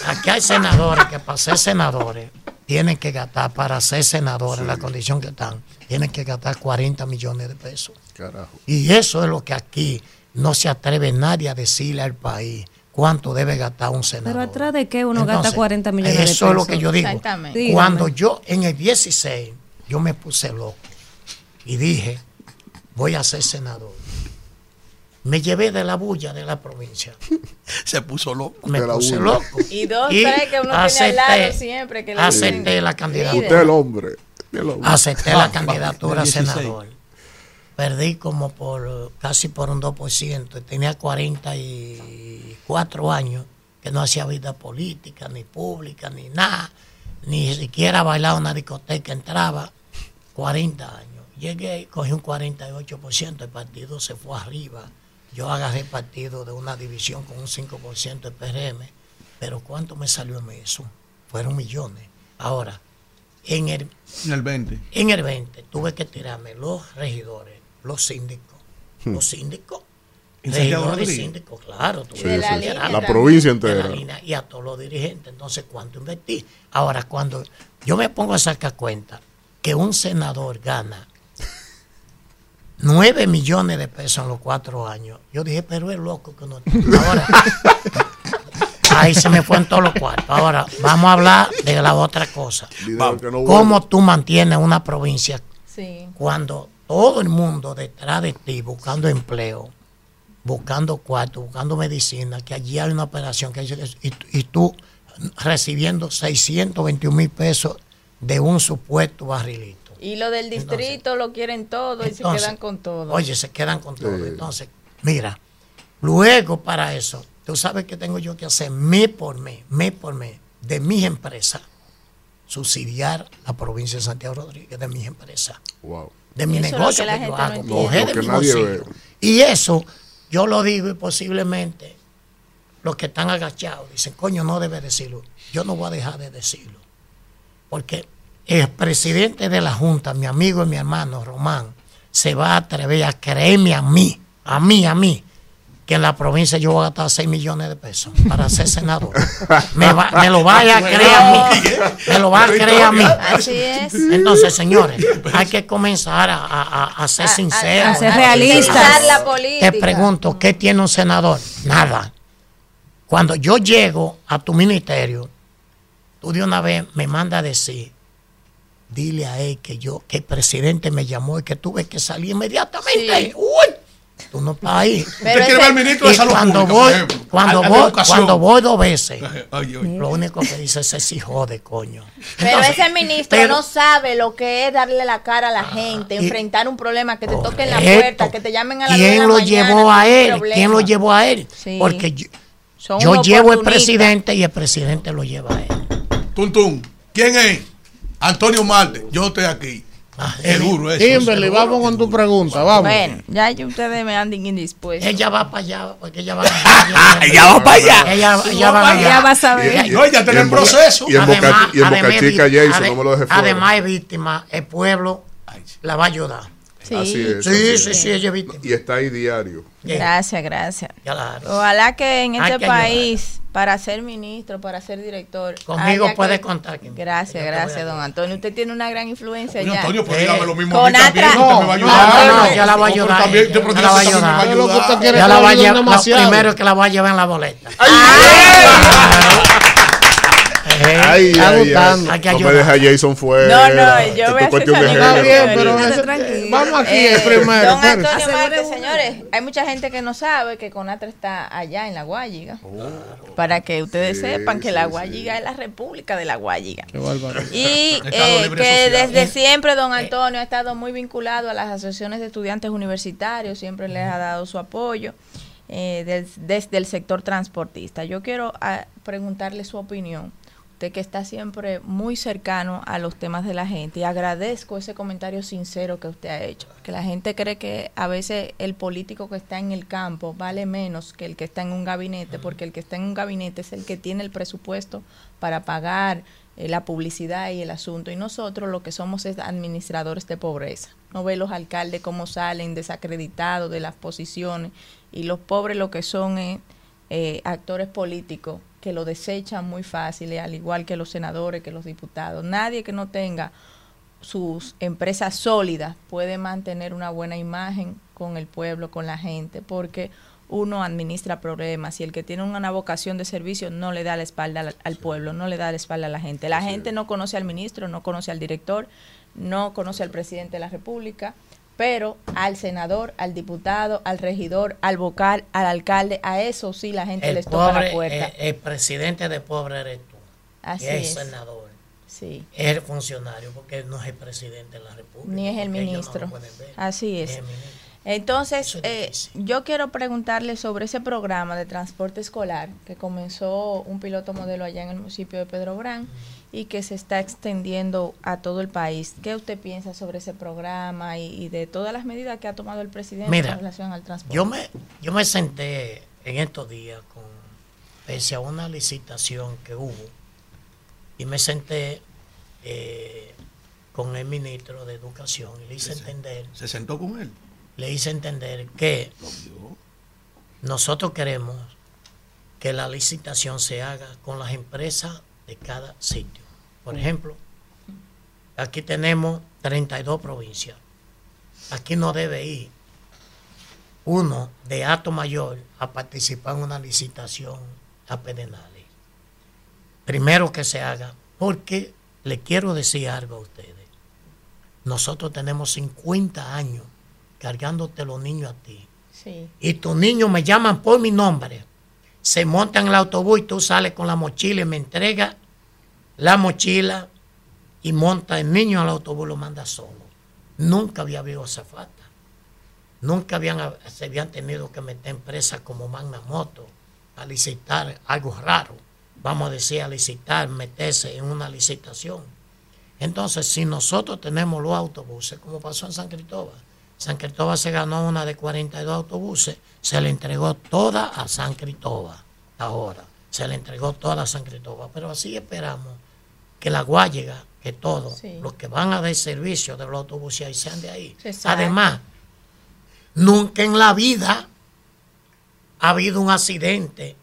aquí hay senadores que para ser senadores tienen que gastar, para ser senadores, en la condición que están, tienen que gastar 40 millones de pesos. Carajo. Y eso es lo que aquí no se atreve nadie a decirle al país cuánto debe gastar un senador. Pero atrás de qué uno Entonces, gasta 40 millones de pesos. Eso es lo que yo digo. Exactamente. Dígame. Cuando yo en el 16, yo me puse loco y dije, voy a ser senador. Me llevé de la bulla de la provincia. Se puso loco. Me puse bulla. loco. Y dos, tres que uno tiene al lado siempre. Que le acepté la candidatura. Usted el hombre. El hombre. Acepté la candidatura a del 16. senador. Perdí como por casi por un 2%. Tenía 44 años que no hacía vida política, ni pública, ni nada. Ni siquiera bailaba una discoteca, entraba 40 años. Llegué, cogí un 48%, el partido se fue arriba. Yo agarré el partido de una división con un 5% de PRM. Pero ¿cuánto me salió en eso? Fueron millones. Ahora, en el En el 20. en el 20 tuve que tirarme los regidores, los síndicos, los síndicos, ¿En Santiago regidores y síndicos, claro. tú Sí, sí, la provincia la entera. línea, y a todos los dirigentes. Entonces, ¿cuánto invertí? Ahora, cuando yo me pongo a sacar cuenta que un senador gana 9 millones de pesos en los cuatro años, yo dije, pero es loco que no. Ahora, ahí se me fue en todos los cuartos. Ahora, vamos a hablar de la otra cosa. ¿Cómo tú mantienes una provincia Sí. cuando todo el mundo detrás de ti buscando empleo, buscando cuarto, buscando medicina, que allí hay una operación que y, y tú recibiendo 621 mil pesos de un supuesto barrilito. Y lo del distrito lo quieren todo y se quedan con todo. Oye, se quedan con todo. Entonces, mira, luego para eso, tú sabes que tengo yo que hacer mes por mes, mes por mes, de mis empresas, subsidiar la provincia de Santiago Rodríguez, de mis empresas Wow. De mi Eso negocio que yo no hago, coger Lo de mi nadie bolsillo. ve. Y eso yo lo digo y posiblemente los que están agachados dicen, coño, no debe decirlo. Yo no voy a dejar de decirlo. Porque el presidente de la Junta, mi amigo y mi hermano Román, se va a atrever a creerme a mí, a mí, a mí, que en la provincia yo voy a gastar 6 millones de pesos para ser senador. me, va- me lo vaya a creer a mí. Me lo va a creer a mí. Así es. Entonces, señores, hay que comenzar a, a- a- a ser sinceros. a ser realistas. Utilizar la política. Te pregunto, ¿qué tiene un senador? Nada. Cuando yo llego a tu ministerio, tú de una vez me manda a decir, dile a él que yo, que el presidente me llamó y que tuve que salir inmediatamente. Sí. Uy, tú no estás ahí. Pero Usted quiere ver al ministro de Y Salud cuando Pública, voy, ejemplo, cuando voy, cuando voy dos veces, lo único que dice es ese hijo de coño. Pero Entonces, ese ministro pero- no sabe lo que es darle la cara a la gente, enfrentar un problema, que te toquen la puerta, que te llamen a la de ¿Quién lo mañana, llevó a él? ¿Quién lo llevó a él? Sí. Porque yo, llevo el presidente y el presidente lo lleva a él. Tuntún, ¿quién es? Antonio Marte, yo estoy aquí. Es duro eso. Kimberly, vamos con tu pregunta, vamos. Bueno, ya ustedes me andan indispuestos. Ella va para allá, porque ella va Ella va para allá. Ella, ella va allá. Ya vas a. Y- No, ella y el proceso. Y en Boca, Además- y en Boca además Chica, Jason, no me lo dejes fuera. Además es víctima, el pueblo la va a ayudar. Sí. Así es. Sí, así sí, es. sí, ella. Y está ahí diario. Gracias, gracias. Ojalá que en este que país, para ser ministro, para ser director. Conmigo puede que- contar. Gracias, gracias, don Antonio. Usted tiene una gran influencia Coño, ya. Antonio, pues dígame lo mismo con también. Usted me va a No, ayudar. no, no, ya la voy a No, ayudar. también, Ya yo creo que la va a ayudar. Ya la va a llevar, primero es que la voy a llevar en la boleta. Ay, está ay, gustando. ay. Hay que No me deja Jason fuera. No, no, yo voy a hacer Está género. bien, pero Quédate ese- tranquilo. vamos aquí Eh, primero. Don. Antonio Marte, señores, hay mucha gente que no sabe que Conatra está allá en la Guayiga. Para que ustedes Sí, sepan que sí, la sí. Guayiga es la República de la Guayiga. Qué. Y eh, que Social. desde siempre don Antonio ha estado muy vinculado a las asociaciones de estudiantes universitarios, siempre les ha dado su apoyo eh, des- desde el sector transportista. Yo quiero ah, preguntarle su opinión, usted que está siempre muy cercano a los temas de la gente, y agradezco ese comentario sincero que usted ha hecho, que la gente cree que a veces el político que está en el campo vale menos que el que está en un gabinete, porque el que está en un gabinete es el que tiene el presupuesto para pagar eh, la publicidad y el asunto. Y nosotros lo que somos es administradores de pobreza. No ve los alcaldes cómo salen desacreditados de las posiciones y los pobres lo que son es eh, actores políticos que lo desechan muy fácil, eh, al igual que los senadores, que los diputados. Nadie que no tenga sus empresas sólidas puede mantener una buena imagen con el pueblo, con la gente, porque uno administra problemas y el que tiene una vocación de servicio no le da la espalda al, al pueblo, no le da la espalda a la gente. La gente no conoce al ministro, no conoce al director, no conoce al presidente de la República, pero al senador, al diputado, al regidor, al vocal, al alcalde, a eso sí la gente El les toca la puerta. eh, el presidente de pobre eres tú. Así y el es. senador. Sí. Es el funcionario, porque no es el presidente de la República. Ni es el no ministro. Así es. Es. Entonces, eh, yo quiero preguntarle sobre ese programa de transporte escolar que comenzó un piloto modelo allá en el municipio de Pedro Brán y que se está extendiendo a todo el país. ¿Qué usted piensa sobre ese programa y, y de todas las medidas que ha tomado el presidente Mira, en relación al transporte? Yo me, yo me senté en estos días con, pese a una licitación que hubo, y me senté eh, con el ministro de Educación y le hice Se- entender, Se sentó con él. le hice entender que nosotros queremos que la licitación se haga con las empresas de cada sitio. Por ejemplo, aquí tenemos 32 provincias. Aquí no debe ir uno de acto mayor a participar en una licitación a Pedernales. Primero que se haga, porque le quiero decir algo a ustedes. Nosotros tenemos 50 años cargándote los niños a ti. Sí. Y tus niños me llaman por mi nombre. Se montan en el autobús y tú sales con la mochila y me entregas la mochila y monta el niño al autobús lo manda solo. Nunca había habido zafata. Nunca habían, se habían tenido que meter empresas como Magna Moto a licitar algo raro. Vamos a decir, a licitar, meterse en una licitación. Entonces, si nosotros tenemos los autobuses, como pasó en San Cristóbal, San Cristóbal se ganó una de 42 autobuses, se le entregó toda a San Cristóbal ahora, se le entregó toda a San Cristóbal, pero así esperamos que la Guayega, que todos Sí. los que van a dar servicio de los autobuses ahí sean de ahí. Además, nunca en la vida ha habido un accidente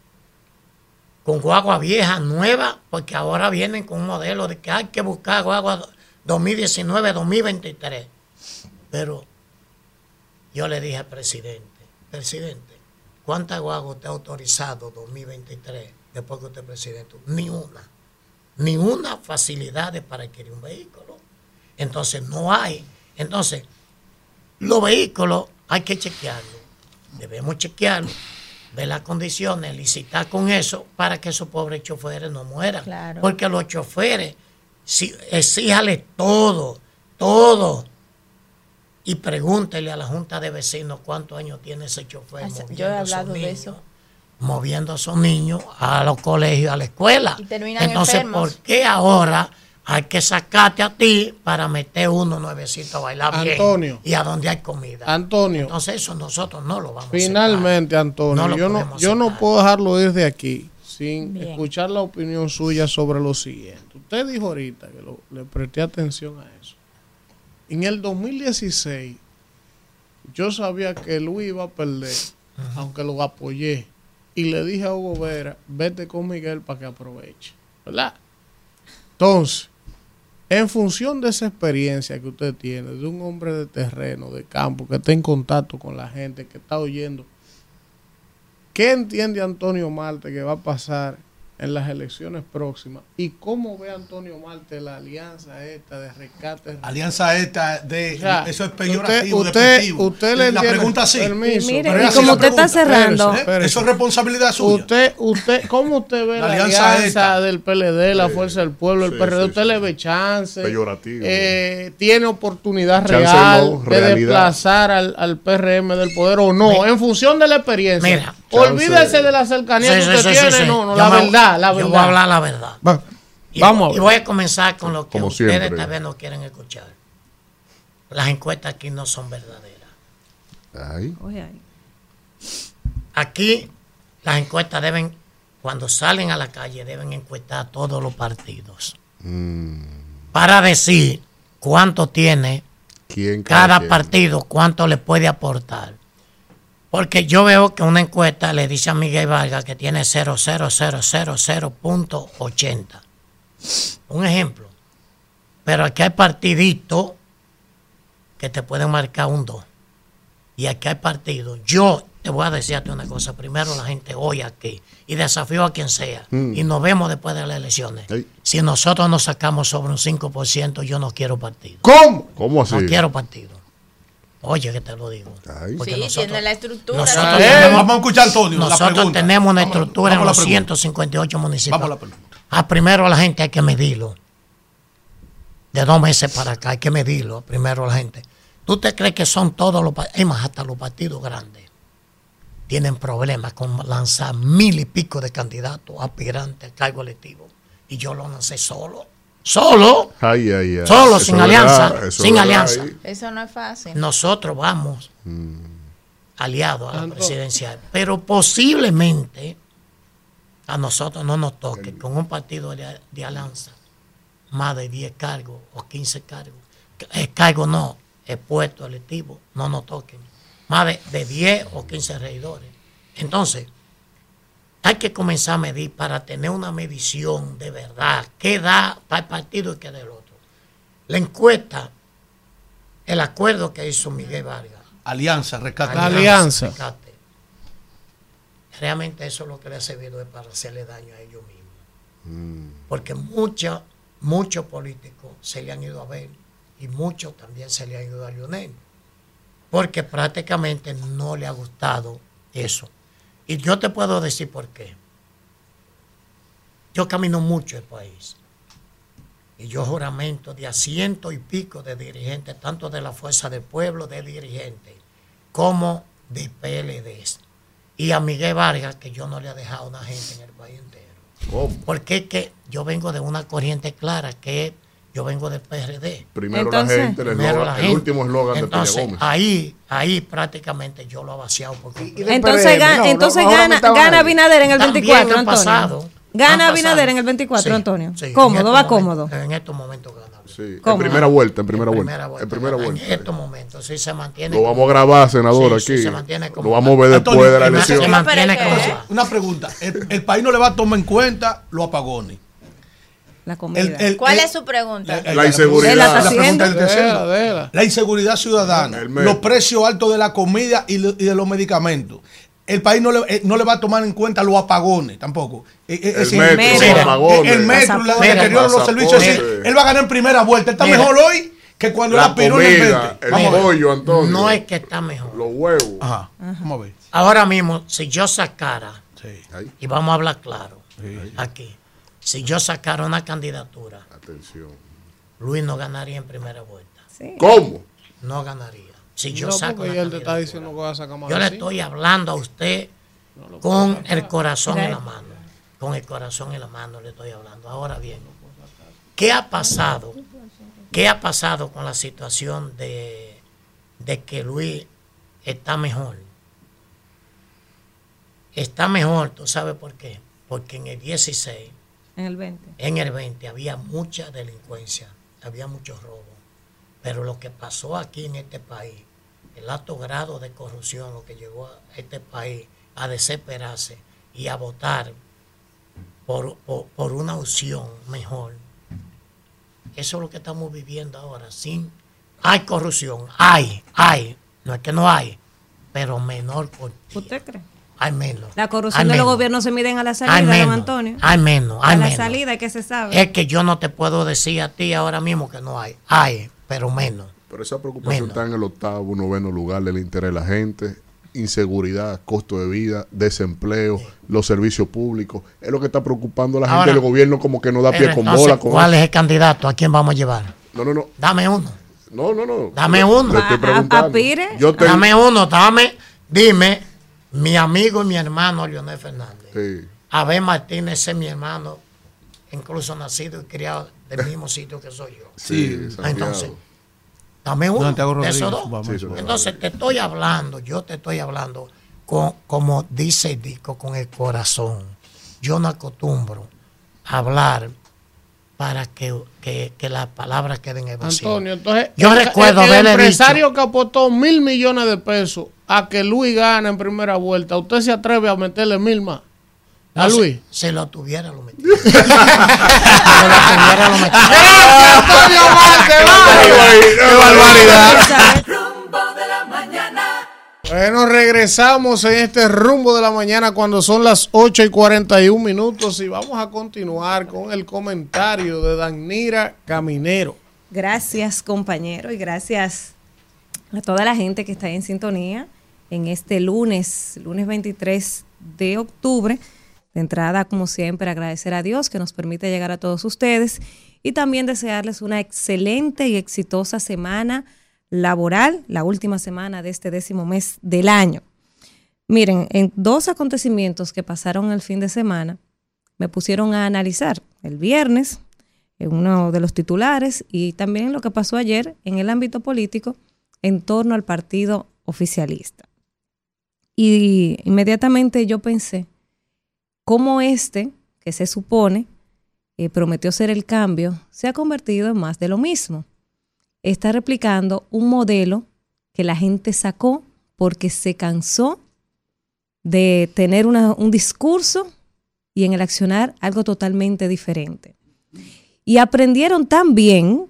con guagua vieja, nueva, porque ahora vienen con un modelo de que hay que buscar guagua 2019-2023. Pero yo le dije al presidente, presidente, ¿cuántas guaguas usted ha autorizado 2023 después que usted es presidente? Ni una. Ni una facilidad para adquirir un vehículo. Entonces no hay. Entonces, los vehículos hay que chequearlos. Debemos chequearlos, ver las condiciones, licitar con eso para que esos pobres choferes no mueran. Claro. Porque los choferes, si, exíjale todo, todo. Y pregúntele a la Junta de Vecinos cuántos años tiene ese chofer. Yo he hablado de eso. Moviendo a esos niños a los colegios, a la escuela. Y Entonces, enfermos. ¿por qué ahora hay que sacarte a ti para meter uno nuevecito a bailar bien? Antonio. Y a donde hay comida. Antonio. Entonces, eso nosotros no lo vamos Finalmente, Antonio, No lo yo, no, yo no puedo dejarlo ir de aquí sin Bien. escuchar la opinión suya sobre lo siguiente. Usted dijo ahorita que lo- le presté atención a eso. En el 2016, yo sabía que Luis iba a perder, aunque lo apoyé. Y le dije a Hugo Vera, vete con Miguel para que aproveche. ¿Verdad? Entonces, en función de esa experiencia que usted tiene, de un hombre de terreno, de campo, que está en contacto con la gente, que está oyendo, ¿qué entiende Antonio Marte que va a pasar en las elecciones próximas? ¿Y cómo ve Antonio Marte la alianza esta de rescate? Alianza esta de O sea, eso es peyorativo, usted- usted- despectivo. usted le la tiene pregunta sí. permiso. Y mire, Pero y es así como usted está cerrando-. Eso es responsabilidad suya. Usted, usted, ¿cómo usted ve La la, alianza del PLD, la Fuerza del Pueblo, el sí, PRD? sí, ¿Usted sí. le ve chance? Peyorativo. Eh, ¿Tiene oportunidad Chance real no, de desplazar al, al PRM del poder o no? en función de la experiencia. Mira. Olvídese de la cercanía Sí, que sí, usted sí, tiene. sí. No, no, Yo la me- verdad, la yo verdad. voy a hablar la verdad. Va- Y, Vamos a y ver. voy a comenzar con lo que Como ustedes siempre. tal vez no quieren escuchar. Las encuestas aquí no son verdaderas. Ay. Aquí las encuestas deben, cuando salen a la calle, deben encuestar a todos los partidos Mm. para decir cuánto tiene ¿Quién cada partido, cuánto le puede aportar. Porque yo veo que una encuesta le dice a Miguel Vargas que tiene 0,0000.80. Un ejemplo. Pero aquí hay partiditos que te pueden marcar un 2. Y aquí hay partidos. Yo te voy a decirte una cosa. Primero la gente hoy aquí. Y desafío a quien sea. Mm. Y nos vemos después de las elecciones. Si nosotros nos sacamos sobre un 5%, yo no quiero partido. ¿Cómo? ¿Cómo así? No quiero partido. Oye, que te lo digo. Ay. Porque Sí, nosotros- tiene la estructura. nosotros Eh, tenemos, Vamos a escuchar a Antonio. nosotros tenemos una a- estructura en vamos a los la pregunta. 158 municipios. Vamos a la pregunta. Ah, primero la gente hay que medirlo. De dos meses para acá hay que medirlo. Primero la gente. ¿Tú te crees que son todos los partidos? Es más, hasta los partidos grandes tienen problemas con lanzar mil y pico de candidatos aspirantes al cargo electivo. Y yo lo lancé solo. Solo. Ay, ay, ay. Solo, Eso sin alianza, sin verdad alianza. Eso no es fácil. Nosotros vamos Mm. aliados a la presidencial. Pero posiblemente a nosotros no nos toque con un partido de, de alianza más de 10 cargos o 15 cargos. Eh, cargos no, el puesto electivo, no nos toquen. Más de, de 10 o 15 regidores. Entonces, hay que comenzar a medir para tener una medición de verdad. ¿Qué da para el partido y qué del otro? La encuesta, el acuerdo que hizo Miguel Vargas. Alianza, rescate. Alianza. rescate. Realmente eso lo que le ha servido es para hacerle daño a ellos mismos. Porque muchos, muchos políticos se le han ido a ver y muchos también se le han ido a Lionel. Porque prácticamente no le ha gustado eso. Y yo te puedo decir por qué. Yo camino mucho el país. Y yo juramento de a ciento y pico de dirigentes, tanto de la Fuerza del Pueblo, de dirigentes, como de PLDs. Y a Miguel Vargas, que yo no le he dejado a una gente en el país entero. Porque es que yo vengo de una corriente clara, que yo vengo del PRD. Primero la gente, el Primero eslogan- la el gente. último eslogan de Peña Gómez. ahí, ahí prácticamente yo lo he vaciado. Porque Entonces, ga- entonces gana, gana Abinader en el 24, Antonio. Pasado, Gana pasado. en el 24, Sí, Antonio. sí, cómodo, va cómodo. En estos momentos gana. Sí, en primera vuelta, en primera En vuelta. primera vuelta, En primera vuelta. En estos momentos sí se mantiene. Lo vamos a grabar, senador, Sí, sí, aquí. se mantiene como- Lo vamos a ver después Antonio, de la elección. se mantiene como- Una pregunta. El, el país no le va a tomar en cuenta los apagones. La El- el- ¿Cuál el- es su pregunta? La inseguridad. La pregunta déjala. La inseguridad ciudadana, El metro. los precios altos de la comida y, lo- y de los medicamentos. El país no le, eh, no le va a tomar en cuenta los apagones tampoco. Eh, eh, El ese- metro, Mira, los el- apagones. El metro, el deterioro de los servicios. Pasaporte. él va a ganar en primera vuelta. Está Mira. mejor hoy que cuando La en el comida, 20. el Vamos pollo, Antonio. No es que está mejor. Los huevos. Ajá. Vamos a ver. Ahora mismo, si yo sacara, Ahí. y vamos a hablar claro, aquí, si yo sacara una candidatura, Atención. Luis no ganaría en primera vuelta. ¿Cómo? No ganaría. Si yo No, saco una te está candidatura. diciendo que va a sacar más Yo le cinco. estoy hablando a usted con el corazón en la mano. Con el corazón en la mano le estoy hablando. Ahora bien, ¿qué ha pasado? ¿Qué ha pasado con la situación de, de que Luis está mejor? Está mejor, ¿tú sabes por qué? Porque en el 16, En el 20. en el 20 había mucha delincuencia, había mucho robo. Pero lo que pasó aquí en este país, el alto grado de corrupción, lo que llevó a este país a desesperarse y a votar por, por, por una opción mejor. Eso es lo que estamos viviendo ahora. Sin, hay corrupción, hay, hay, no es que no hay, pero menor por ¿Usted cree? Hay menos. La corrupción de los gobiernos se miden a la salida, don menos, Antonio. hay menos, a la salida que se sabe. Es que yo no te puedo decir a ti ahora mismo que no hay. Hay, pero menos. Pero esa preocupación Menos. está en el octavo, noveno lugar del interés de la gente. Inseguridad, costo de vida, desempleo, los servicios públicos. Es lo que está preocupando a la Ahora, gente. El gobierno como que no da pie con entonces, bola. Con ¿Cuál es el candidato? ¿A quién vamos a llevar? No, no, no. Dame uno. No, no, no. Dame uno. le estoy preguntando. Apire. Yo tengo- Dame uno, dame. Dime, mi amigo y mi hermano Leonel Fernández. Sí. Abel Martínez es mi hermano, incluso nacido y criado del mismo sitio que soy yo. Sí, Entonces, dame uno Santiago de esos dos. vamos, Sí, Santiago. Entonces, te estoy hablando, yo te estoy hablando con, como dice el disco, con el corazón. Yo no acostumbro a hablar para que, que, que las palabras queden en el vacío. Antonio, entonces, yo el, recuerdo el, el empresario dicho, que apostó mil millones de pesos a que Luis gane en primera vuelta, ¿usted se atreve a meterle mil más? A no, Luis. Si, lo tuviera, lo metía. si lo tuviera, lo metía. Antonio Marte, ¡Qué barbaridad! Rumbo de la mañana. Bueno, regresamos en este rumbo de la mañana cuando son las 8 y 41 minutos y vamos a continuar con el comentario de Danira Caminero. Gracias, compañero, y gracias a toda la gente que está en sintonía en este lunes, lunes 23 de octubre. De entrada, como siempre, agradecer a Dios que nos permite llegar a todos ustedes y también desearles una excelente y exitosa semana laboral, la última semana de este décimo mes del año. Miren, en dos acontecimientos que pasaron el fin de semana, me pusieron a analizar el viernes, en uno de los titulares, y también lo que pasó ayer en el ámbito político en torno al partido oficialista. Y inmediatamente yo pensé, cómo este, que se supone eh, prometió ser el cambio, se ha convertido en más de lo mismo. Está replicando un modelo que la gente sacó porque se cansó de tener una- un discurso y en el accionar algo totalmente diferente. Y aprendieron tan bien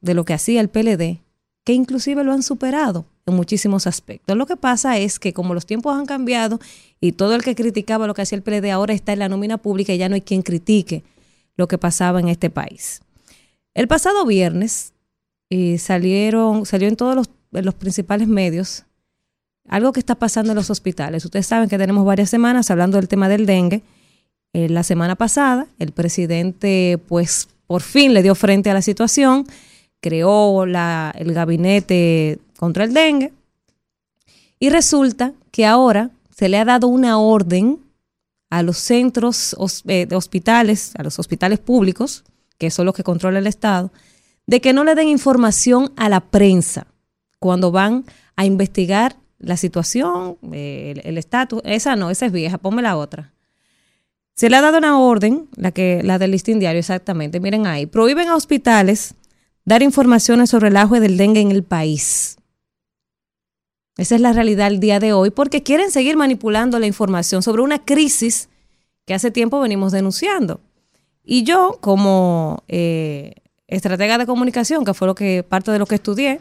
de lo que hacía el PLD que inclusive lo han superado en muchísimos aspectos. Lo que pasa es que como los tiempos han cambiado y todo el que criticaba lo que hacía el PLD ahora está en la nómina pública y ya no hay quien critique lo que pasaba en este país. El pasado viernes eh, salieron, salió en todos los, los principales medios algo que está pasando en los hospitales. Ustedes saben que tenemos varias semanas hablando del tema del dengue. Eh, la semana pasada, el presidente, pues, por fin le dio frente a la situación, creó la- el gabinete contra el dengue y resulta que ahora se le ha dado una orden a los centros eh, de hospitales, a los hospitales públicos, que son los que controla el Estado, de que no le den información a la prensa cuando van a investigar la situación, eh, el estatus. Esa no, esa es vieja, ponme la otra. Se le ha dado una orden, la que la del listín diario exactamente, miren ahí, prohíben a hospitales dar informaciones sobre el auge del dengue en el país. Esa es la realidad el día de hoy, porque quieren seguir manipulando la información sobre una crisis que hace tiempo venimos denunciando. Y yo, como eh, estratega de comunicación, que fue lo que parte de lo que estudié,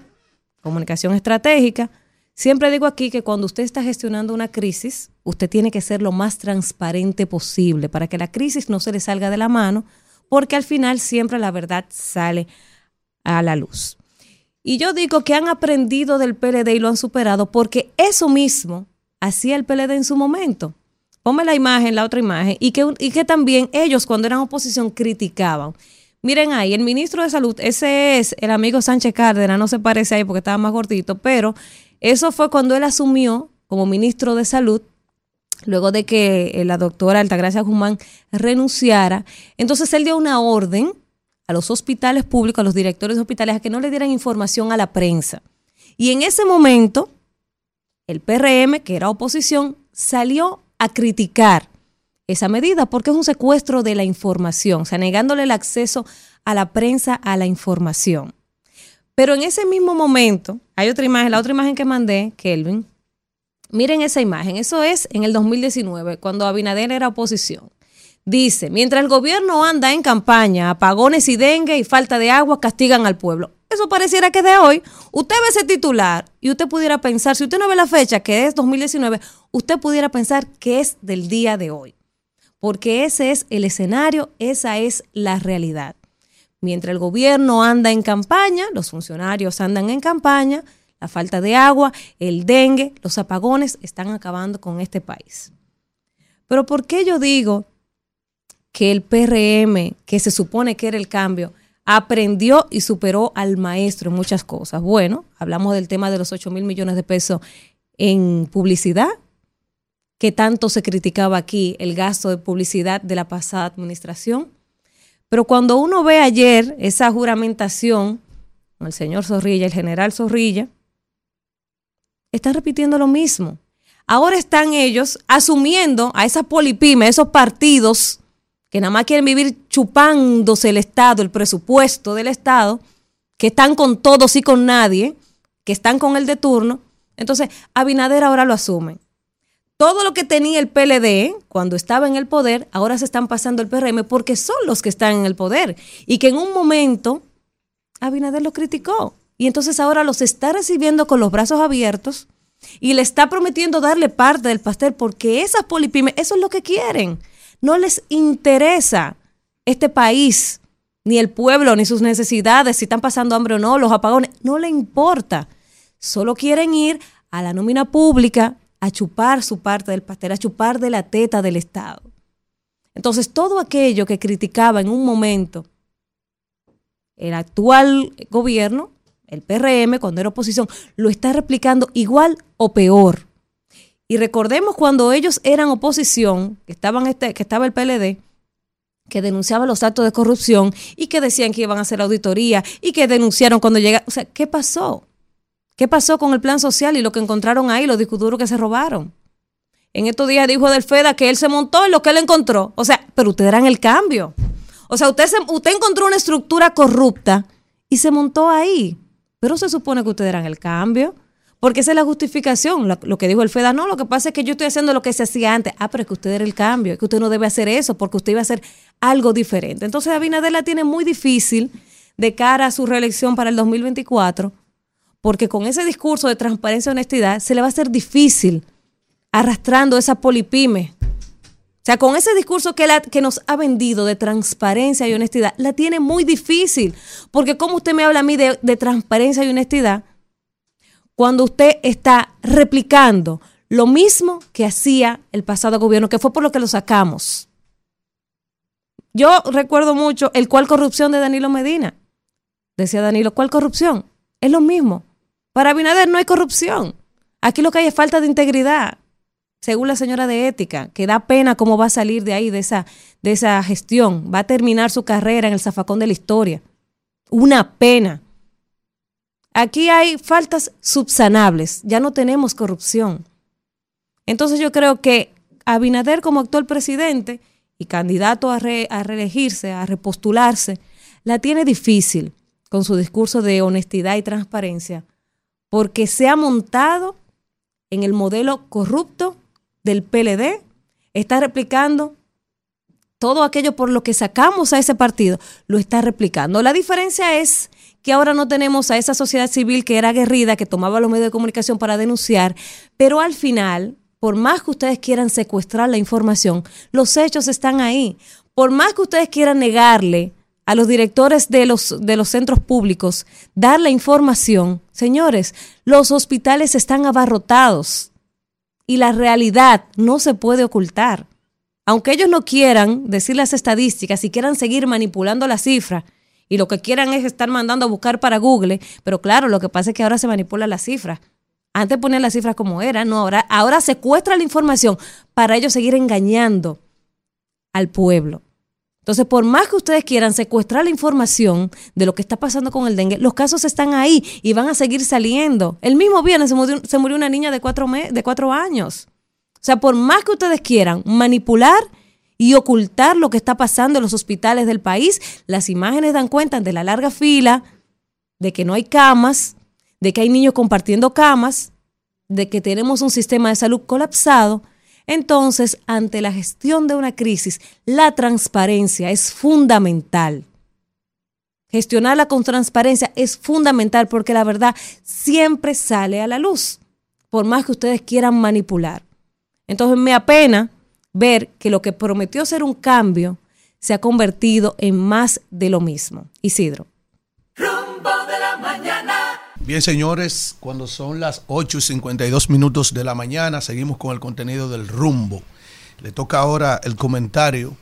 comunicación estratégica, siempre digo aquí que cuando usted está gestionando una crisis, usted tiene que ser lo más transparente posible para que la crisis no se le salga de la mano, porque al final siempre la verdad sale a la luz. Y yo digo que han aprendido del PLD y lo han superado porque eso mismo hacía el PLD en su momento. Ponme la imagen, la otra imagen, y que, y que también ellos cuando eran oposición criticaban. Miren ahí, el ministro de Salud, ese es el amigo Sánchez Cárdenas, no se parece ahí porque estaba más gordito, pero eso fue cuando él asumió como ministro de Salud, luego de que eh, la doctora Altagracia Guzmán renunciara. Entonces él dio una orden a los hospitales públicos, a los directores de hospitales, a que no le dieran información a la prensa. Y en ese momento, el PRM, que era oposición, salió a criticar esa medida porque es un secuestro de la información, o sea, negándole el acceso a la prensa a la información. Pero en ese mismo momento, hay otra imagen, la otra imagen que mandé, Kelvin, miren esa imagen, eso es en el 2019, cuando Abinader era oposición. Dice, mientras el gobierno anda en campaña, apagones y dengue y falta de agua castigan al pueblo. Eso pareciera que de hoy, usted ve ese titular y usted pudiera pensar, si usted no ve la fecha, que es 2019, usted pudiera pensar que es del día de hoy. Porque ese es el escenario, esa es la realidad. Mientras el gobierno anda en campaña, los funcionarios andan en campaña, la falta de agua, el dengue, los apagones están acabando con este país. Pero ¿por qué yo digo que el PRM, que se supone que era el cambio, aprendió y superó al maestro en muchas cosas? Bueno, hablamos del tema de los 8 mil millones de pesos en publicidad, que tanto se criticaba aquí el gasto de publicidad de la pasada administración. Pero cuando uno ve ayer esa juramentación con el señor Zorrilla, el general Zorrilla, están repitiendo lo mismo. Ahora están ellos asumiendo a esas polipymes, esos partidos que nada más quieren vivir chupándose el Estado, el presupuesto del Estado, que están con todos y con nadie, que están con el de turno. Entonces, Abinader ahora lo asume. Todo lo que tenía el PLD cuando estaba en el poder, ahora se están pasando el PRM porque son los que están en el poder. Y que en un momento Abinader lo criticó. Y entonces ahora los está recibiendo con los brazos abiertos y le está prometiendo darle parte del pastel porque esas polipymes, eso es lo que quieren. No les interesa este país, ni el pueblo, ni sus necesidades, si están pasando hambre o no, los apagones, no le importa. Solo quieren ir a la nómina pública a chupar su parte del pastel, a chupar de la teta del Estado. Entonces, todo aquello que criticaba en un momento el actual gobierno, el PRM, cuando era oposición, lo está replicando igual o peor. Y recordemos cuando ellos eran oposición, que, estaban este, que estaba el PLD, que denunciaba los actos de corrupción y que decían que iban a hacer auditoría y que denunciaron cuando llegaron. O sea, ¿qué pasó? ¿Qué pasó con el plan social y lo que encontraron ahí, los discos duros que se robaron? En estos días dijo del FEDA que él se montó en lo que él encontró. O sea, pero ustedes eran el cambio. O sea, usted, se, usted encontró una estructura corrupta y se montó ahí. Pero se supone que ustedes eran el cambio. Porque esa es la justificación, lo, que dijo el FEDA. No, lo que pasa es que yo estoy haciendo lo que se hacía antes. Ah, pero es que usted era el cambio, es que usted no debe hacer eso porque usted iba a hacer algo diferente. Entonces Abinader la tiene muy difícil de cara a su reelección para el 2024, porque con ese discurso de transparencia y honestidad se le va a hacer difícil arrastrando esa polipime. O sea, con ese discurso que, la, que nos ha vendido de transparencia y honestidad, la tiene muy difícil. Porque como usted me habla a mí de transparencia y honestidad, cuando usted está replicando lo mismo que hacía el pasado gobierno, que fue por lo que lo sacamos. Yo recuerdo mucho el cual corrupción de Danilo Medina. Decía Danilo, ¿cuál corrupción? Es lo mismo. Para Abinader no hay corrupción. Aquí lo que hay es falta de integridad, según la señora de ética, que da pena cómo va a salir de ahí, de esa, de esa gestión. Va a terminar su carrera en el zafacón de la historia. Una pena. Aquí hay faltas subsanables, ya no tenemos corrupción. Entonces yo creo que Abinader como actual presidente y candidato a, re, a reelegirse, a repostularse, la tiene difícil con su discurso de honestidad y transparencia, porque se ha montado en el modelo corrupto del PLD, está replicando todo aquello por lo que sacamos a ese partido, lo está replicando. La diferencia es que ahora no tenemos a esa sociedad civil que era aguerrida, que tomaba los medios de comunicación para denunciar, pero al final, por más que ustedes quieran secuestrar la información, los hechos están ahí. Por más que ustedes quieran negarle a los directores de los, de los centros públicos dar la información, señores, los hospitales están abarrotados y la realidad no se puede ocultar. Aunque ellos no quieran decir las estadísticas y quieran seguir manipulando la cifra, y lo que quieran es estar mandando a buscar para Google, pero claro, lo que pasa es que ahora se manipula la cifra. Antes ponían las cifras como eran, no, ahora, ahora secuestra la información para ellos seguir engañando al pueblo. Entonces, por más que ustedes quieran secuestrar la información de lo que está pasando con el dengue, los casos están ahí y van a seguir saliendo. El mismo viernes se murió, se murió una niña de cuatro, de cuatro años. O sea, por más que ustedes quieran manipular y ocultar lo que está pasando en los hospitales del país. Las imágenes dan cuenta de la larga fila, de que no hay camas, de que hay niños compartiendo camas, de que tenemos un sistema de salud colapsado. Entonces, ante la gestión de una crisis, la transparencia es fundamental. Gestionarla con transparencia es fundamental porque la verdad siempre sale a la luz, por más que ustedes quieran manipular. Entonces me apena ver que lo que prometió ser un cambio se ha convertido en más de lo mismo. Isidro. Rumbo de la mañana. Bien, señores, cuando son las 8 y 52 minutos de la mañana, seguimos con el contenido del rumbo. Le toca ahora el comentario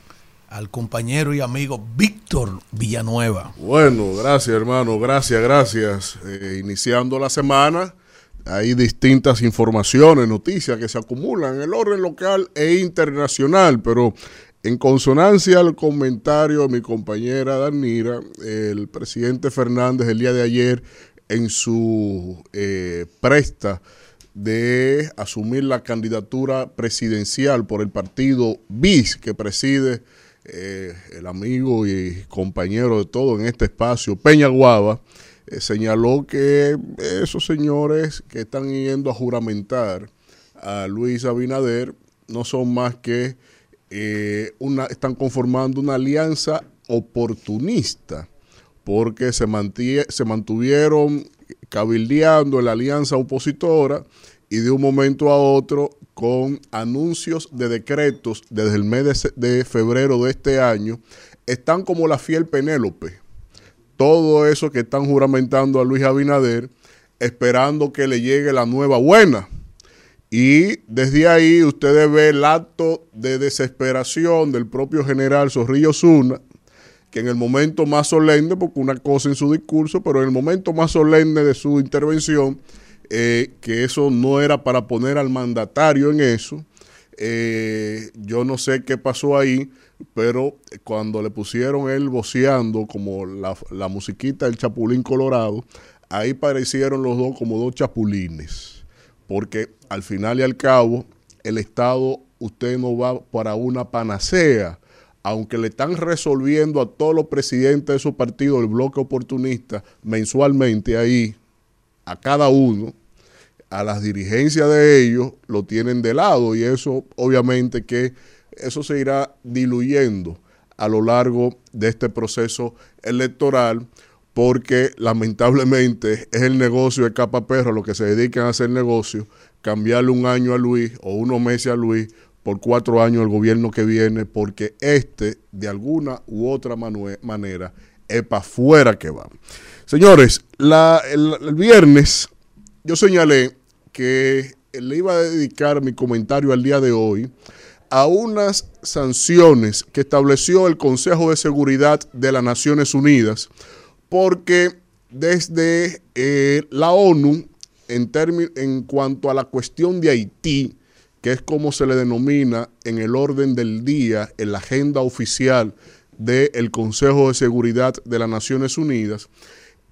al compañero y amigo Víctor Villanueva. Bueno, gracias hermano, gracias, gracias. Eh, iniciando la semana hay distintas informaciones, noticias que se acumulan en el orden local e internacional, pero en consonancia al comentario de mi compañera Danira, el presidente Fernández el día de ayer en su eh, presta de asumir la candidatura presidencial por el partido BIS que preside eh, el amigo y compañero de todo en este espacio, Peña Guava, eh, señaló que esos señores que están yendo a juramentar a Luis Abinader no son más que eh, una, están conformando una alianza oportunista porque se, se mantuvieron cabildeando en la alianza opositora y de un momento a otro con anuncios de decretos desde el mes de, de febrero de este año, están como la fiel Penélope todo eso que están juramentando a Luis Abinader, esperando que le llegue la nueva buena. Y desde ahí ustedes ven el acto de desesperación del propio general Zorrillo Zuna, que en el momento más solemne, porque una cosa en su discurso, pero en el momento más solemne de su intervención, eh, que eso no era para poner al mandatario en eso, eh, yo no sé qué pasó ahí, pero cuando le pusieron él voceando como la, la musiquita del Chapulín Colorado, ahí parecieron los dos como dos chapulines, porque al final y al cabo el Estado usted no va para una panacea, aunque le están resolviendo a todos los presidentes de su partido, el bloque oportunista, mensualmente ahí, a cada uno, a las dirigencias de ellos lo tienen de lado y eso obviamente que eso se irá diluyendo a lo largo de este proceso electoral porque lamentablemente es el negocio de capa perro lo que se dedican a hacer negocio, cambiarle un año a Luis o unos meses a Luis por cuatro años al gobierno que viene, porque este, de alguna u otra manera, es para afuera que va. Señores, el, viernes yo señalé que le iba a dedicar mi comentario al día de hoy a unas sanciones que estableció el Consejo de Seguridad de las Naciones Unidas, porque desde eh, la ONU, en, en cuanto a la cuestión de Haití, que es como se le denomina en el orden del día, en la agenda oficial del Consejo de Seguridad de las Naciones Unidas,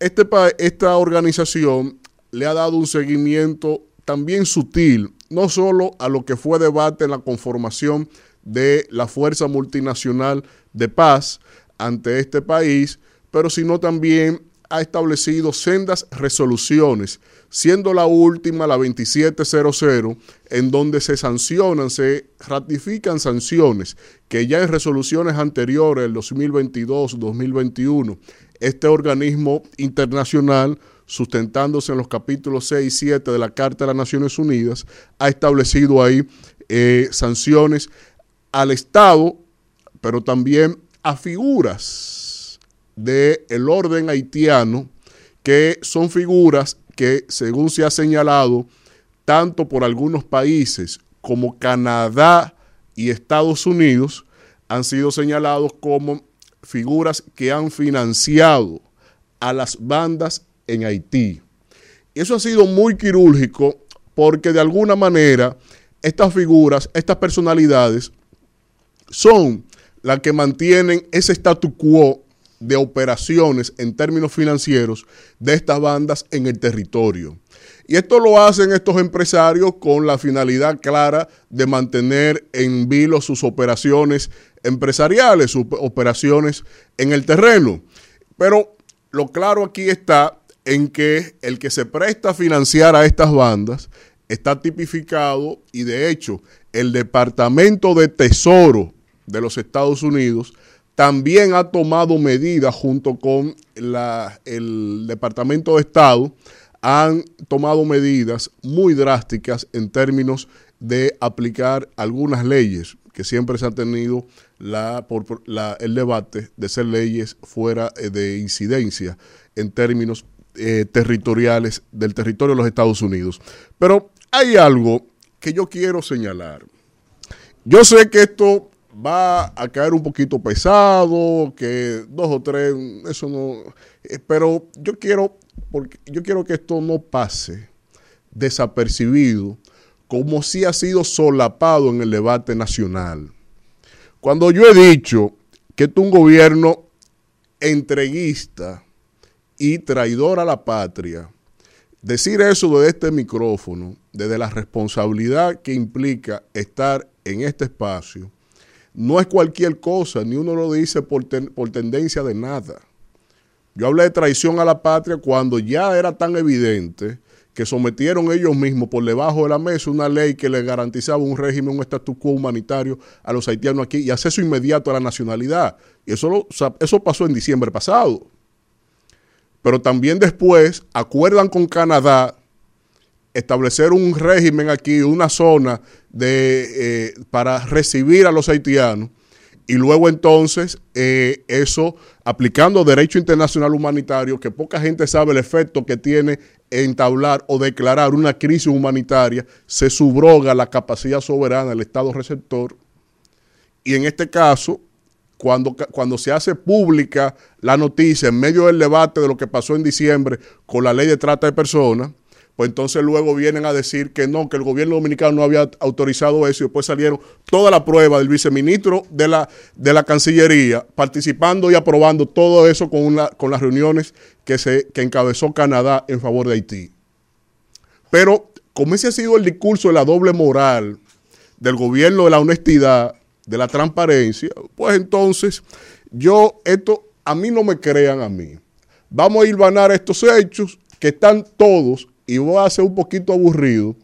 este, esta organización le ha dado un seguimiento también sutil, no solo a lo que fue debate en la conformación de la Fuerza Multinacional de Paz ante este país, pero sino también ha establecido sendas resoluciones siendo la última la 2700, en donde se sancionan, se ratifican sanciones que ya en resoluciones anteriores, el 2022, 2021, este organismo internacional, sustentándose en los capítulos 6 y 7 de la Carta de las Naciones Unidas, ha establecido ahí eh, sanciones al Estado, pero también a figuras del el orden haitiano, que son figuras que, según se ha señalado, tanto por algunos países como Canadá y Estados Unidos, han sido señalados como figuras que han financiado a las bandas en Haití. Y eso ha sido muy quirúrgico porque de alguna manera estas figuras, estas personalidades, son las que mantienen ese statu quo de operaciones en términos financieros de estas bandas en el territorio. Y esto lo hacen estos empresarios con la finalidad clara de mantener en vilo sus operaciones empresariales, sus operaciones en el terreno. Pero lo claro aquí está en que el que se presta a financiar a estas bandas está tipificado y de hecho el Departamento de Tesoro de los Estados Unidos también ha tomado medidas junto con el Departamento de Estado, han tomado medidas muy drásticas en términos de aplicar algunas leyes que siempre se ha tenido la, por, el debate de ser leyes fuera eh, de incidencia en términos eh, territoriales del territorio de los Estados Unidos. Pero hay algo que yo quiero señalar. Yo sé que esto va a caer un poquito pesado, que dos o tres, eso no, eh, pero yo quiero, yo quiero que esto no pase desapercibido, como si ha sido solapado en el debate nacional. Cuando yo he dicho que es un gobierno entreguista y traidor a la patria, decir eso desde este micrófono, desde la responsabilidad que implica estar en este espacio, no es cualquier cosa, ni uno lo dice por, por tendencia de nada. Yo hablé de traición a la patria cuando ya era tan evidente que sometieron ellos mismos por debajo de la mesa una ley que les garantizaba un régimen, un estatus quo humanitario a los haitianos aquí y acceso inmediato a la nacionalidad. Y eso, eso pasó en diciembre pasado. Pero también después acuerdan con Canadá establecer un régimen aquí, una zona de, eh, para recibir a los haitianos y luego entonces eh, eso aplicando derecho internacional humanitario, que poca gente sabe el efecto que tiene entablar o declarar una crisis humanitaria, se subroga la capacidad soberana del Estado receptor. Y en este caso, cuando, cuando se hace pública la noticia en medio del debate de lo que pasó en diciembre con la ley de trata de personas, pues entonces luego vienen a decir que no, que el gobierno dominicano no había autorizado eso y después salieron toda la prueba del viceministro de la, de la Cancillería participando y aprobando todo eso con, una, con las reuniones que, se, que encabezó Canadá en favor de Haití. Pero como ese ha sido el discurso de la doble moral del gobierno de la honestidad, de la transparencia, pues entonces yo, esto, a mí no me crean a mí. Vamos a ir a estos hechos que están todos y voy a ser un poquito aburrido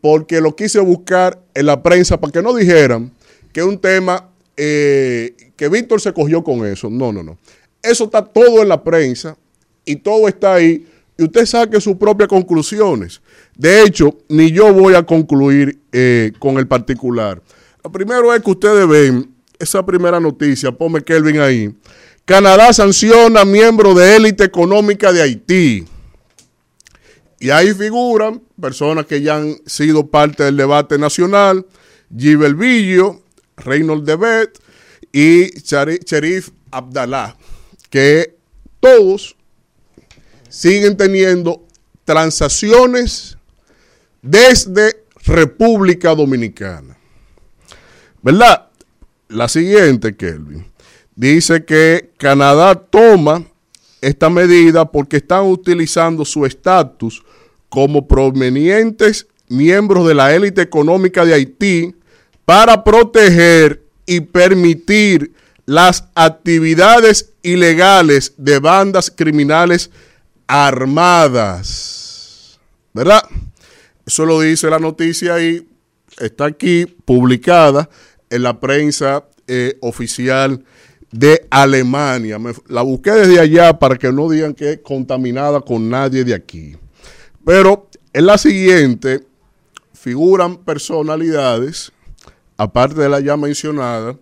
porque lo quise buscar en la prensa para que no dijeran que un tema eh, que Víctor se cogió con eso. No, no, no. Eso está todo en la prensa y todo está ahí y usted saque sus propias conclusiones. De hecho, ni yo voy a concluir eh, con el particular. Lo primero es que ustedes ven esa primera noticia, ponme Kelvin ahí. Canadá sanciona miembro de élite económica de Haití. Y ahí figuran personas que ya han sido parte del debate nacional, Gibel Villo, Reynold Debet y Cherif Abdallah, que todos siguen teniendo transacciones desde República Dominicana. ¿Verdad? La siguiente, Kelvin. Dice que Canadá toma esta medida porque están utilizando su estatus como provenientes miembros de la élite económica de Haití para proteger y permitir las actividades ilegales de bandas criminales armadas. ¿Verdad? Eso lo dice la noticia ahí, está aquí publicada en la prensa eh, oficial de Alemania. la busqué desde allá para que no digan que es contaminada con nadie de aquí. Pero en la siguiente figuran personalidades, aparte de la ya mencionada,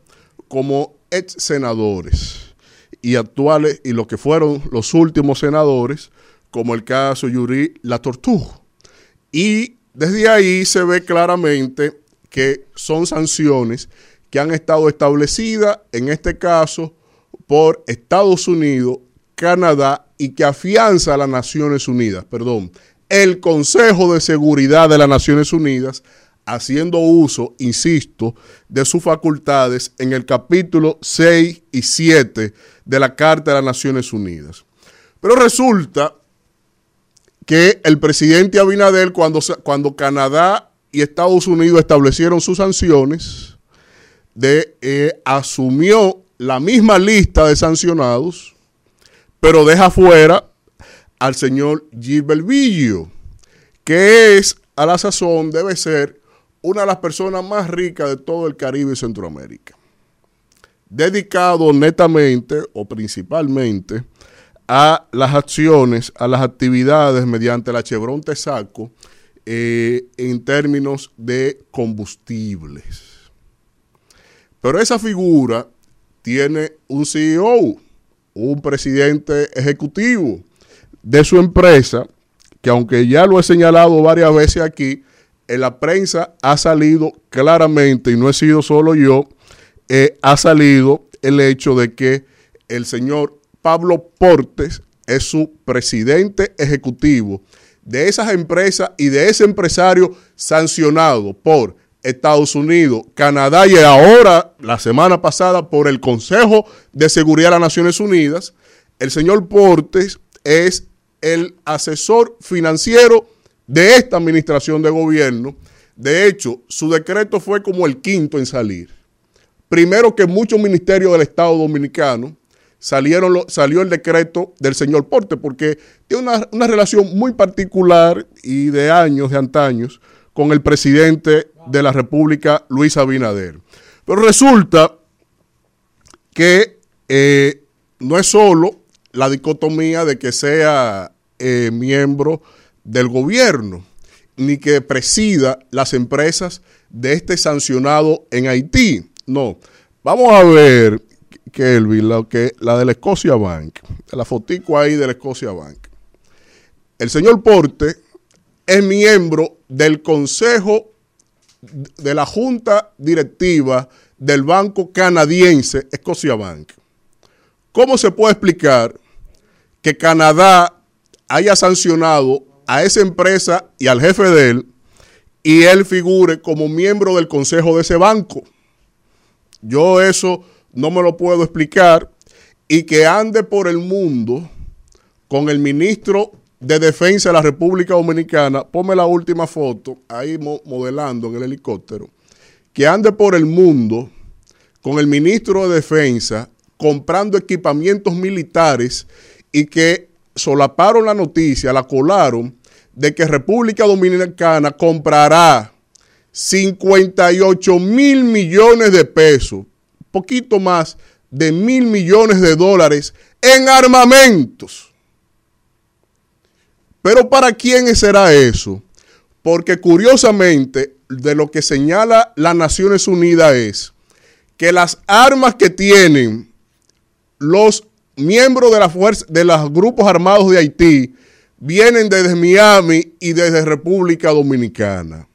como ex senadores y actuales, y los que fueron los últimos senadores, como el caso Yuri La Tortuga. Y desde ahí se ve claramente que son sanciones que han estado establecidas, en este caso, por Estados Unidos, Canadá y que afianza a las Naciones Unidas, perdón, el Consejo de Seguridad de las Naciones Unidas, haciendo uso, insisto, de sus facultades en el capítulo 6 y 7 de la Carta de las Naciones Unidas. Pero resulta que el presidente Abinader, cuando, cuando Canadá y Estados Unidos establecieron sus sanciones, de, eh, asumió la misma lista de sancionados, pero deja fuera al señor Gilbert Villo, que es a la sazón, debe ser una de las personas más ricas de todo el Caribe y Centroamérica. Dedicado netamente o principalmente a las acciones, a las actividades mediante la Chevron Tesaco eh, en términos de combustibles. Pero esa figura tiene un CEO, un presidente ejecutivo de su empresa, que aunque ya lo he señalado varias veces aquí, en la prensa ha salido claramente, y no he sido solo yo, eh, ha salido el hecho de que el señor Pablo Portes es su presidente ejecutivo de esas empresas y de ese empresario sancionado por Estados Unidos, Canadá y ahora, la semana pasada, por el Consejo de Seguridad de las Naciones Unidas, el señor Portes es el asesor financiero de esta administración de gobierno. De hecho, su decreto fue como el quinto en salir. Primero que muchos ministerios del Estado Dominicano, salieron salió el decreto del señor Porte, porque tiene una, una, relación muy particular y de años, de antaños, con el presidente de la República, Luis Abinader. Pero resulta que eh, no es solo la dicotomía de que sea eh, miembro del gobierno, ni que presida las empresas de este sancionado en Haití. No, vamos a ver Kelvin, la, que, de la Escocia Bank, la fotico ahí de la Escocia Bank. El señor Porte es miembro del Consejo de la Junta Directiva del Banco Canadiense Escocia Bank. ¿Cómo se puede explicar que Canadá haya sancionado a esa empresa y al jefe de él y él figure como miembro del consejo de ese banco? Yo eso no me lo puedo explicar, y que ande por el mundo con el ministro de Defensa de la República Dominicana, ponme la última foto, ahí modelando en el helicóptero, que ande por el mundo con el ministro de Defensa comprando equipamientos militares y que solaparon la noticia, la colaron, de que República Dominicana comprará 58 mil millones de pesos, poquito más de mil millones de dólares en armamentos. Pero ¿para quién será eso? Porque curiosamente, de lo que señala las Naciones Unidas es que las armas que tienen los miembros de la fuerza de los grupos armados de Haití vienen desde Miami y desde República Dominicana.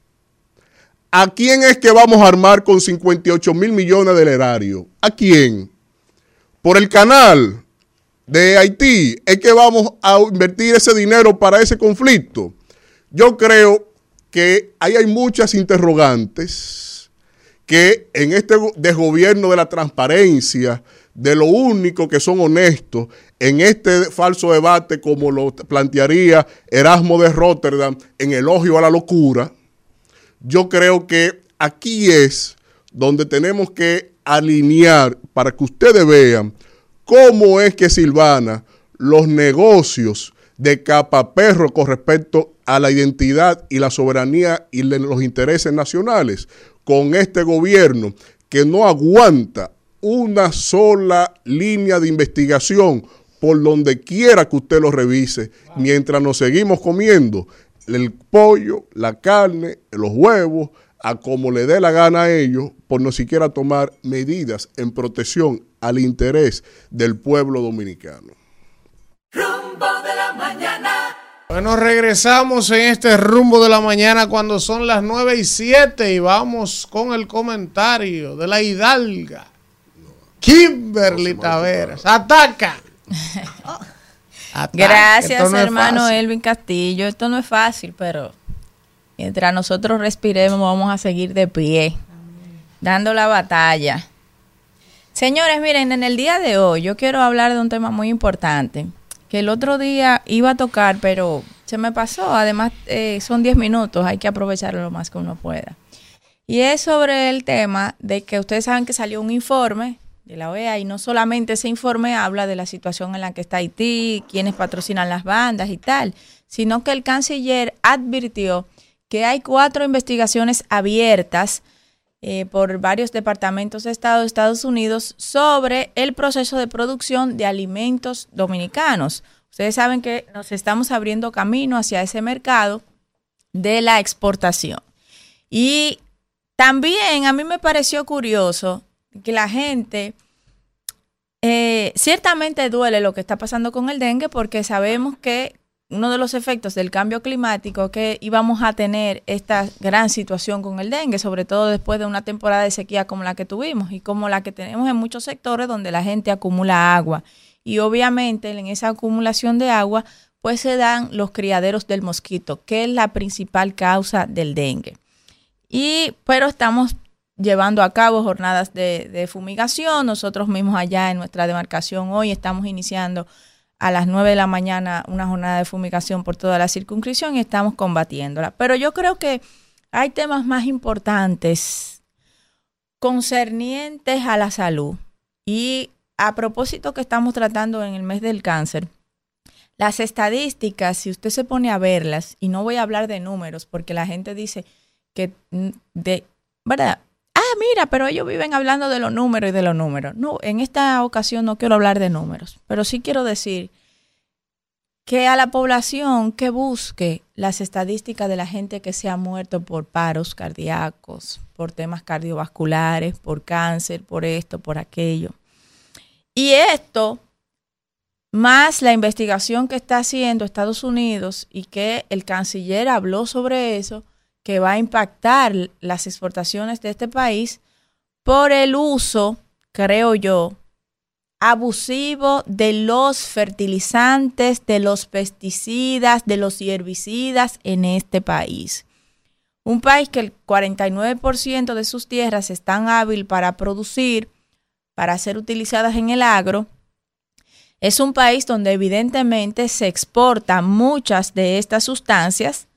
¿A quién es que vamos a armar con 58 mil millones del erario? ¿A quién? Por el canal de Haití es que vamos a invertir ese dinero para ese conflicto. Yo creo que ahí hay muchas interrogantes que en este desgobierno de la transparencia, de lo único que son honestos, en este falso debate como lo plantearía Erasmo de Rotterdam en elogio a la locura, yo creo que aquí es donde tenemos que alinear para que ustedes vean cómo es que Silvana los negocios de capaperro con respecto a la identidad y la soberanía y los intereses nacionales con este gobierno que no aguanta una sola línea de investigación por donde quiera que usted lo revise, mientras nos seguimos comiendo el pollo, la carne, los huevos, a como le dé la gana a ellos, por no siquiera tomar medidas en protección al interés del pueblo dominicano. Rumbo de la mañana. Bueno, regresamos en este rumbo de la mañana cuando son las 9 y 7 y vamos con el comentario de la hidalga. Kimberly Taveras. Ataca. Gracias, no hermano. Elvin Castillo. Esto no es fácil, pero mientras nosotros respiremos, vamos a seguir de pie, dando la batalla. Señores, miren, en el día de hoy yo quiero hablar de un tema muy importante que el otro día iba a tocar, pero se me pasó. Además, eh, son 10 minutos, hay que aprovecharlo lo más que uno pueda. Y es sobre el tema de que ustedes saben que salió un informe de la OEA y no solamente ese informe habla de la situación en la que está Haití, quiénes patrocinan las bandas y tal, sino que el canciller advirtió que hay cuatro investigaciones abiertas eh, por varios departamentos de Estado de Estados Unidos sobre el proceso de producción de alimentos dominicanos. Ustedes saben que nos estamos abriendo camino hacia ese mercado de la exportación. Y también a mí me pareció curioso que la gente, eh, ciertamente duele lo que está pasando con el dengue porque sabemos que uno de los efectos del cambio climático que íbamos a tener esta gran situación con el dengue, sobre todo después de una temporada de sequía como la que tuvimos y como la que tenemos en muchos sectores donde la gente acumula agua. Y obviamente en esa acumulación de agua pues se dan los criaderos del mosquito, que es la principal causa del dengue. Y pero estamos llevando a cabo jornadas de, fumigación. Nosotros mismos allá en nuestra demarcación hoy estamos iniciando a las 9 de la mañana una jornada de fumigación por toda la circunscripción y estamos combatiéndola. Pero yo creo que hay temas más importantes concernientes a la salud. Y a propósito que estamos tratando en el mes del cáncer, las estadísticas, si usted se pone a verlas, y no voy a hablar de números, porque la gente dice que de, ¿verdad? Mira, pero ellos viven hablando de los números y de los números. No, en esta ocasión no quiero hablar de números, pero sí quiero decir que a la población que busque las estadísticas de la gente que se ha muerto por paros cardíacos, por temas cardiovasculares, por cáncer, por esto, por aquello. Y esto, más la investigación que está haciendo Estados Unidos y que el canciller habló sobre eso, que va a impactar las exportaciones de este país por el uso, creo yo, abusivo de los fertilizantes, de los pesticidas, de los herbicidas en este país. Un país que el 49% de sus tierras están hábil para producir, para ser utilizadas en el agro. Es un país donde evidentemente se exportan muchas de estas sustancias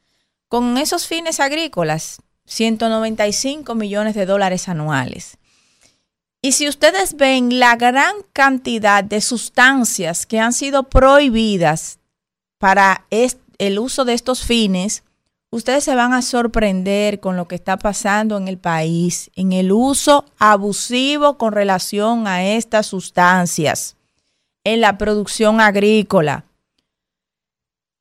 con esos fines agrícolas, 195 millones de dólares anuales. Y si ustedes ven la gran cantidad de sustancias que han sido prohibidas para el uso de estos fines, ustedes se van a sorprender con lo que está pasando en el país, en el uso abusivo con relación a estas sustancias, en la producción agrícola.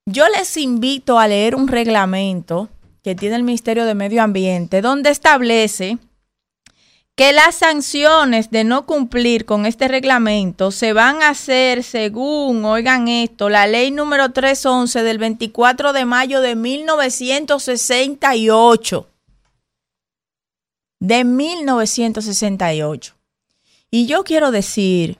Yo les invito a leer un reglamento que tiene el Ministerio de Medio Ambiente, donde establece que las sanciones de no cumplir con este reglamento se van a hacer según, oigan esto, la ley número 311 del 24 de mayo de 1968. De 1968. Y yo quiero decir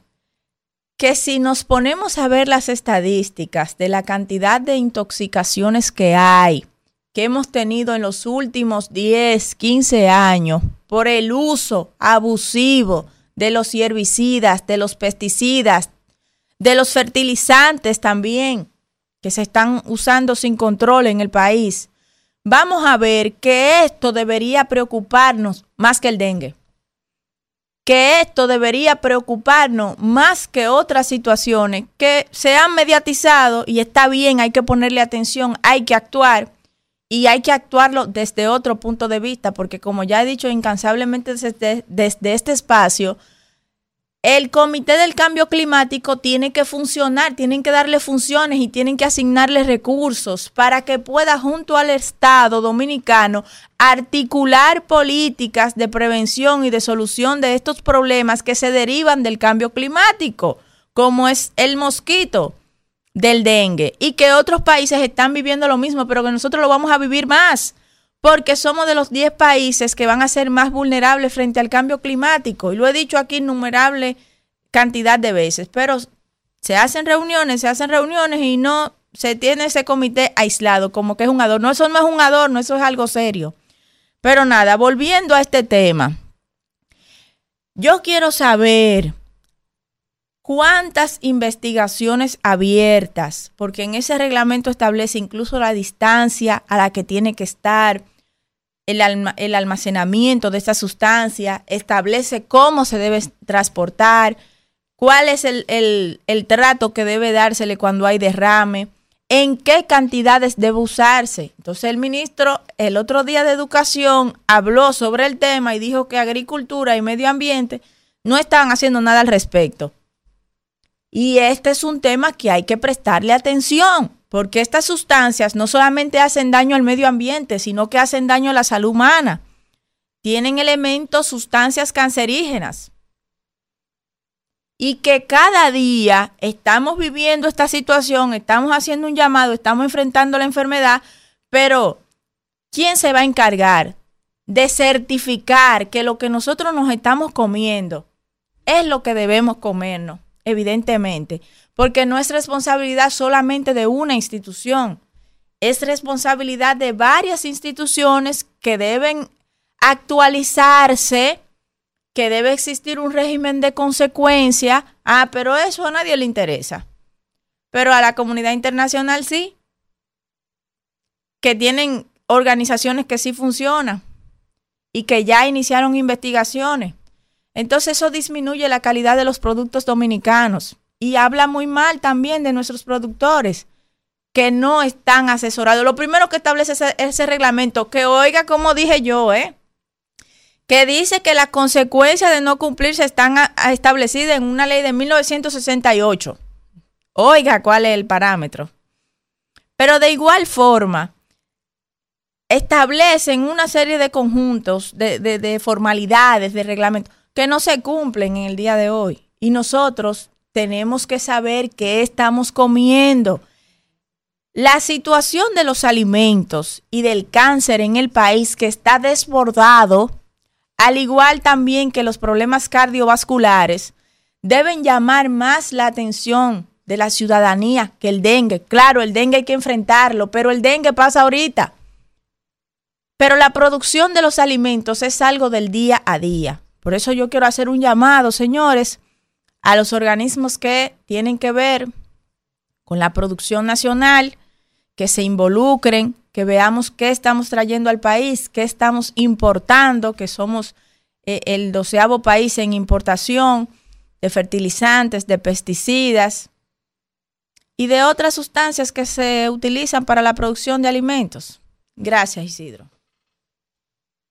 que si nos ponemos a ver las estadísticas de la cantidad de intoxicaciones que hay, que hemos tenido en los últimos 10, 15 años por el uso abusivo de los herbicidas, de los pesticidas, de los fertilizantes también, que se están usando sin control en el país, vamos a ver que esto debería preocuparnos más que el dengue. Que esto debería preocuparnos más que otras situaciones que se han mediatizado y está bien, hay que ponerle atención, hay que actuar, y hay que actuarlo desde otro punto de vista, porque como ya he dicho incansablemente desde, este espacio, el Comité del Cambio Climático tiene que funcionar, tienen que darle funciones y tienen que asignarle recursos para que pueda junto al Estado dominicano articular políticas de prevención y de solución de estos problemas que se derivan del cambio climático, como es el mosquito del dengue y que otros países están viviendo lo mismo, pero que nosotros lo vamos a vivir más, porque somos de los 10 países que van a ser más vulnerables frente al cambio climático. Y lo he dicho aquí innumerable cantidad de veces, pero se hacen reuniones, se hacen reuniones y no se tiene ese comité aislado, como que es un adorno. Eso no es un adorno, eso es algo serio. Pero nada, volviendo a este tema, yo quiero saber cuántas investigaciones abiertas, porque en ese reglamento establece incluso la distancia a la que tiene que estar el, almacenamiento de esta sustancia, establece cómo se debe transportar, cuál es el, el trato que debe dársele cuando hay derrame, en qué cantidades debe usarse. Entonces el ministro el otro día de Educación habló sobre el tema y dijo que Agricultura y Medio Ambiente no estaban haciendo nada al respecto. Y este es un tema que hay que prestarle atención, porque estas sustancias no solamente hacen daño al medio ambiente, sino que hacen daño a la salud humana. Tienen elementos, sustancias cancerígenas. Y que cada día estamos viviendo esta situación, estamos haciendo un llamado, estamos enfrentando la enfermedad, pero ¿quién se va a encargar de certificar que lo que nosotros nos estamos comiendo es lo que debemos comernos? evidentemente, porque no es responsabilidad solamente de una institución, es responsabilidad de varias instituciones que deben actualizarse, que debe existir un régimen de consecuencia. Ah, pero eso a nadie le interesa. Pero a la comunidad internacional sí, que tienen organizaciones que sí funcionan y que ya iniciaron investigaciones. Entonces eso disminuye la calidad de los productos dominicanos y habla muy mal también de nuestros productores que no están asesorados. Lo primero que establece ese, reglamento, que oiga como dije yo, ¿eh? que dice que las consecuencias de no cumplirse están establecidas en una ley de 1968. Oiga cuál es el parámetro. Pero de igual forma, establecen una serie de conjuntos, de, de formalidades, de reglamentos que no se cumplen en el día de hoy. Y nosotros tenemos que saber qué estamos comiendo. La situación de los alimentos y del cáncer en el país que está desbordado, al igual también que los problemas cardiovasculares, deben llamar más la atención de la ciudadanía que el dengue. Claro, el dengue hay que enfrentarlo, pero el dengue pasa ahorita. Pero la producción de los alimentos es algo del día a día. Por eso yo quiero hacer un llamado, señores, a los organismos que tienen que ver con la producción nacional, que se involucren, que veamos qué estamos trayendo al país, qué estamos importando, que somos eh, el doceavo país en importación de fertilizantes, de pesticidas. y de otras sustancias que se utilizan para la producción de alimentos. Gracias, Isidro.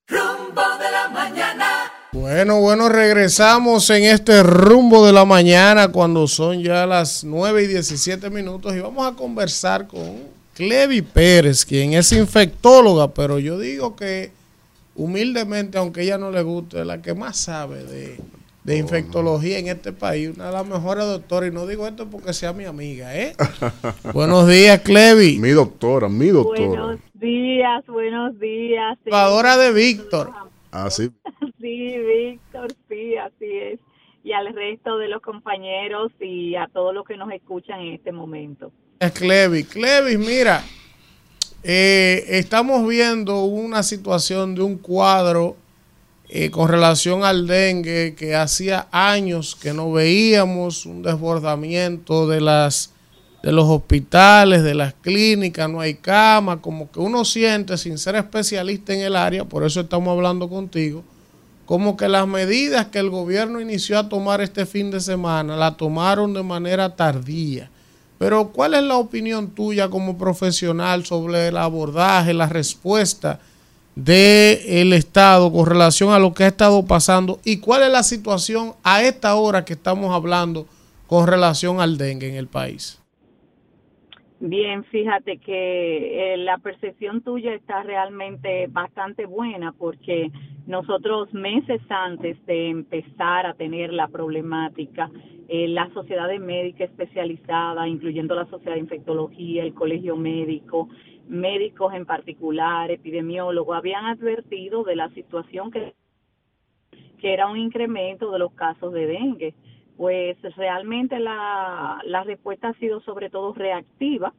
Rumbo de la mañana. Bueno, bueno, regresamos en este rumbo de la mañana cuando son ya las 9 y 17 minutos y vamos a conversar con Clevi Pérez, quien es infectóloga, pero yo digo que humildemente, aunque ella no le guste, es la que más sabe de, de infectología en este país, una de las mejores doctoras, y no digo esto porque sea mi amiga, ¿eh? Buenos días, Clevi. Mi doctora, mi doctora. Buenos días, buenos días. De Víctor. Ah, sí. Sí, Víctor, sí, así es. Y al resto de los compañeros y a todos los que nos escuchan en este momento. Es Clevi. Clevi, mira, eh, estamos viendo una situación de un cuadro eh, con relación al dengue que hacía años que no veíamos, un desbordamiento de las de los hospitales, de las clínicas, no hay cama, como que uno siente sin ser especialista en el área, por eso estamos hablando contigo, como que las medidas que el gobierno inició a tomar este fin de semana la tomaron de manera tardía. Pero ¿cuál es la opinión tuya como profesional sobre el abordaje, la respuesta del Estado con relación a lo que ha estado pasando y cuál es la situación a esta hora que estamos hablando con relación al dengue en el país? Bien, fíjate que eh, la percepción tuya está realmente bastante buena porque nosotros meses antes de empezar a tener la problemática, eh, la sociedad de médica especializada, incluyendo la sociedad de infectología, el colegio médico, médicos en particular, epidemiólogos, habían advertido de la situación que, que era un incremento de los casos de dengue pues realmente la, la respuesta ha sido sobre todo reactiva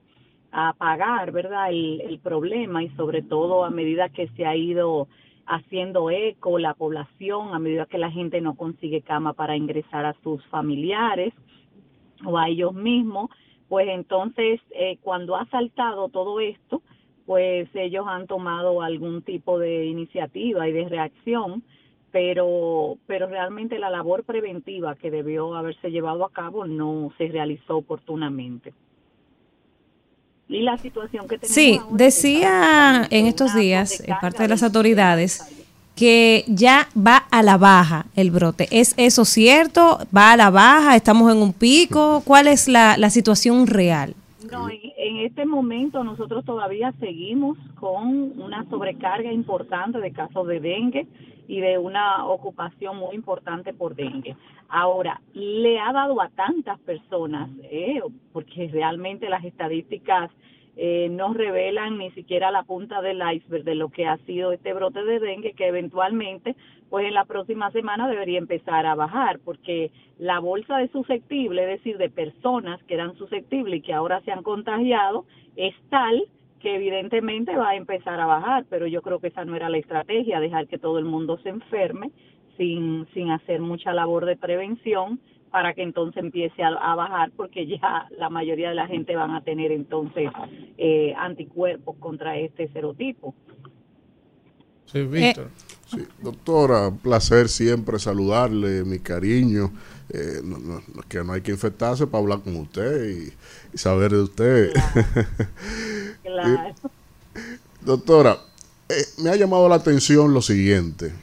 a pagar, ¿verdad?, el, el problema y sobre todo a medida que se ha ido haciendo eco la población, a medida que la gente no consigue cama para ingresar a sus familiares o a ellos mismos, pues entonces eh, cuando ha saltado todo esto, pues ellos han tomado algún tipo de iniciativa y de reacción pero, pero realmente la labor preventiva que debió haberse llevado a cabo no se realizó oportunamente. Y la situación que tenemos Sí, ahora decía en estos días en parte de las autoridades que ya va a la baja el brote. ¿Es eso cierto? ¿Va a la baja? ¿Estamos en un pico? ¿Cuál es la, la situación real? No, en, en este momento nosotros todavía seguimos con una sobrecarga importante de casos de dengue y de una ocupación muy importante por dengue. Ahora, le ha dado a tantas personas, eh, porque realmente las estadísticas eh, no revelan ni siquiera la punta del iceberg de lo que ha sido este brote de dengue que eventualmente pues en la próxima semana debería empezar a bajar porque la bolsa de susceptible, es decir, de personas que eran susceptibles y que ahora se han contagiado, es tal que evidentemente va a empezar a bajar, pero yo creo que esa no era la estrategia, dejar que todo el mundo se enferme sin, sin hacer mucha labor de prevención para que entonces empiece a, a bajar porque ya la mayoría de la gente van a tener entonces eh, anticuerpos contra este serotipo. Sí, Víctor. Sí, doctora, un placer siempre saludarle, mi cariño. Eh, no, que no hay que infectarse para hablar con usted y, y saber de usted. Claro. Doctora, eh, me ha llamado la atención lo siguiente.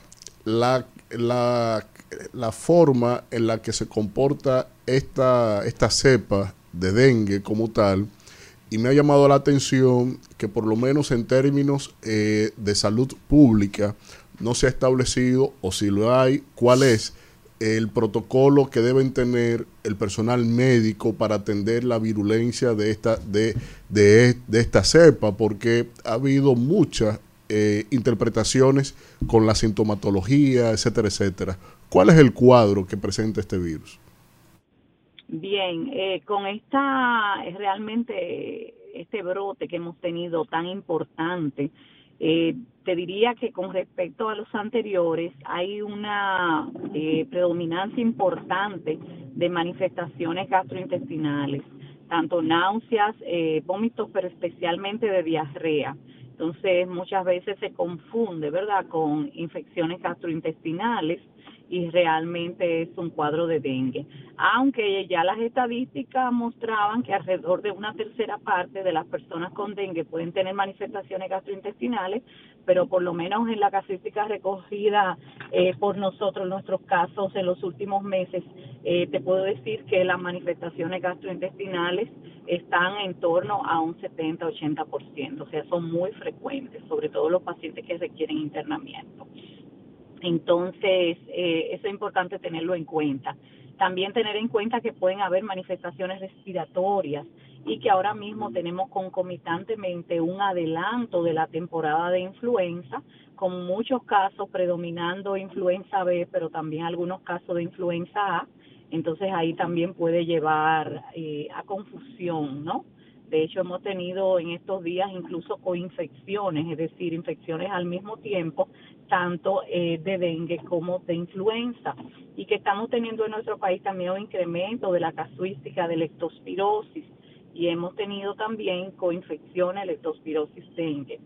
La, la, la forma en la que se comporta esta, esta cepa de dengue como tal, y me ha llamado la atención que por lo menos en términos eh, de salud pública no se ha establecido, o si lo hay, cuál es el protocolo que deben tener el personal médico para atender la virulencia de esta, de, de, de esta cepa, porque ha habido muchas eh, interpretaciones con la sintomatología, etcétera, etcétera. ¿Cuál es el cuadro que presenta este virus? Bien, eh, con esta realmente este brote que hemos tenido tan importante, eh, te diría que con respecto a los anteriores hay una eh, predominancia importante de manifestaciones gastrointestinales, tanto náuseas, eh, vómitos, pero especialmente de diarrea. Entonces, muchas veces se confunde, ¿verdad?, con infecciones gastrointestinales y realmente es un cuadro de dengue. Aunque ya las estadísticas mostraban que alrededor de una tercera parte de las personas con dengue pueden tener manifestaciones gastrointestinales, pero por lo menos en la casuística recogida eh, por nosotros, nuestros casos en los últimos meses, eh, te puedo decir que las manifestaciones gastrointestinales están en torno a un 70-80%, o sea, son muy frecuentes, sobre todo los pacientes que requieren internamiento. Entonces, eh, eso es importante tenerlo en cuenta. También tener en cuenta que pueden haber manifestaciones respiratorias y que ahora mismo tenemos concomitantemente un adelanto de la temporada de influenza, con muchos casos predominando influenza B, pero también algunos casos de influenza A. Entonces ahí también puede llevar eh, a confusión, ¿no? De hecho, hemos tenido en estos días incluso coinfecciones, es decir, infecciones al mismo tiempo, tanto eh, de dengue como de influenza, y que estamos teniendo en nuestro país también un incremento de la casuística de leptospirosis, y hemos tenido también coinfecciones, leptospirosis dengue.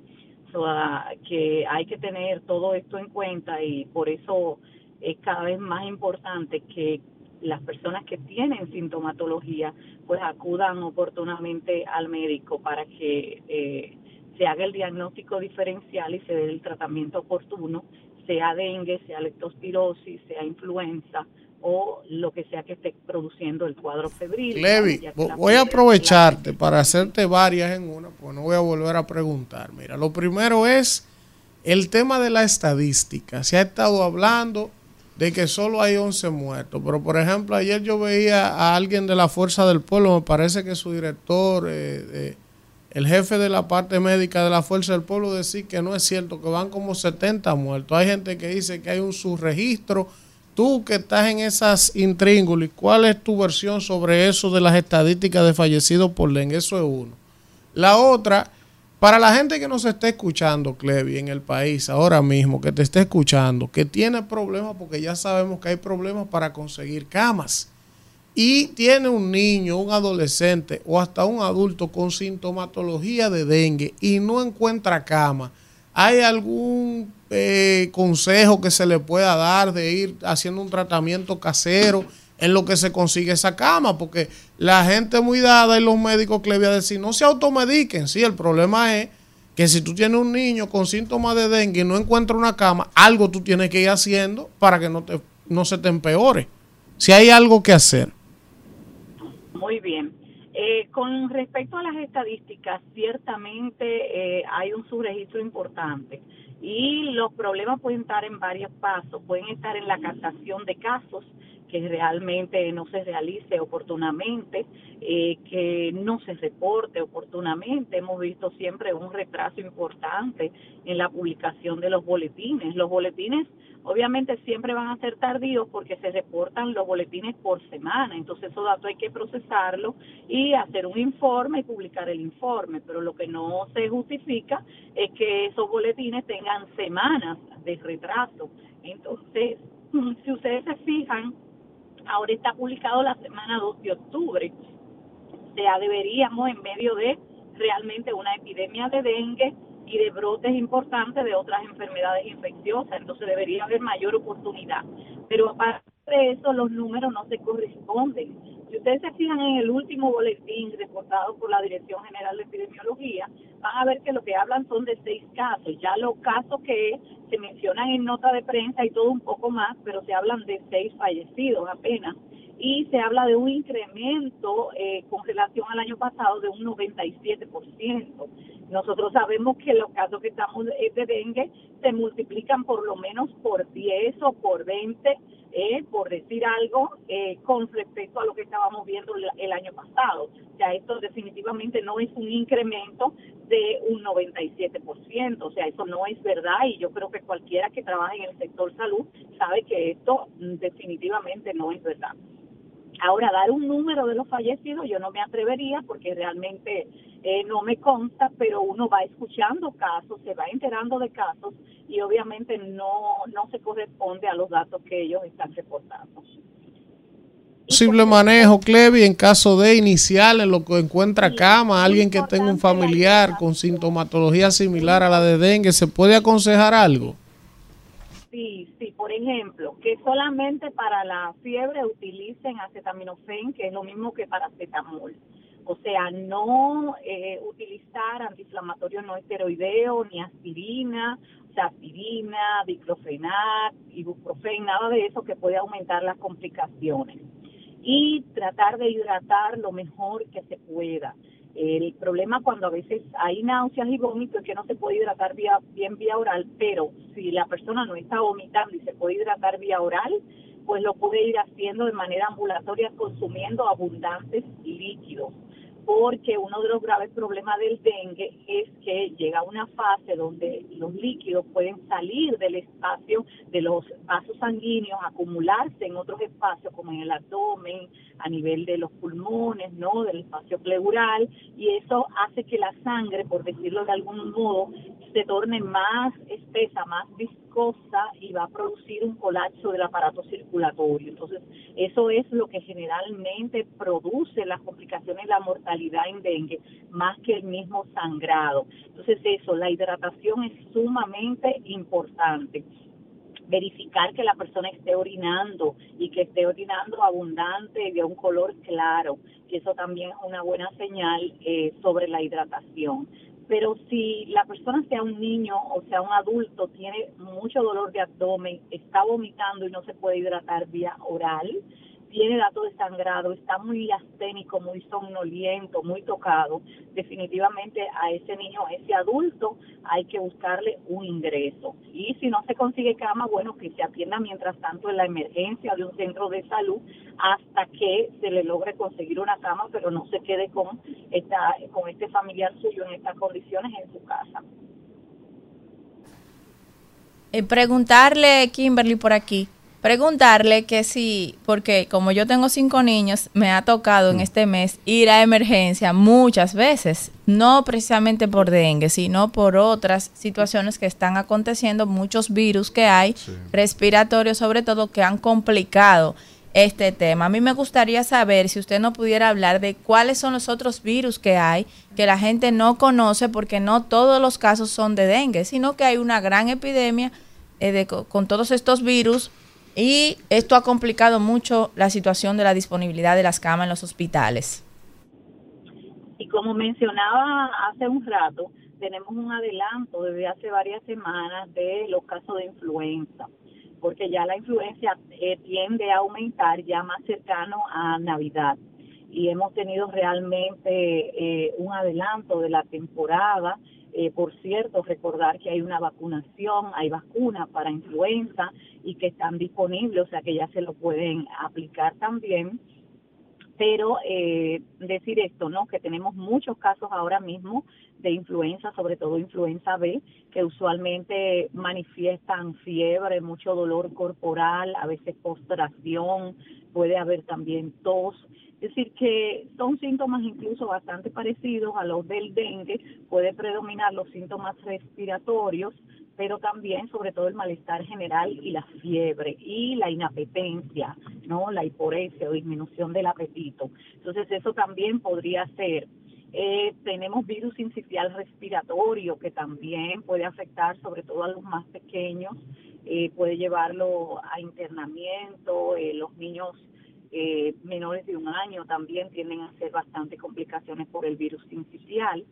So, ah, que hay que tener todo esto en cuenta y por eso es cada vez más importante que las personas que tienen sintomatología pues acudan oportunamente al médico para que eh, se haga el diagnóstico diferencial y se dé el tratamiento oportuno, sea dengue, sea leptospirosis, sea influenza o lo que sea que esté produciendo el cuadro febril. Levi, voy a aprovecharte para hacerte varias en una, pues no voy a volver a preguntar. Mira, lo primero es el tema de la estadística. Se ha estado hablando de que solo hay 11 muertos. Pero, por ejemplo, ayer yo veía a alguien de la Fuerza del Pueblo, me parece que su director, eh, el jefe de la parte médica de la Fuerza del Pueblo, decir que no es cierto, que van como 70 muertos. Hay gente que dice que hay un subregistro. Tú que estás en esas intríngulis, ¿cuál es tu versión sobre eso de las estadísticas de fallecidos por dengue? Eso es uno. La otra para la gente que nos está escuchando, Clevi, en el país ahora mismo, que te esté escuchando, que tiene problemas, porque ya sabemos que hay problemas para conseguir camas, y tiene un niño, un adolescente o hasta un adulto con sintomatología de dengue y no encuentra cama, ¿hay algún eh, consejo que se le pueda dar de ir haciendo un tratamiento casero? en lo que se consigue esa cama, porque la gente muy dada y los médicos que le voy a decir, no se automediquen, sí, el problema es que si tú tienes un niño con síntomas de dengue y no encuentra una cama, algo tú tienes que ir haciendo para que no, te, no se te empeore. Si hay algo que hacer. Muy bien. Eh, con respecto a las estadísticas, ciertamente eh, hay un subregistro importante y los problemas pueden estar en varios pasos. Pueden estar en la captación de casos, que realmente no se realice oportunamente, eh, que no se reporte oportunamente. Hemos visto siempre un retraso importante en la publicación de los boletines. Los boletines obviamente siempre van a ser tardíos porque se reportan los boletines por semana, entonces esos datos hay que procesarlo y hacer un informe y publicar el informe, pero lo que no se justifica es que esos boletines tengan semanas de retraso. Entonces, si ustedes se fijan, ahora está publicado la semana 2 de octubre. O sea, deberíamos en medio de realmente una epidemia de dengue y de brotes importantes de otras enfermedades infecciosas, entonces debería haber mayor oportunidad. Pero aparte de eso, los números no se corresponden. Si ustedes se fijan en el último boletín reportado por la Dirección General de Epidemiología, van a ver que lo que hablan son de seis casos. Ya los casos que se mencionan en nota de prensa y todo un poco más, pero se hablan de seis fallecidos apenas. Y se habla de un incremento eh, con relación al año pasado de un 97%. Nosotros sabemos que los casos que estamos de dengue se multiplican por lo menos por 10 o por 20 eh, por decir algo, eh, con respecto a lo que estábamos viendo el, año pasado. O sea, esto definitivamente no es un incremento de un 97%, o sea, eso no es verdad y yo creo que cualquiera que trabaje en el sector salud sabe que esto mm, definitivamente no es verdad. Ahora, dar un número de los fallecidos yo no me atrevería porque realmente eh, no me consta, pero uno va escuchando casos, se va enterando de casos y obviamente no, no se corresponde a los datos que ellos están reportando. posible manejo, Clevi, en caso de inicial, en lo que encuentra cama, alguien que tenga un familiar con sintomatología similar a la de dengue, ¿se puede aconsejar algo? Sí, sí, por ejemplo, que solamente para la fiebre utilicen acetaminofén, que es lo mismo que paracetamol. O sea, no eh, utilizar antiinflamatorio no esteroideo, ni aspirina, o sea, aspirina, diclofenac, ibuprofen, nada de eso que puede aumentar las complicaciones. Y tratar de hidratar lo mejor que se pueda. El problema cuando a veces hay náuseas y vómitos es que no se puede hidratar vía, bien vía oral, pero si la persona no está vomitando y se puede hidratar vía oral, pues lo puede ir haciendo de manera ambulatoria consumiendo abundantes líquidos porque uno de los graves problemas del dengue es que llega una fase donde los líquidos pueden salir del espacio de los vasos sanguíneos, acumularse en otros espacios como en el abdomen, a nivel de los pulmones, ¿no? Del espacio pleural y eso hace que la sangre, por decirlo de algún modo, se torne más espesa, más viscosa y va a producir un colapso del aparato circulatorio. Entonces, eso es lo que generalmente produce las complicaciones la mortalidad en dengue, más que el mismo sangrado. Entonces, eso, la hidratación es sumamente importante verificar que la persona esté orinando y que esté orinando abundante de un color claro, que eso también es una buena señal eh, sobre la hidratación pero si la persona sea un niño o sea un adulto, tiene mucho dolor de abdomen, está vomitando y no se puede hidratar vía oral, tiene datos de sangrado, está muy asténico, muy somnoliento, muy tocado, definitivamente a ese niño, a ese adulto, hay que buscarle un ingreso. Y si no se consigue cama, bueno, que se atienda mientras tanto en la emergencia de un centro de salud hasta que se le logre conseguir una cama, pero no se quede con, esta, con este familiar suyo en estas condiciones en su casa. Eh, preguntarle, Kimberly, por aquí, preguntarle que si, porque como yo tengo cinco niños, me ha tocado en mm. este mes ir a emergencia muchas veces, no precisamente por dengue, sino por otras situaciones que están aconteciendo, muchos virus que hay, respiratorios sobre todo, que han complicado este tema. A mí me gustaría saber si usted no pudiera hablar de cuáles son los otros virus que hay que la gente no conoce porque no todos los casos son de dengue, sino que hay una gran epidemia eh, con todos estos virus y esto ha complicado mucho la situación de la disponibilidad de las camas en los hospitales. Y como mencionaba hace un rato, tenemos un adelanto desde hace varias semanas de los casos de influenza, porque ya la influencia eh, tiende a aumentar ya más cercano a Navidad. Y hemos tenido realmente eh, un adelanto de la temporada eh, por cierto, recordar que hay una vacunación, hay vacunas para influenza y que están disponibles, o sea que ya se lo pueden aplicar también. Pero eh, decir esto, ¿no? Que tenemos muchos casos ahora mismo de influenza, sobre todo influenza B, que usualmente manifiestan fiebre, mucho dolor corporal, a veces postración, puede haber también tos. Es decir, que son síntomas incluso bastante parecidos a los del dengue, puede predominar los síntomas respiratorios, pero también sobre todo el malestar general y la fiebre y la inapetencia, ¿no? La hiporesia o disminución del apetito. Entonces eso también podría ser. Eh, tenemos virus incipial respiratorio que también puede afectar sobre todo a los más pequeños, eh, puede llevarlo a internamiento, eh, los niños eh, menores de un año también tienden a ser bastante complicaciones por el virus sincicial.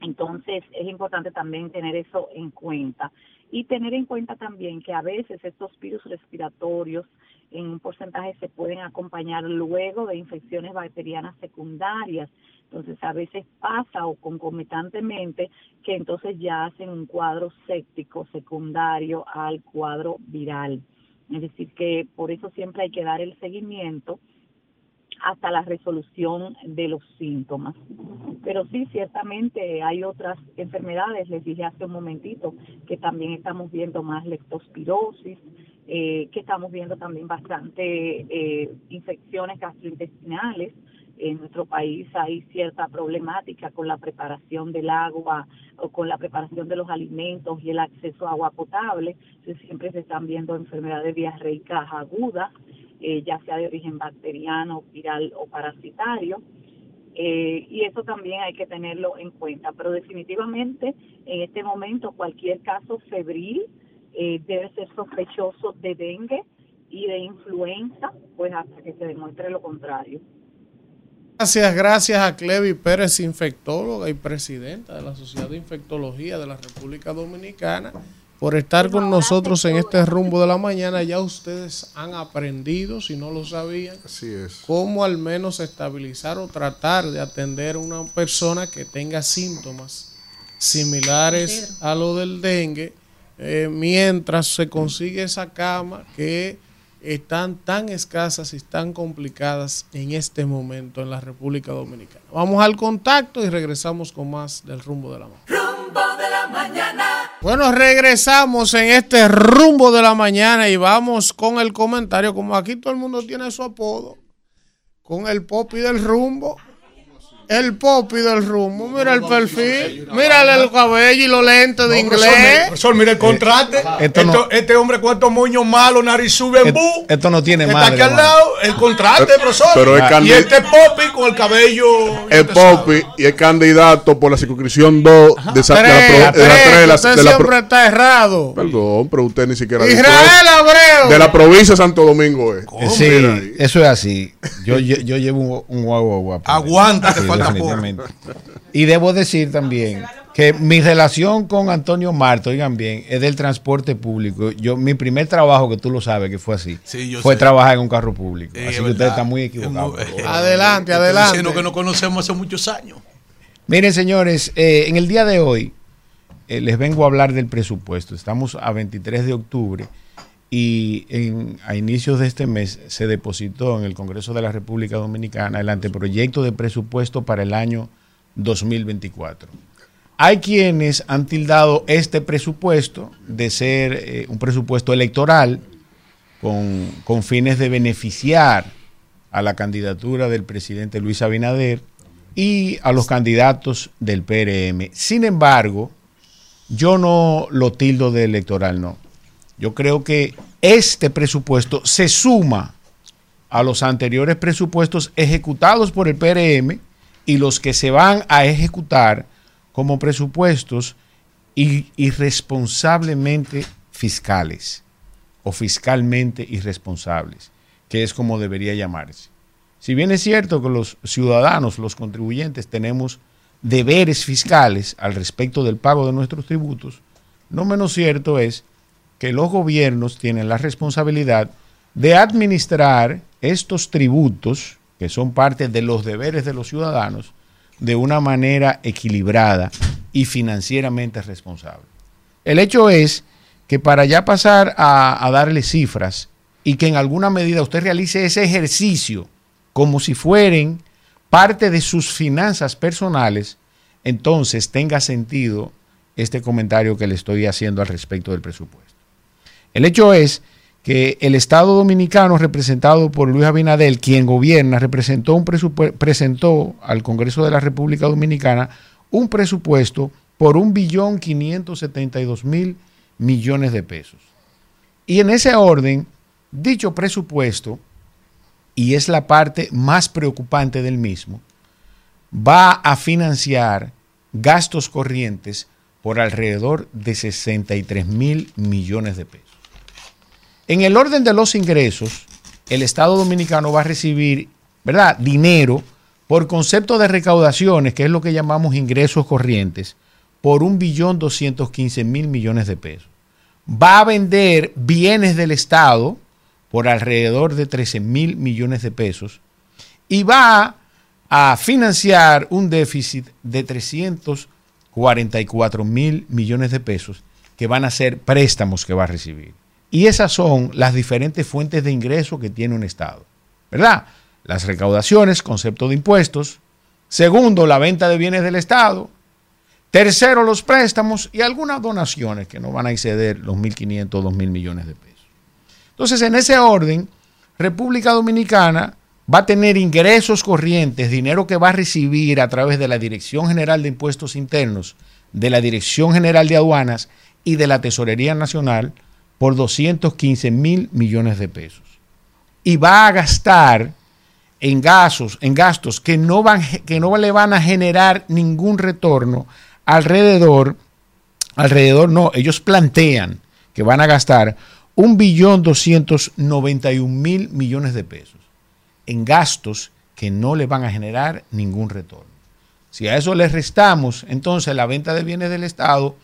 Entonces es importante también tener eso en cuenta y tener en cuenta también que a veces estos virus respiratorios en un porcentaje se pueden acompañar luego de infecciones bacterianas secundarias. Entonces a veces pasa o concomitantemente que entonces ya hacen un cuadro séptico secundario al cuadro viral. Es decir, que por eso siempre hay que dar el seguimiento hasta la resolución de los síntomas. Pero sí, ciertamente hay otras enfermedades, les dije hace un momentito, que también estamos viendo más leptospirosis, eh, que estamos viendo también bastante eh, infecciones gastrointestinales, en nuestro país hay cierta problemática con la preparación del agua o con la preparación de los alimentos y el acceso a agua potable. siempre se están viendo enfermedades diarreicas agudas eh, ya sea de origen bacteriano, viral o parasitario. Eh, y eso también hay que tenerlo en cuenta. Pero definitivamente en este momento cualquier caso febril eh, debe ser sospechoso de dengue y de influenza, pues hasta que se demuestre lo contrario. Gracias, gracias a Clevi Pérez, infectóloga y presidenta de la Sociedad de Infectología de la República Dominicana, por estar con nosotros en este rumbo de la mañana. Ya ustedes han aprendido, si no lo sabían, Así es. cómo al menos estabilizar o tratar de atender a una persona que tenga síntomas similares a lo del dengue, eh, mientras se consigue esa cama que están tan escasas y tan complicadas en este momento en la República Dominicana. Vamos al contacto y regresamos con más del rumbo de la mañana. Rumbo de la mañana. Bueno, regresamos en este rumbo de la mañana y vamos con el comentario, como aquí todo el mundo tiene su apodo, con el popi del rumbo. El popi del rumbo, mira el perfil, mírale el cabello y los lentes de inglés. Profesor, mira el contraste. esto no- Esto- este hombre, cuántos moños malos, nariz sube en bu. Esto no tiene Está madre. aquí al hermano. lado, el contraste, profesor. Pero es y este Popi con el cabello. El Popi y el candidato por la circunscripción 2 de, Sa- de la, Tres, pro- de la tres, tres de la- usted de la pro- siempre está errado. Perdón, pero usted ni siquiera dijo Israel eso. Abreu. De la provincia de Santo Domingo es. Sí, eso es así. Yo, yo, yo llevo un, un guagua guapo. Aguanta, que falta. Definitivamente. Y debo decir también que mi relación con Antonio Marto, oigan bien, es del transporte público. Yo, mi primer trabajo, que tú lo sabes que fue así, Sí, yo fue sé. trabajar en un carro público. Sí, así es que verdad. ustedes están muy equivocados. Adelante, Estoy adelante. Diciendo que nos conocemos hace muchos años. Miren, señores, eh, en el día de hoy eh, les vengo a hablar del presupuesto. Estamos a 23 de octubre y en- a inicios de este mes se depositó en el Congreso de la República Dominicana el anteproyecto de presupuesto para el año 2024. Hay quienes han tildado este presupuesto de ser eh, un presupuesto electoral con, con fines de beneficiar a la candidatura del presidente Luis Abinader y a los candidatos del PRM. Sin embargo, yo no lo tildo de electoral, no. Yo creo que este presupuesto se suma a los anteriores presupuestos ejecutados por el PRM y los que se van a ejecutar como presupuestos irresponsablemente fiscales o fiscalmente irresponsables, que es como debería llamarse. Si bien es cierto que los ciudadanos, los contribuyentes, tenemos deberes fiscales al respecto del pago de nuestros tributos, no menos cierto es que los gobiernos tienen la responsabilidad de administrar estos tributos, que son parte de los deberes de los ciudadanos, de una manera equilibrada y financieramente responsable. El hecho es que para ya pasar a, a darle cifras y que en alguna medida usted realice ese ejercicio como si fueren parte de sus finanzas personales, entonces tenga sentido este comentario que le estoy haciendo al respecto del presupuesto. El hecho es que el Estado Dominicano, representado por Luis Abinadel, quien gobierna, presentó al Congreso de la República Dominicana un presupuesto por un billón quinientos setenta y dos mil millones de pesos. Y en ese orden, dicho presupuesto, y es la parte más preocupante del mismo, va a financiar gastos corrientes por alrededor de 63 mil millones de pesos. En el orden de los ingresos, el Estado Dominicano va a recibir, ¿verdad?, dinero por concepto de recaudaciones, que es lo que llamamos ingresos corrientes, por un billón doscientos quince mil millones de pesos. Va a vender bienes del Estado por alrededor de 13 mil millones de pesos y va a financiar un déficit de 344 mil millones de pesos que van a ser préstamos que va a recibir. Y esas son las diferentes fuentes de ingreso que tiene un Estado. ¿Verdad? Las recaudaciones, concepto de impuestos. Segundo, la venta de bienes del Estado. Tercero, los préstamos y algunas donaciones que no van a exceder los 1.500 o 2.000 millones de pesos. Entonces, en ese orden, República Dominicana va a tener ingresos corrientes, dinero que va a recibir a través de la Dirección General de Impuestos Internos, de la Dirección General de Aduanas y de la Tesorería Nacional por 215 mil millones de pesos. y va a gastar en gastos, en gastos que no, van, que no le van a generar ningún retorno alrededor, alrededor no, ellos plantean que van a gastar un billón doscientos noventa y un mil millones de pesos en gastos que no le van a generar ningún retorno. Si a eso le restamos entonces la venta de bienes del Estado,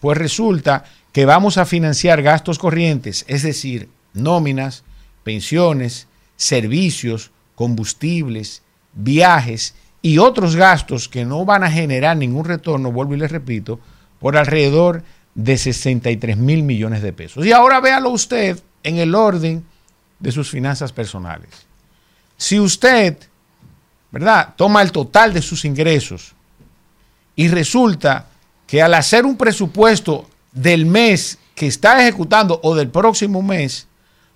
pues resulta que vamos a financiar gastos corrientes, es decir, nóminas, pensiones, servicios, combustibles, viajes y otros gastos que no van a generar ningún retorno, vuelvo y les repito, por alrededor de 63 mil millones de pesos. Y ahora véalo usted en el orden de sus finanzas personales. Si usted, ¿verdad?, toma el total de sus ingresos y resulta que al hacer un presupuesto del mes que está ejecutando o del próximo mes,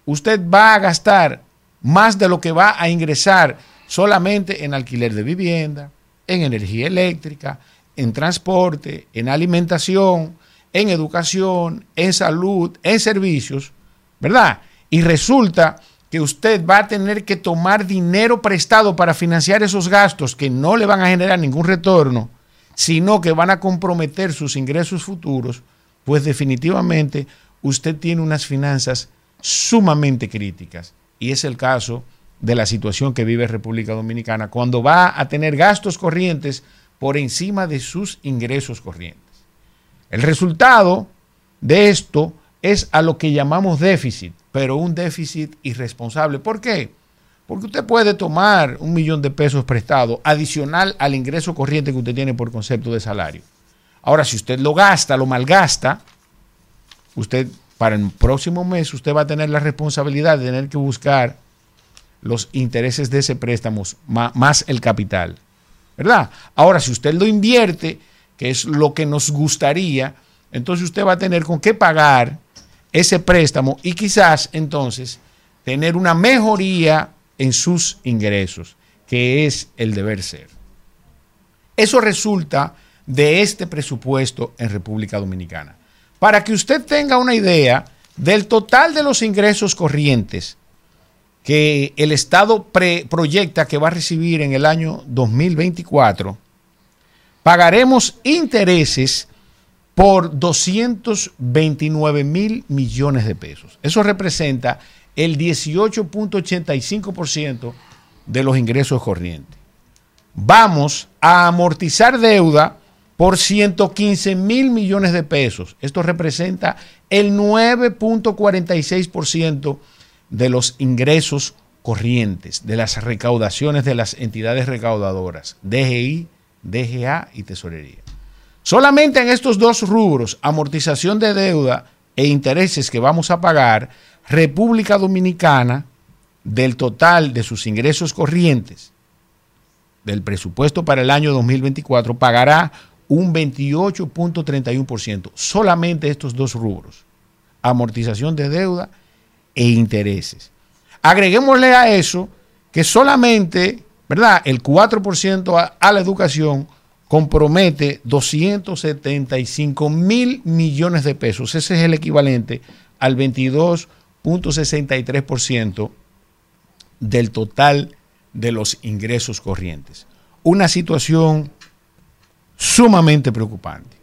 usted va a gastar más de lo que va a ingresar solamente en alquiler de vivienda, en energía eléctrica, en transporte, en alimentación, en educación, en salud, en servicios, ¿verdad? Y resulta que usted va a tener que tomar dinero prestado para financiar esos gastos que no le van a generar ningún retorno, sino que van a comprometer sus ingresos futuros, pues definitivamente usted tiene unas finanzas sumamente críticas. Y es el caso de la situación que vive República Dominicana cuando va a tener gastos corrientes por encima de sus ingresos corrientes. El resultado de esto es a lo que llamamos déficit, pero un déficit irresponsable. ¿Por qué? Porque usted puede tomar un millón de pesos prestado adicional al ingreso corriente que usted tiene por concepto de salario. Ahora, si usted lo gasta, lo malgasta, usted para el próximo mes usted va a tener la responsabilidad de tener que buscar los intereses de ese préstamo más el capital. ¿Verdad? Ahora, si usted lo invierte, que es lo que nos gustaría, entonces usted va a tener con qué pagar ese préstamo y quizás entonces tener una mejoría en sus ingresos, que es el deber ser. Eso resulta de este presupuesto en República Dominicana. Para que usted tenga una idea del total de los ingresos corrientes que el Estado proyecta que va a recibir en el año 2024, pagaremos intereses por 229 mil millones de pesos. Eso representa el 18.85% de los ingresos corrientes. Vamos a amortizar deuda por 115 mil millones de pesos. Esto representa el 9.46% de los ingresos corrientes, de las recaudaciones de las entidades recaudadoras, DGI, DGA y Tesorería. Solamente en estos dos rubros, amortización de deuda e intereses que vamos a pagar, República Dominicana, del total de sus ingresos corrientes del presupuesto para el año 2024, pagará un 28.31%. Solamente estos dos rubros, amortización de deuda e intereses. Agreguémosle a eso que solamente, ¿verdad? El 4% a, a la educación compromete 275 mil millones de pesos. Ese es el equivalente al 22.63% del total de los ingresos corrientes. Una situación sumamente preocupante.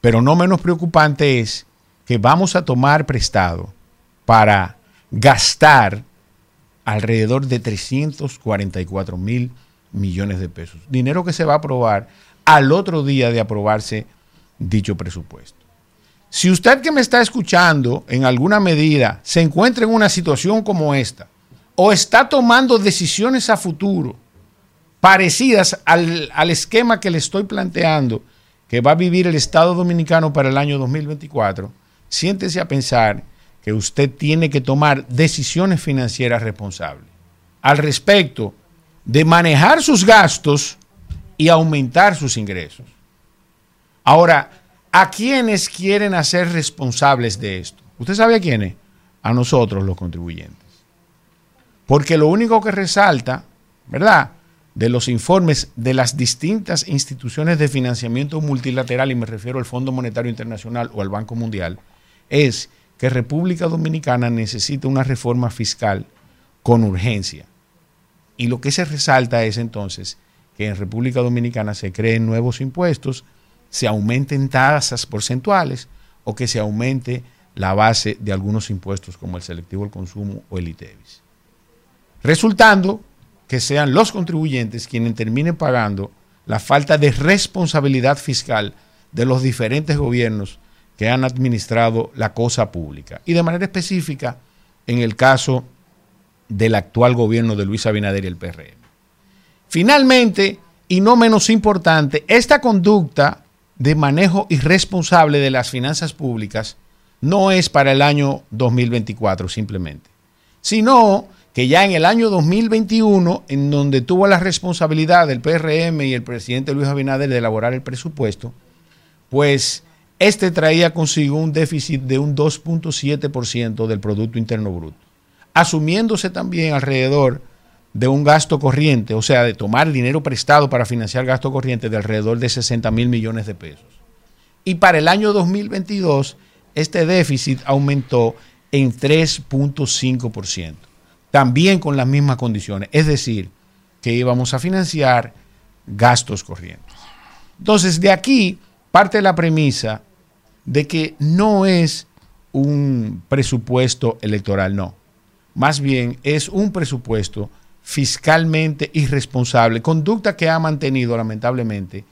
Pero no menos preocupante es que vamos a tomar prestado para gastar alrededor de 344 mil millones de pesos. Dinero que se va a aprobar al otro día de aprobarse dicho presupuesto. Si usted que me está escuchando en alguna medida se encuentra en una situación como esta o está tomando decisiones a futuro parecidas al, al, esquema que le estoy planteando que va a vivir el Estado Dominicano para el año 2024, siéntese a pensar que usted tiene que tomar decisiones financieras responsables. Al respecto de manejar sus gastos y aumentar sus ingresos. Ahora, ¿a quiénes quieren hacer responsables de esto? ¿Usted sabe a quiénes? A nosotros los contribuyentes. Porque lo único que resalta, ¿verdad? De los informes de las distintas instituciones de financiamiento multilateral, y me refiero al Fondo Monetario Internacional o al Banco Mundial, es que República Dominicana necesita una reforma fiscal con urgencia. Y lo que se resalta es entonces que en República Dominicana se creen nuevos impuestos, se aumenten tasas porcentuales o que se aumente la base de algunos impuestos como el selectivo al consumo o el ITEVIS. Resultando que sean los contribuyentes quienes terminen pagando la falta de responsabilidad fiscal de los diferentes gobiernos que han administrado la cosa pública. Y de manera específica, en el caso del actual gobierno de Luis Abinader y el PRM. Finalmente, y no menos importante, esta conducta de manejo irresponsable de las finanzas públicas no es para el año 2024 simplemente, sino que ya en el año 2021, en donde tuvo la responsabilidad del PRM y el presidente Luis Abinader de elaborar el presupuesto, pues este traía consigo un déficit de un 2.7% del Producto Interno Bruto, asumiéndose también alrededor de un gasto corriente, o sea, de tomar dinero prestado para financiar gasto corriente de alrededor de 60 mil millones de pesos. Y para el año 2022, este déficit aumentó en 3.5%, también con las mismas condiciones, es decir, que íbamos a financiar gastos corrientes. Entonces, de aquí parte la premisa de que no es un presupuesto electoral, no. Más bien es un presupuesto fiscalmente irresponsable, conducta que ha mantenido lamentablemente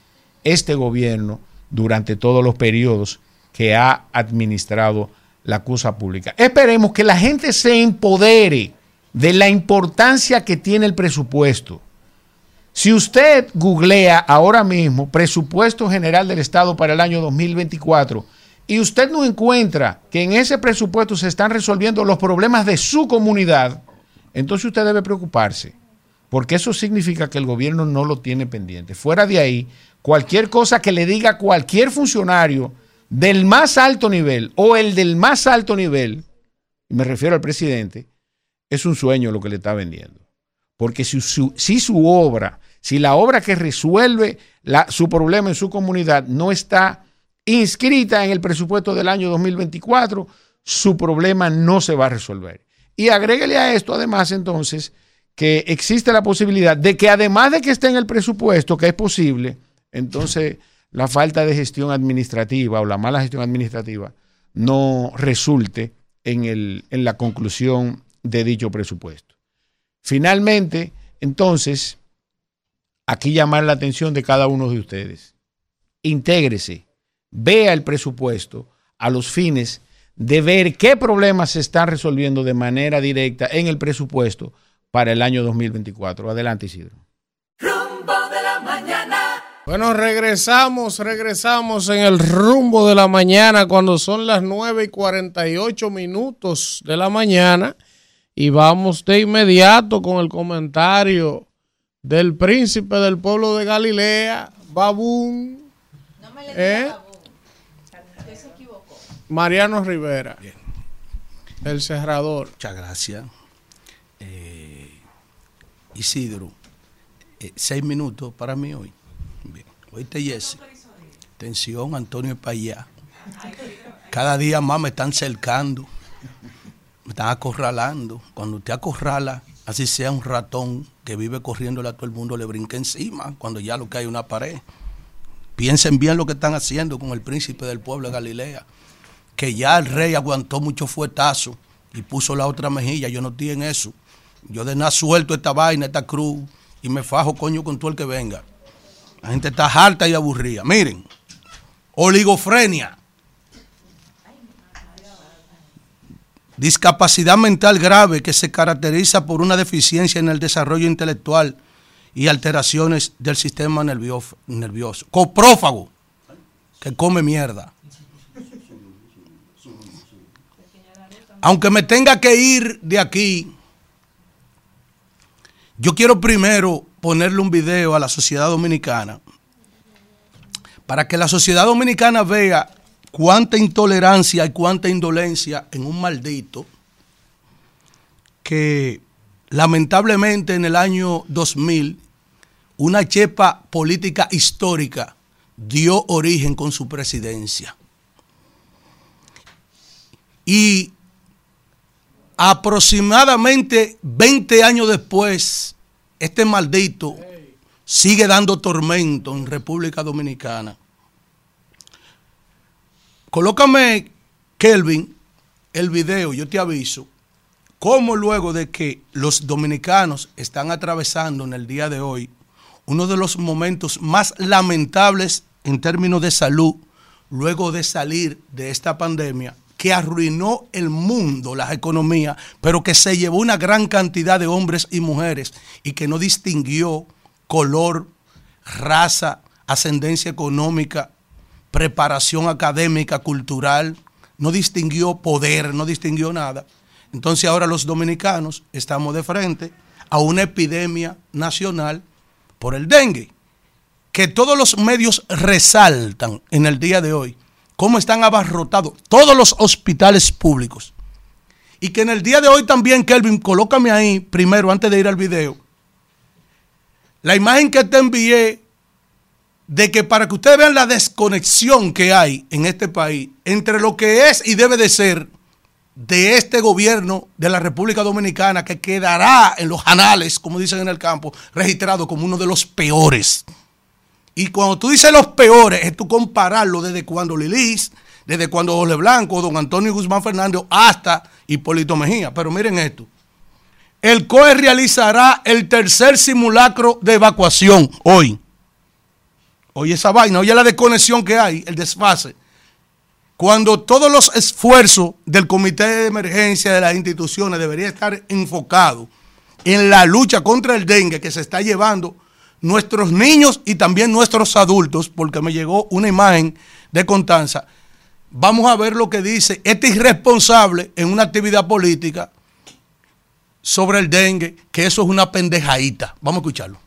este gobierno durante todos los periodos que ha administrado la cosa pública. Esperemos que la gente se empodere de la importancia que tiene el presupuesto. Si usted googlea ahora mismo presupuesto general del Estado para el año 2024 y usted no encuentra que en ese presupuesto se están resolviendo los problemas de su comunidad, entonces usted debe preocuparse, porque eso significa que el gobierno no lo tiene pendiente. Fuera de ahí, cualquier cosa que le diga cualquier funcionario del más alto nivel o el del más alto nivel, me refiero al presidente, es un sueño lo que le está vendiendo. Porque si su, si su obra, si la obra que resuelve su problema en su comunidad no está inscrita en el presupuesto del año 2024, su problema no se va a resolver. Y agréguele a esto, además, entonces, que existe la posibilidad de que además de que esté en el presupuesto, que es posible, entonces la falta de gestión administrativa o la mala gestión administrativa no resulte en, el, en la conclusión de dicho presupuesto. Finalmente, entonces, aquí llamar la atención de cada uno de ustedes. Intégrese, vea el presupuesto a los fines de ver qué problemas se están resolviendo de manera directa en el presupuesto para el año 2024. Adelante, Isidro. Rumbo de la mañana. Bueno, regresamos, regresamos en el rumbo de la mañana cuando son las 9 y 48 minutos de la mañana y vamos de inmediato con el comentario del príncipe del pueblo de Galilea, Babún. ¿Eh? Mariano Rivera, el cerrador. Muchas gracias. Eh, Isidro, eh, seis minutos para mí hoy. Bien. Oíste, Jesse. Atención, Antonio Payá. Cada día más me están cercando, me están acorralando. Cuando usted acorrala, así sea un ratón que vive corriéndole a todo el mundo, le brinca encima cuando ya lo que hay una pared. Piensen bien lo que están haciendo con el príncipe del pueblo de Galilea que ya el rey aguantó mucho fuetazo y puso la otra mejilla. Yo no estoy en eso. Yo de nada suelto esta vaina, esta cruz, y me fajo coño con todo el que venga. La gente está harta y aburrida. Miren, oligofrenia. Discapacidad mental grave que se caracteriza por una deficiencia en el desarrollo intelectual y alteraciones del sistema nervioso. Coprófago, que come mierda. aunque me tenga que ir de aquí, yo quiero primero ponerle un video a la sociedad dominicana para que la sociedad dominicana vea cuánta intolerancia y cuánta indolencia en un maldito que lamentablemente en el año 2000 una chepa política histórica dio origen con su presidencia. Y aproximadamente 20 años después, este maldito sigue dando tormento en República Dominicana. Colócame, Kelvin, el video, yo te aviso, cómo luego de que los dominicanos están atravesando en el día de hoy uno de los momentos más lamentables en términos de salud, luego de salir de esta pandemia, que arruinó el mundo, las economías, pero que se llevó una gran cantidad de hombres y mujeres y que no distinguió color, raza, ascendencia económica, preparación académica, cultural, no distinguió poder, no distinguió nada. Entonces ahora los dominicanos estamos de frente a una epidemia nacional por el dengue, que todos los medios resaltan en el día de hoy, cómo están abarrotados todos los hospitales públicos. Y que en el día de hoy también, Kelvin, colócame ahí primero, antes de ir al video, la imagen que te envié de que para que ustedes vean la desconexión que hay en este país entre lo que es y debe de ser de este gobierno de la República Dominicana que quedará en los anales, como dicen en el campo, registrado como uno de los peores. Y cuando tú dices los peores, es tú compararlo desde cuando Lilis, desde cuando Ole Blanco, don Antonio Guzmán Fernández, hasta Hipólito Mejía. Pero miren esto. El COE realizará el tercer simulacro de evacuación hoy. Oye esa vaina, oye la desconexión que hay, el desfase. Cuando todos los esfuerzos del comité de emergencia de las instituciones deberían estar enfocados en la lucha contra el dengue que se está llevando nuestros niños y también nuestros adultos, porque me llegó una imagen de Constanza. Vamos a ver lo que dice este irresponsable en una actividad política sobre el dengue, que eso es una pendejadita. Vamos a escucharlo.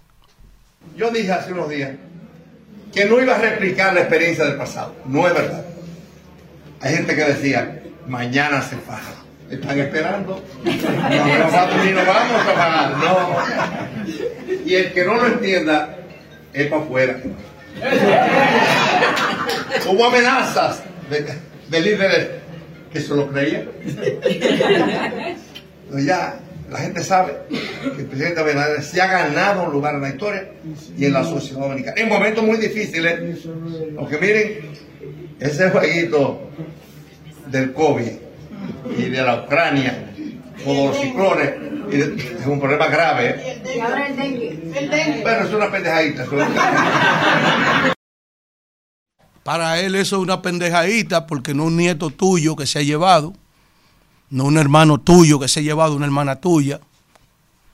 Yo dije hace unos días que no iba a replicar la experiencia del pasado. No es verdad. Hay gente que decía, mañana se faja. Están esperando. No, nos vamos a pagar. No. Y el que no lo entienda es para afuera. Hubo amenazas de, de líderes que se lo creían. Ya la gente sabe que el presidente Abinader se ha ganado un lugar en la historia y en la sociedad dominicana. En momentos muy difíciles, aunque miren, ese jueguito del COVID y de la Ucrania, como los ciclones, y de- es un problema grave. ¿eh? Bueno, es una pendejadita. es una- Para él eso es una pendejadita porque no un nieto tuyo que se ha llevado, no un hermano tuyo que se ha llevado una hermana tuya,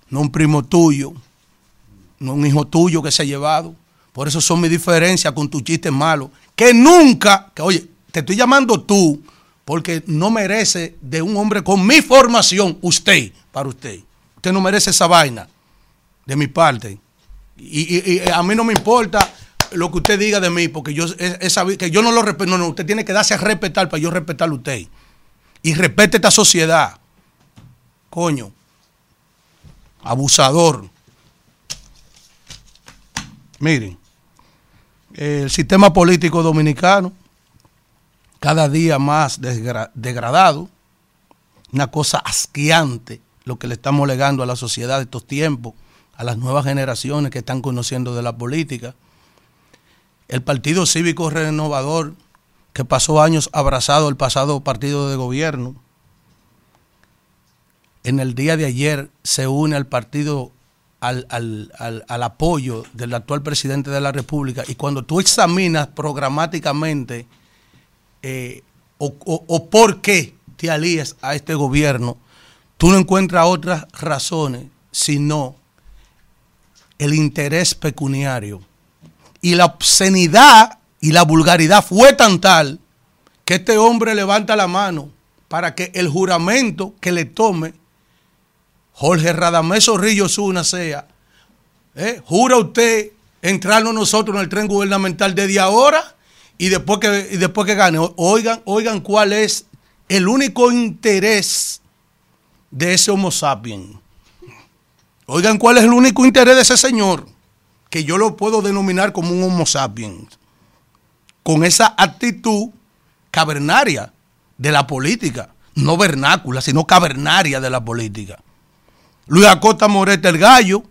no un primo tuyo, no un hijo tuyo que se ha llevado. Por eso son mis diferencias con tus chistes malos. Que nunca, que oye, te estoy llamando tú porque no merece de un hombre con mi formación, usted, para usted. Usted no merece esa vaina de mi parte. Y, y- y a mí no me importa lo que usted diga de mí, porque yo, es- esa que yo no lo respeto. No, no, usted tiene que darse a respetar para yo respetarlo usted. Y respete esta sociedad. Coño. Abusador. Miren, el sistema político dominicano cada día más degradado, una cosa asqueante lo que le estamos legando a la sociedad de estos tiempos, a las nuevas generaciones que están conociendo de la política. El Partido Cívico Renovador, que pasó años abrazado al pasado partido de gobierno, en el día de ayer se une al partido, al, al- al- al apoyo del actual presidente de la República. Y cuando tú examinas programáticamente eh, o, o- o por qué te alías a este gobierno, tú no encuentras otras razones sino el interés pecuniario. Y la obscenidad y la vulgaridad fue tan tal que este hombre levanta la mano para que el juramento que le tome Jorge Radamés Zorrillo Zuna sea, ¿eh? jura usted entrarnos nosotros en el tren gubernamental desde ahora y después que, y después que gane. Oigan, oigan cuál es el único interés de ese Homo sapiens. Oigan cuál es el único interés de ese señor, que yo lo puedo denominar como un Homo sapiens, con esa actitud cavernaria de la política, no vernácula, sino cavernaria de la política. Luis Acosta Morete el Gallo,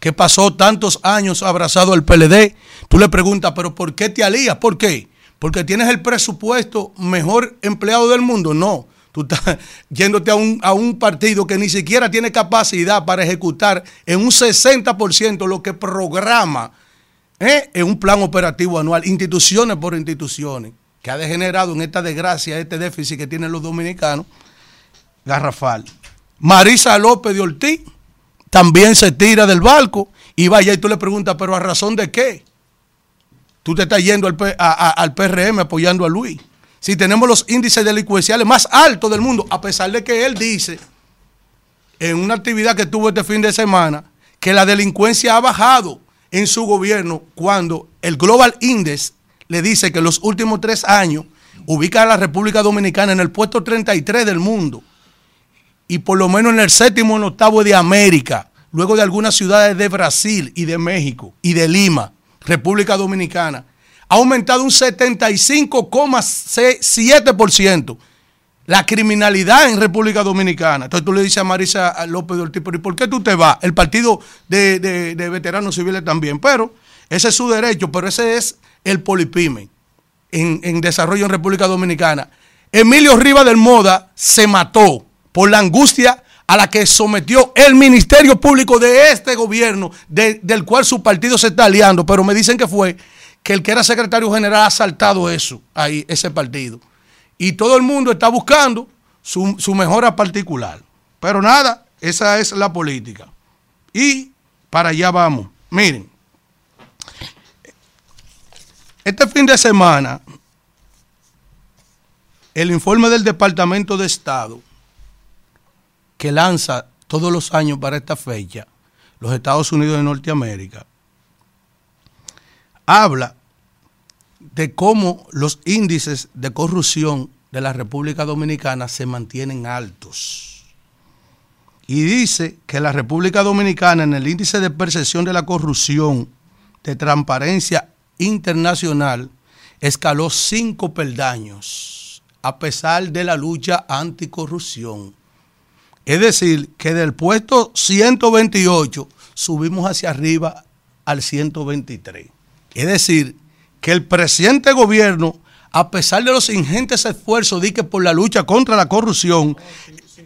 que pasó tantos años abrazado al PLD, tú le preguntas, pero ¿por qué te alías? ¿Por qué? Porque tienes el presupuesto mejor empleado del mundo. No, tú estás yéndote a un, a un partido que ni siquiera tiene capacidad para ejecutar en un 60% lo que programa ¿eh? en un plan operativo anual, instituciones por instituciones, que ha degenerado en esta desgracia, este déficit que tienen los dominicanos, garrafal. Marisa López de Ortiz también se tira del barco y vaya y tú le preguntas, pero ¿a razón de qué? Tú te estás yendo al, P- al PRM apoyando a Luis. Si tenemos los índices delincuenciales más altos del mundo, a pesar de que él dice en una actividad que tuvo este fin de semana que la delincuencia ha bajado en su gobierno cuando el Global Index le dice que en los últimos tres años ubica a la República Dominicana en el puesto 33 del mundo y por lo menos en el séptimo en octavo de América, luego de algunas ciudades de Brasil y de México y de Lima, República Dominicana, ha aumentado un 75,7% la criminalidad en República Dominicana. Entonces tú le dices a Marisa López de Ortiz, ¿y por qué tú te vas? El partido de, de- de veteranos civiles también, pero ese es su derecho, pero ese es el polipime en, en desarrollo en República Dominicana. Emilio Rivas del Moda se mató por la angustia a la que sometió el Ministerio Público de este gobierno, de- del cual su partido se está aliando, pero me dicen que fue que el que era secretario general ha saltado eso, ahí, ese partido. Y todo el mundo está buscando su, su mejora particular. Pero nada, esa es la política. Y para allá vamos. Miren, este fin de semana, el informe del Departamento de Estado, que lanza todos los años para esta fecha, los Estados Unidos de Norteamérica, habla de cómo los índices de corrupción de la República Dominicana se mantienen altos. Y dice que la República Dominicana en el índice de percepción de la corrupción de transparencia internacional escaló cinco peldaños a pesar de la lucha anticorrupción. Es decir, que del puesto 128 subimos hacia arriba al 123. Es decir, que el presidente gobierno, a pesar de los ingentes esfuerzos de que por la lucha contra la corrupción,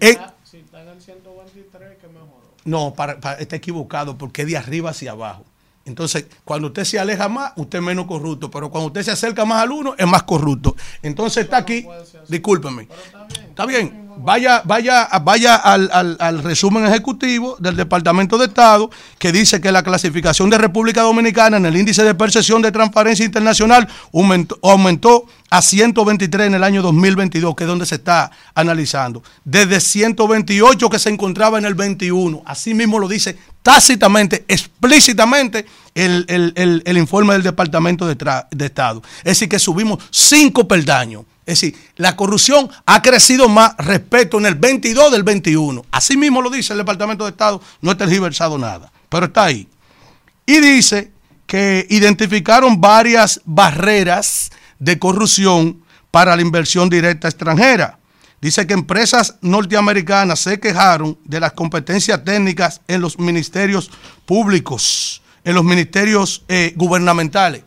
eh, Si está en el 123, que mejoró. no, para, para- está equivocado porque es de arriba hacia abajo. Entonces, cuando usted se aleja más, usted es menos corrupto, pero cuando usted se acerca más al uno, es más corrupto. Entonces está aquí, discúlpeme. Está bien, vaya, vaya, vaya al, al- resumen ejecutivo del Departamento de Estado que dice que la clasificación de República Dominicana en el índice de percepción de transparencia internacional aumentó, a 123 en el año 2022, que es donde se está analizando. Desde 128 que se encontraba en el 21. Así mismo lo dice tácitamente, explícitamente el, el- el- informe del Departamento de, de Estado. Es decir, que subimos cinco peldaños. Es decir, la corrupción ha crecido más respecto en el 22 del 21. Así mismo lo dice el Departamento de Estado, no está tergiversado nada, pero está ahí. Y dice que identificaron varias barreras de corrupción para la inversión directa extranjera. Dice que empresas norteamericanas se quejaron de las competencias técnicas en los ministerios públicos, en los ministerios eh, gubernamentales.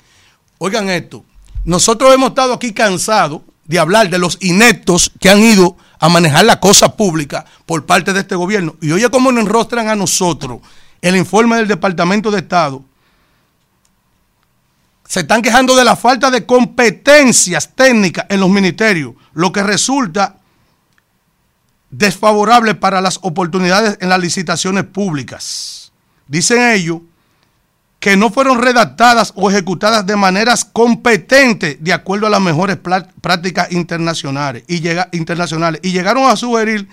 Oigan esto, nosotros hemos estado aquí cansados de hablar de los ineptos que han ido a manejar la cosa pública por parte de este gobierno. Y oye cómo nos enrostran a nosotros el informe del Departamento de Estado. Se están quejando de la falta de competencias técnicas en los ministerios, lo que resulta desfavorable para las oportunidades en las licitaciones públicas. Dicen ellos que no fueron redactadas o ejecutadas de maneras competentes de acuerdo a las mejores prácticas internacionales y, internacionales y llegaron a sugerir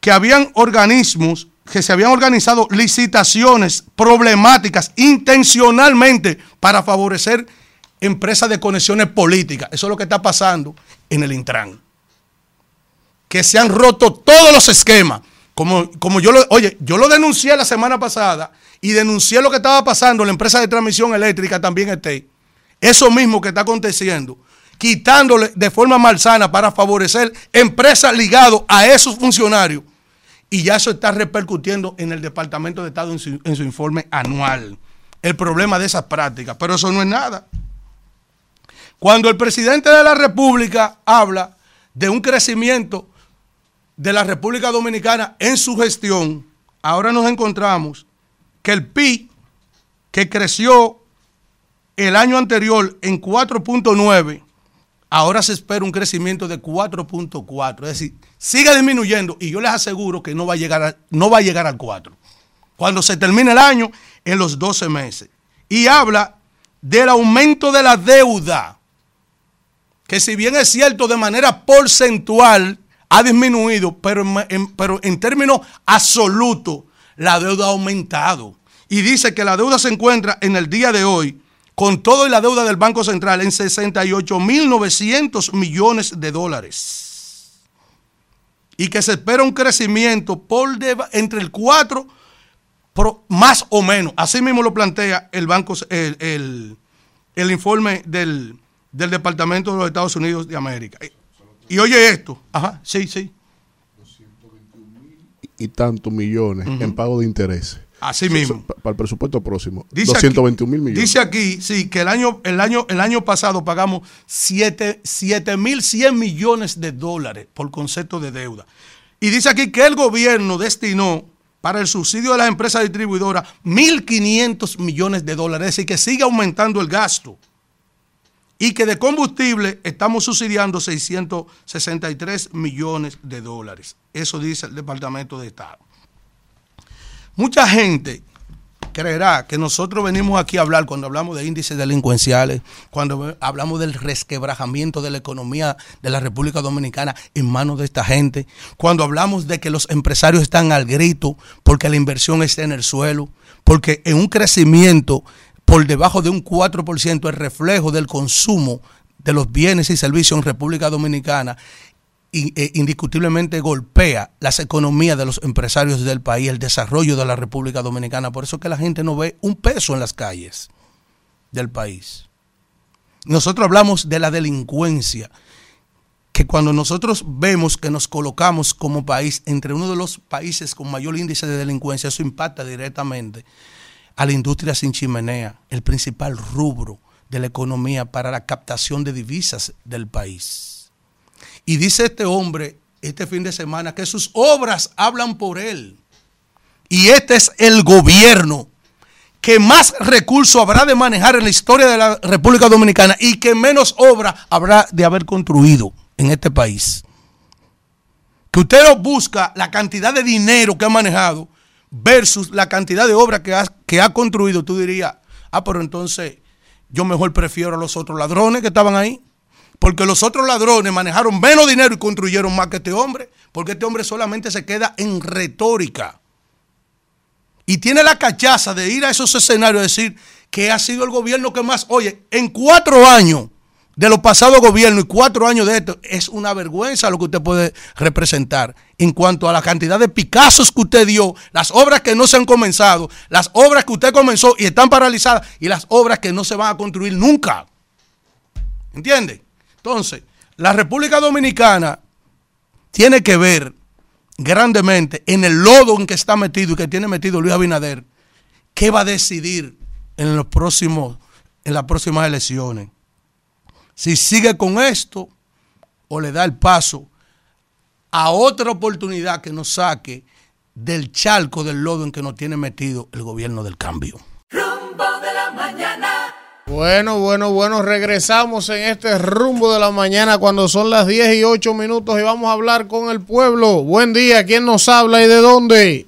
que habían organismos que se habían organizado licitaciones problemáticas intencionalmente para favorecer empresas de conexiones políticas. Eso es lo que está pasando en el Intran. Que se han roto todos los esquemas. Como, como yo lo, oye, yo lo denuncié la semana pasada y denuncié lo que estaba pasando en la empresa de transmisión eléctrica también esté. Eso mismo que está aconteciendo. quitándole de forma malsana para favorecer empresas ligadas a esos funcionarios. Y ya eso está repercutiendo en el Departamento de Estado en su informe anual. El problema de esas prácticas. Pero eso no es nada. Cuando el presidente de la República habla de un crecimiento de la República Dominicana en su gestión, ahora nos encontramos que el PIB, que creció el año anterior en 4.9, ahora se espera un crecimiento de 4.4. Es decir, sigue disminuyendo y yo les aseguro que no va a llegar, a- no va a llegar al 4. Cuando se termine el año, en los 12 meses. Y habla del aumento de la deuda, que si bien es cierto de manera porcentual ha disminuido, pero en, pero en términos absolutos la deuda ha aumentado. Y dice que la deuda se encuentra en el día de hoy, con todo la deuda del Banco Central, en 68.900 millones de dólares. Y que se espera un crecimiento por entre el 4 pro- más o menos. Así mismo lo plantea el banco, el, el- el informe del, del Departamento de los Estados Unidos de América. Y, oye esto, ajá, sí, sí. Y tantos millones en pago de intereses. Así mismo. Para el presupuesto próximo. Dice 221 mil millones. Dice aquí, sí, que el año, el año, el año pasado pagamos 7 mil 100 millones de dólares por concepto de deuda. Y dice aquí que el gobierno destinó para el subsidio de las empresas distribuidoras 1.500 millones de dólares. Es decir, que sigue aumentando el gasto. Y que de combustible estamos subsidiando 663 millones de dólares. Eso dice el Departamento de Estado. Mucha gente creerá que nosotros venimos aquí a hablar cuando hablamos de índices delincuenciales, cuando hablamos del resquebrajamiento de la economía de la República Dominicana en manos de esta gente, cuando hablamos de que los empresarios están al grito porque la inversión está en el suelo, porque en un crecimiento por debajo de un 4% el reflejo del consumo de los bienes y servicios en República Dominicana in- eh, indiscutiblemente golpea las economías de los empresarios del país, el desarrollo de la República Dominicana. Por eso que la gente no ve un peso en las calles del país. Nosotros hablamos de la delincuencia, que cuando nosotros vemos que nos colocamos como país entre uno de los países con mayor índice de delincuencia, eso impacta directamente a la industria sin chimenea, el principal rubro de la economía para la captación de divisas del país. Y dice este hombre este fin de semana que sus obras hablan por él. Y este es el gobierno que más recursos habrá de manejar en la historia de la República Dominicana y que menos obra habrá de haber construido en este país. Que usted busca la cantidad de dinero que ha manejado versus la cantidad de obra que que ha construido, tú dirías, ah, pero entonces yo mejor prefiero a los otros ladrones que estaban ahí. Porque los otros ladrones manejaron menos dinero y construyeron más que este hombre. Porque este hombre solamente se queda en retórica. Y tiene la cachaza de ir a esos escenarios y decir que ha sido el gobierno que más, oye, en cuatro años de los pasados gobiernos y cuatro años de esto, es una vergüenza lo que usted puede representar en cuanto a la cantidad de picazos que usted dio, las obras que no se han comenzado, las obras que usted comenzó y están paralizadas y las obras que no se van a construir nunca. ¿Entiende? Entonces, la República Dominicana tiene que ver grandemente en el lodo en que está metido y que tiene metido Luis Abinader, qué va a decidir en los próximos, en las próximas elecciones. Si sigue con esto o le da el paso a otra oportunidad que nos saque del charco del lodo en que nos tiene metido el gobierno del cambio. Rumbo de la mañana. Bueno, bueno, bueno, regresamos en este rumbo de la mañana cuando son las 10 y 8 minutos y vamos a hablar con el pueblo. Buen día, ¿quién nos habla y de dónde?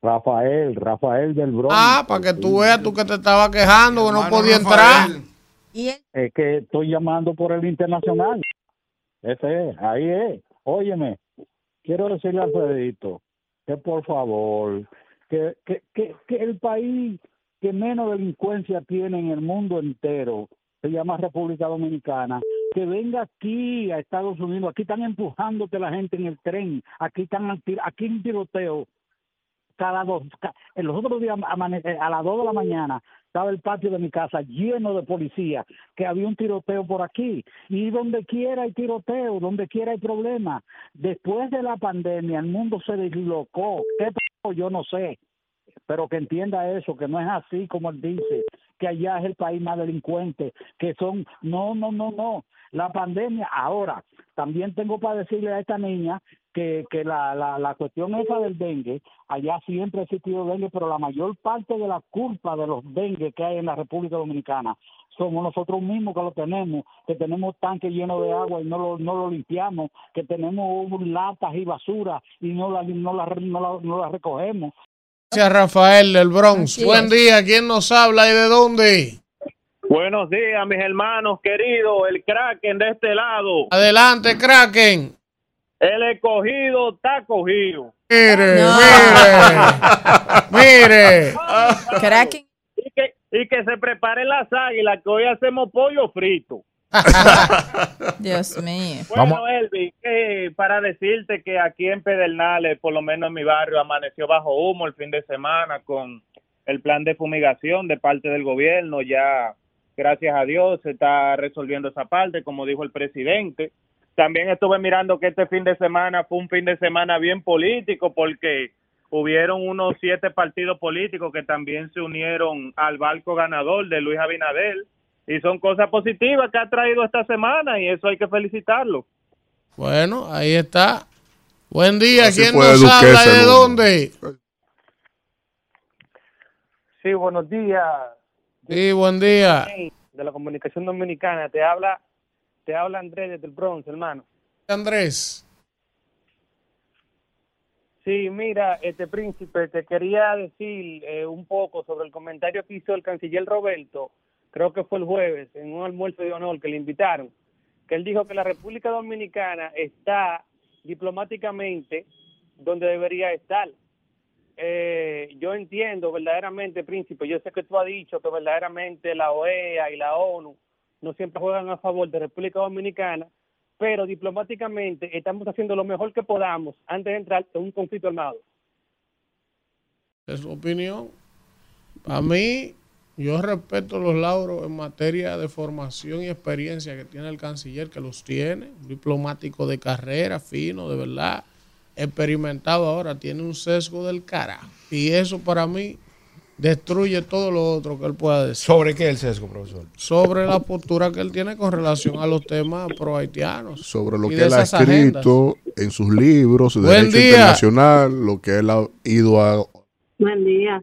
Rafael, Rafael del Bronx. Ah, para que tú veas tú que te estaba quejando, que no podía Rafael. entrar. Es que estoy llamando por el internacional. Ese es, ahí es. Óyeme, quiero decirle a Alfredito que por favor, que, que, que, el país que menos delincuencia tiene en el mundo entero se llama República Dominicana, que venga aquí a Estados Unidos, aquí están empujándote la gente en el tren, aquí están al aquí en tiroteo cada dos, en los otros días a las dos de la mañana estaba el patio de mi casa lleno de policía, que había un tiroteo por aquí. Y donde quiera hay tiroteo, donde quiera hay problema. Después de la pandemia, el mundo se deslocó. ¿Qué pasó? Yo no sé. Pero que entienda eso, que no es así como él dice, que allá es el país más delincuente, que son... No, no, no, no. La pandemia, ahora, también tengo para decirle a esta niña que, que la, la, la cuestión esa del dengue, allá siempre ha existido dengue, pero la mayor parte de la culpa de los dengue que hay en la República Dominicana somos nosotros mismos que lo tenemos, que tenemos tanques llenos de agua y no lo, no lo limpiamos, que tenemos latas y basura y no la, no la, no la, no la recogemos. Gracias, Rafael del Bronx. Buen día. ¿Quién nos habla y de dónde? Buenos días, mis hermanos queridos, el Kraken de este lado. Adelante, Kraken. El escogido está cogido. Mire, mire, mire. Kraken. Y que, y que se preparen las águilas, que hoy hacemos pollo frito. Dios mío. Bueno, Elvi, que para decirte que aquí en Pedernales, por lo menos en mi barrio, amaneció bajo humo el fin de semana con el plan de fumigación de parte del gobierno. Ya, gracias a Dios, se está resolviendo esa parte, como dijo el presidente. También estuve mirando que este fin de semana fue un fin de semana bien político porque hubieron unos siete partidos políticos que también se unieron al barco ganador de Luis Abinader y son cosas positivas que ha traído esta semana y eso hay que felicitarlo. Bueno, ahí está. Buen día. Así ¿Quién nos habla y de dónde? Sí, buenos días. Sí, buen día. De la comunicación dominicana. Te habla, te habla Andrés desde el Bronx, hermano. Andrés. Sí, mira, este príncipe, te quería decir eh, un poco sobre el comentario que hizo el canciller Roberto, creo que fue el jueves, en un almuerzo de honor que le invitaron, que él dijo que la República Dominicana está diplomáticamente donde debería estar. Eh, yo entiendo verdaderamente, príncipe, yo sé que tú has dicho que verdaderamente la OEA y la ONU no siempre juegan a favor de República Dominicana, pero diplomáticamente estamos haciendo lo mejor que podamos antes de entrar en un conflicto armado. Es su opinión. A mí, yo respeto los lauros en materia de formación y experiencia que tiene el canciller, que los tiene, un diplomático de carrera, fino, de verdad, experimentado ahora, tiene un sesgo del carajo. Y eso para mí destruye todo lo otro que él pueda decir. ¿Sobre qué el sesgo, profesor? Sobre la postura que él tiene con relación a los temas pro haitianos. sobre lo que él ha agendas. escrito en sus libros de derecho día. internacional, lo que él ha ido a Buen día.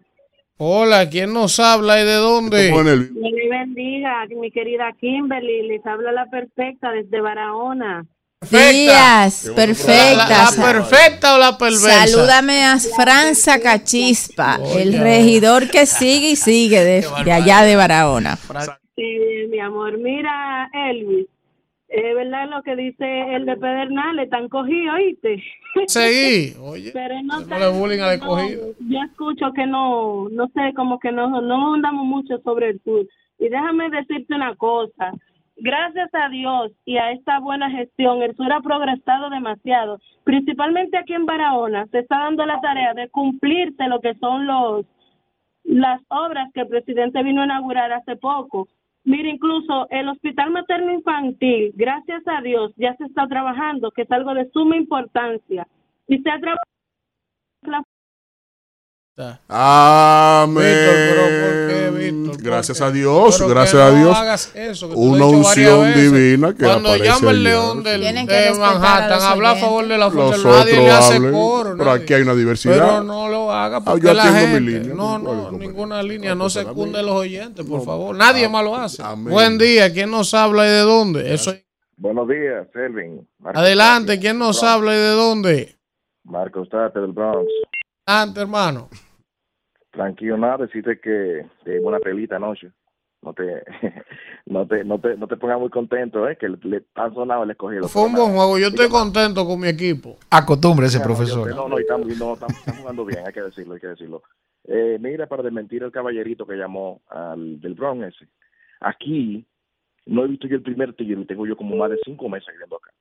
Hola, ¿quién nos habla y de dónde? Dios le bendiga, mi querida Kimberly. Les habla la perfecta desde Barahona. Días, perfectas. ¿La, la perfecta o la perversa? Salúdame a Franza Cachispa, el regidor que sigue y sigue de, de allá de Barahona. Sí, mi amor. Mira, Elvis. Es verdad lo que dice el de Pedernales, están cogidos, ¿oíste? Seguí. Oye, Pero no, no le bullying al no, escogido. Yo escucho que no, no sé, como que no, no andamos mucho sobre el sur. Y déjame decirte una cosa. Gracias a Dios y a esta buena gestión, el sur ha progresado demasiado. Principalmente aquí en Barahona se está dando la tarea de cumplirse lo que son los las obras que el presidente vino a inaugurar hace poco. Mire, incluso el hospital materno infantil, gracias a Dios, ya se está trabajando, que es algo de suma importancia. Y se ha trabajado Amén. Víctor, pero ¿por qué, Víctor? ¿Por Gracias qué? a Dios, Pero gracias que a no Dios. hagas eso, que una unción divina que Cuando aparece llama el león del, de Manhattan los a favor de la Los fuerza, nadie le otros hace hablen, coro. pero nadie. aquí hay una diversidad. Pero no lo haga Ah, porque yo la gente. línea, no, ¿cuál no, ninguna línea. Ah, No pues se a los oyentes, por No, favor. Nadie ah, más lo hace. amén. Buen día. ¿Quién nos habla y de dónde? Eso. Buenos días, Selvin. Adelante. ¿Quién nos Bronx. habla y de dónde? Marco State del Bronx. Adelante, hermano. Tranquilo, nada, decirte que te una pelita anoche. No te, no te, no te, no te pongas muy contento, eh, que le, le han sonado el escogido. Fue un buen juego. Yo estoy contento con mi equipo. Acostumbre ese No, no, yo profesor. No, no, estamos, no, jugando bien, hay que decirlo, hay que decirlo. Eh, mira, para desmentir el caballerito que llamó al del Bronx ese. Aquí no he visto yo el primer tiro y tengo yo como más de cinco meses viviendo acá.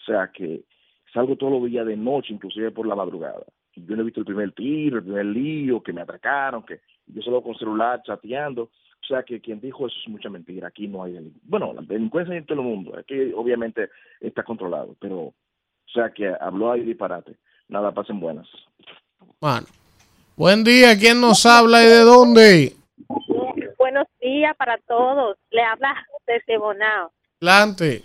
O sea que salgo todos los días de noche, inclusive por la madrugada. Y yo no he visto el primer tiro, el primer lío, que me atracaron, que yo solo con celular chateando. O sea que quien dijo eso es mucha mentira. Aquí no hay delincuencia. Bueno, la delincuencia hay en todo el mundo. Aquí obviamente está controlado, pero o sea que habló ahí disparate. Nada, pasen buenas. Mano. Buen día, ¿quién nos habla y de dónde? Buenos días para todos. Le habla desde Bonao. Adelante.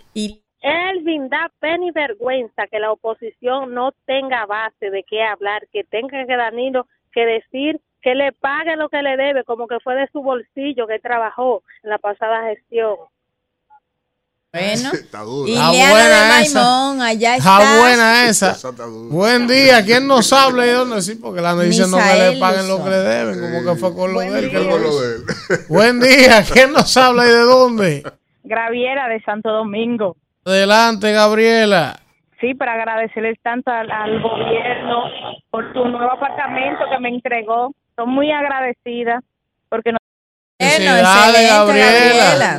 Elvin, da pena y vergüenza que la oposición no tenga base de qué hablar, que tenga que Danilo que decir que le pague lo que le debe, como que fue de su bolsillo que trabajó en la pasada gestión. Bueno, Está duro. y Está Liana buena de esa. Maimón, allá Está está. buena esa. Buen día, ¿quién nos habla y de dónde? Sí, porque la diciendo que le paguen lo que le deben, como que fue con lo de él. que con lo de él. Buen día, ¿quién nos habla y de dónde? Graviera de Santo Domingo. Adelante, Gabriela. Sí, para agradecerles tanto al, al gobierno por su nuevo apartamento que me entregó. Estoy muy agradecida porque no Felicidades. Gabriela.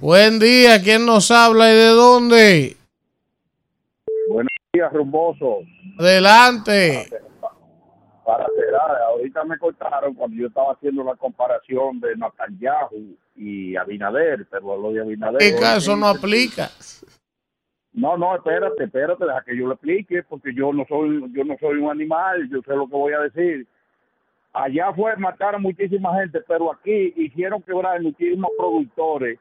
Buen día, ¿quién nos habla y de dónde? Buenos días, rumboso. Adelante. Para cerrar, ahorita me cortaron cuando yo estaba haciendo la comparación de Netanyahu y Abinader, pero lo de Abinader. ¿Qué caso no aplica? No, no, espérate, espérate, deja que yo lo explique, porque yo no soy, yo no soy un animal, yo sé lo que voy a decir. Allá fue matar a muchísima gente, pero aquí hicieron quebrar muchísimos productores,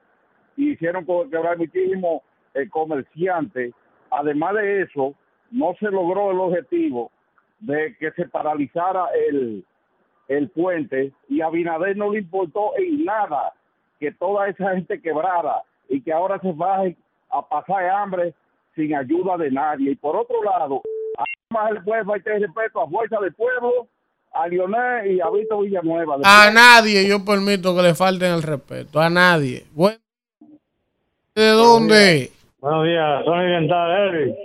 hicieron quebrar muchísimos eh, comerciantes. Además de eso, no se logró el objetivo de que se paralizara el, el puente y a Abinader no le importó en nada que toda esa gente quebrara y que ahora se baje a pasar hambre sin ayuda de nadie. Y por otro lado, además el pueblo hay que tener respeto a Fuerza del Pueblo, a Lionel y a Víctor Villanueva. A nadie yo permito que le falten el respeto. A nadie. ¿De dónde? Buenos días, Tony Dental.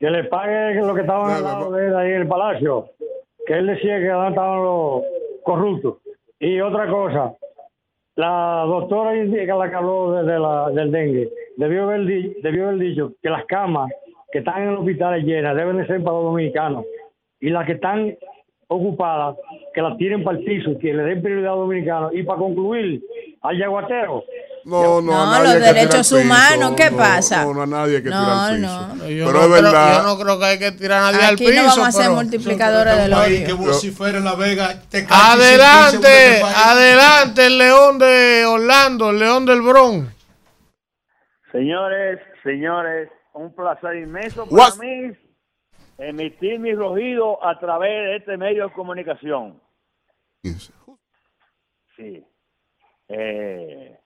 Que le pague lo que estaban al lado de él ahí en el palacio. Que él decía que estaban los corruptos. Y otra cosa, la doctora la que habló de, de la, del dengue, debió haber, debió haber dicho que las camas que están en los hospitales llenas deben de ser para los dominicanos. Y las que están ocupadas, que las tiren para el piso, que le den prioridad a los dominicanos. Y para concluir, al yaguatero. No, no, a No, nadie los tirar derechos al piso. humanos, ¿qué No, pasa? No, no, a nadie hay que No, al no. piso. Yo Pero no es creo- verdad. yo no creo que hay que tirar a nadie al Aquí piso. no vamos a ser multiplicadores del Un país que odio. vocifera en La Vega. Te Adelante, adelante, el león de Orlando, el león del Bronx. Señores, señores, un placer inmenso para What? mí emitir mi rugido a través de este medio de comunicación. Sí. Eh,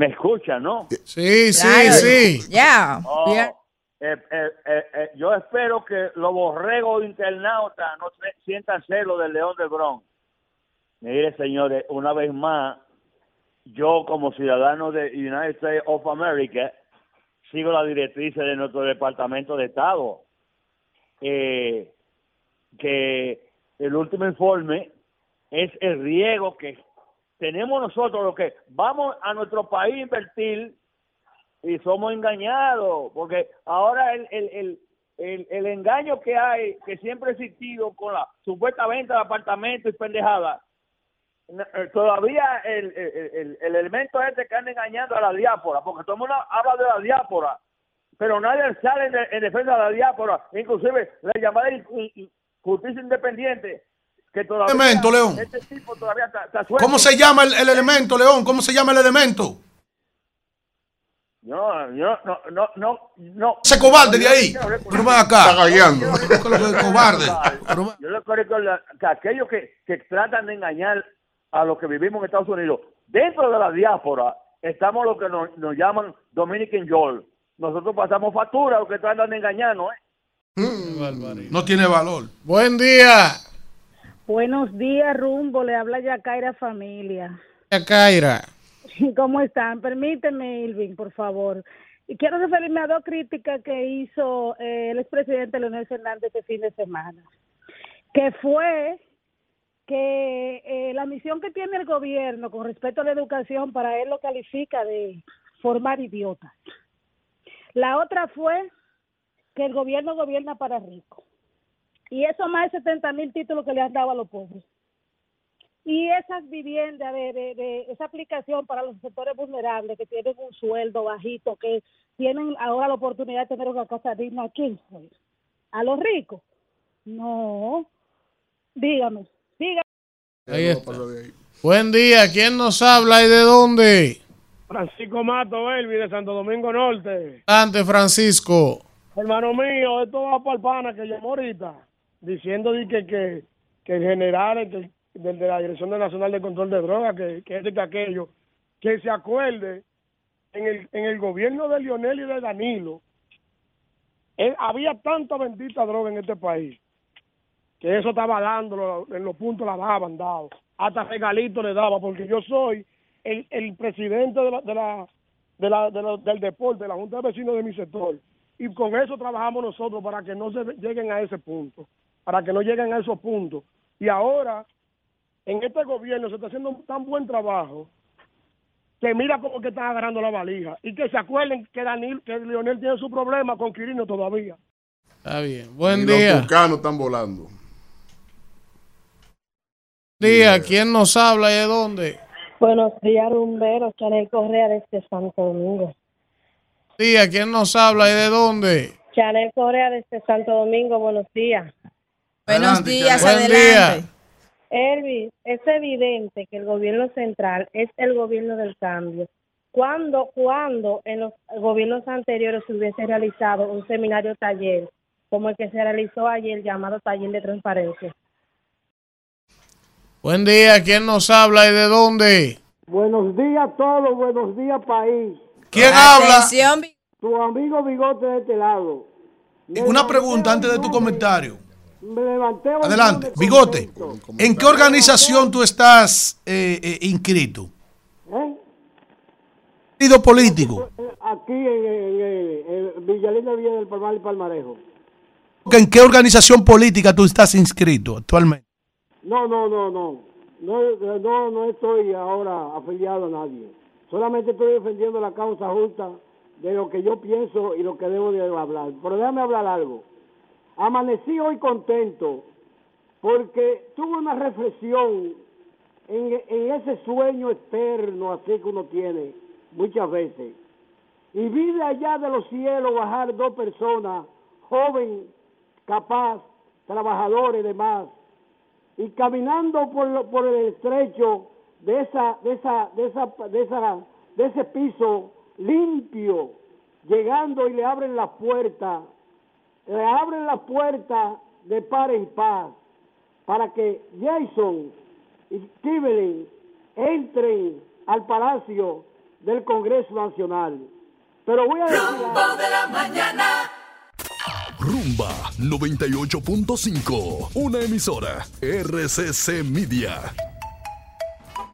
me escuchan, ¿no? Sí, sí, Claro, sí. Ya. Oh, eh, eh, eh, eh, yo espero que los borregos internautas no se- sientan celo del León del Bronx. Mire, señores, una vez más, yo como ciudadano de United States of America sigo la directriz de nuestro Departamento de Estado. Eh, que el último informe es el riego que tenemos nosotros, lo que vamos a nuestro país a invertir y somos engañados, porque ahora el, el, el, el, el engaño que hay, que siempre ha existido con la supuesta venta de apartamentos y pendejada, n- eh, todavía el, el, el- el elemento este que anda engañando a la diáspora, porque todo el mundo habla de la diáspora, pero nadie sale en, en defensa de la diáspora, inclusive la llamada justicia independiente, que todavía Elemento, León. este tipo todavía está, está suelto. ¿Cómo se llama el, el elemento, León? ¿Cómo se llama el elemento? No, yo no, no, no, no. Ese cobarde de ahí. Pero acá. Está gallando. cobarde. Yo le quiero recordar que aquellos que, que tratan de engañar a los que vivimos en Estados Unidos, dentro de la diáspora, estamos lo que nos, nos llaman Dominican Joel. Nosotros pasamos factura a los que tratan de engañarnos, ¿eh? No tiene valor. Buen día, Buenos días, Rumbo. Le habla Yacaira Familia. Kaira. ¿Cómo están? Permíteme, Irving, por favor. Y quiero referirme a dos críticas que hizo eh, el expresidente Leonel Fernández este fin de semana, que fue que eh, la misión que tiene el gobierno con respecto a la educación, para él lo califica de formar idiotas. La otra fue que el gobierno gobierna para ricos. Y eso más de 70 mil títulos que le han dado a los pobres. Y esas viviendas, de, de, de esa aplicación para los sectores vulnerables que tienen un sueldo bajito, que tienen ahora la oportunidad de tener una casa digna, ¿a quién fue? ¿A los ricos? No. Dígame, dígame. Ahí está. Buen día, ¿quién nos habla y de dónde? Francisco Mato, Elvi, de Santo Domingo Norte. Ante Francisco. Hermano mío, esto va para el pana que llamó ahorita, diciendo que, que, que el general que- del de la Dirección Nacional de Control de Drogas, que, que este que aquello, que se acuerde, en el, en el gobierno de Lionel y de Danilo, eh, había tanta bendita droga en este país, que eso estaba dándolo, en los puntos la daban dado, hasta regalito le daba, porque yo soy el, el presidente de la, de la, de la, de la- del deporte, de la Junta de Vecinos de mi sector. Y con eso trabajamos nosotros para que no se lleguen a ese punto, para que no lleguen a esos puntos. Y ahora, en este gobierno se está haciendo un tan buen trabajo que mira como que están agarrando la valija. Y que se acuerden que Danil, que Leonel tiene su problema con Quirino todavía. Está bien. Buen Y día. Los tucanos están volando. día, ¿quién nos habla y de dónde? Buenos días, rumberos. Chanel Correa desde Santo Domingo. Día, ¿quién nos habla y de dónde? Chanel Correa desde Santo Domingo, buenos días. Buenos días, Buen adelante. Elvis, es evidente que el gobierno central es el gobierno del cambio. ¿Cuándo, cuándo en los gobiernos anteriores se hubiese realizado un seminario taller como el que se realizó ayer llamado Taller de Transparencia? Buen día, ¿quién nos habla y de dónde? Buenos días a todos, buenos días país. ¿Quién habla? Tu amigo Bigote de este lado. Me Una pregunta antes de tu comentario. Me levanté Adelante, Bigote. ¿En qué organización tú estás eh, eh, inscrito? ¿Eh? Partido político. Aquí en- en Villalina Villa del Palmar y Palmarejo. ¿En qué organización política tú estás inscrito actualmente? No, no, no, no. No, no, no estoy ahora afiliado a nadie. Solamente estoy defendiendo la causa justa de lo que yo pienso y lo que debo de hablar. Pero déjame hablar algo. Amanecí hoy contento porque tuve una reflexión en, ese sueño eterno así que uno tiene muchas veces. Y vi de allá de los cielos bajar dos personas, joven, capaz, trabajadores y demás, y caminando por, lo- por el estrecho de esa, de esa, de esa, de esa, de ese piso limpio, llegando y le abren la puerta, le abren la puerta de par en par, para que Jason y Kivelin entren al palacio del Congreso Nacional. Pero voy a decir algo. de la mañana. Rumba 98.5, una emisora RCC Media.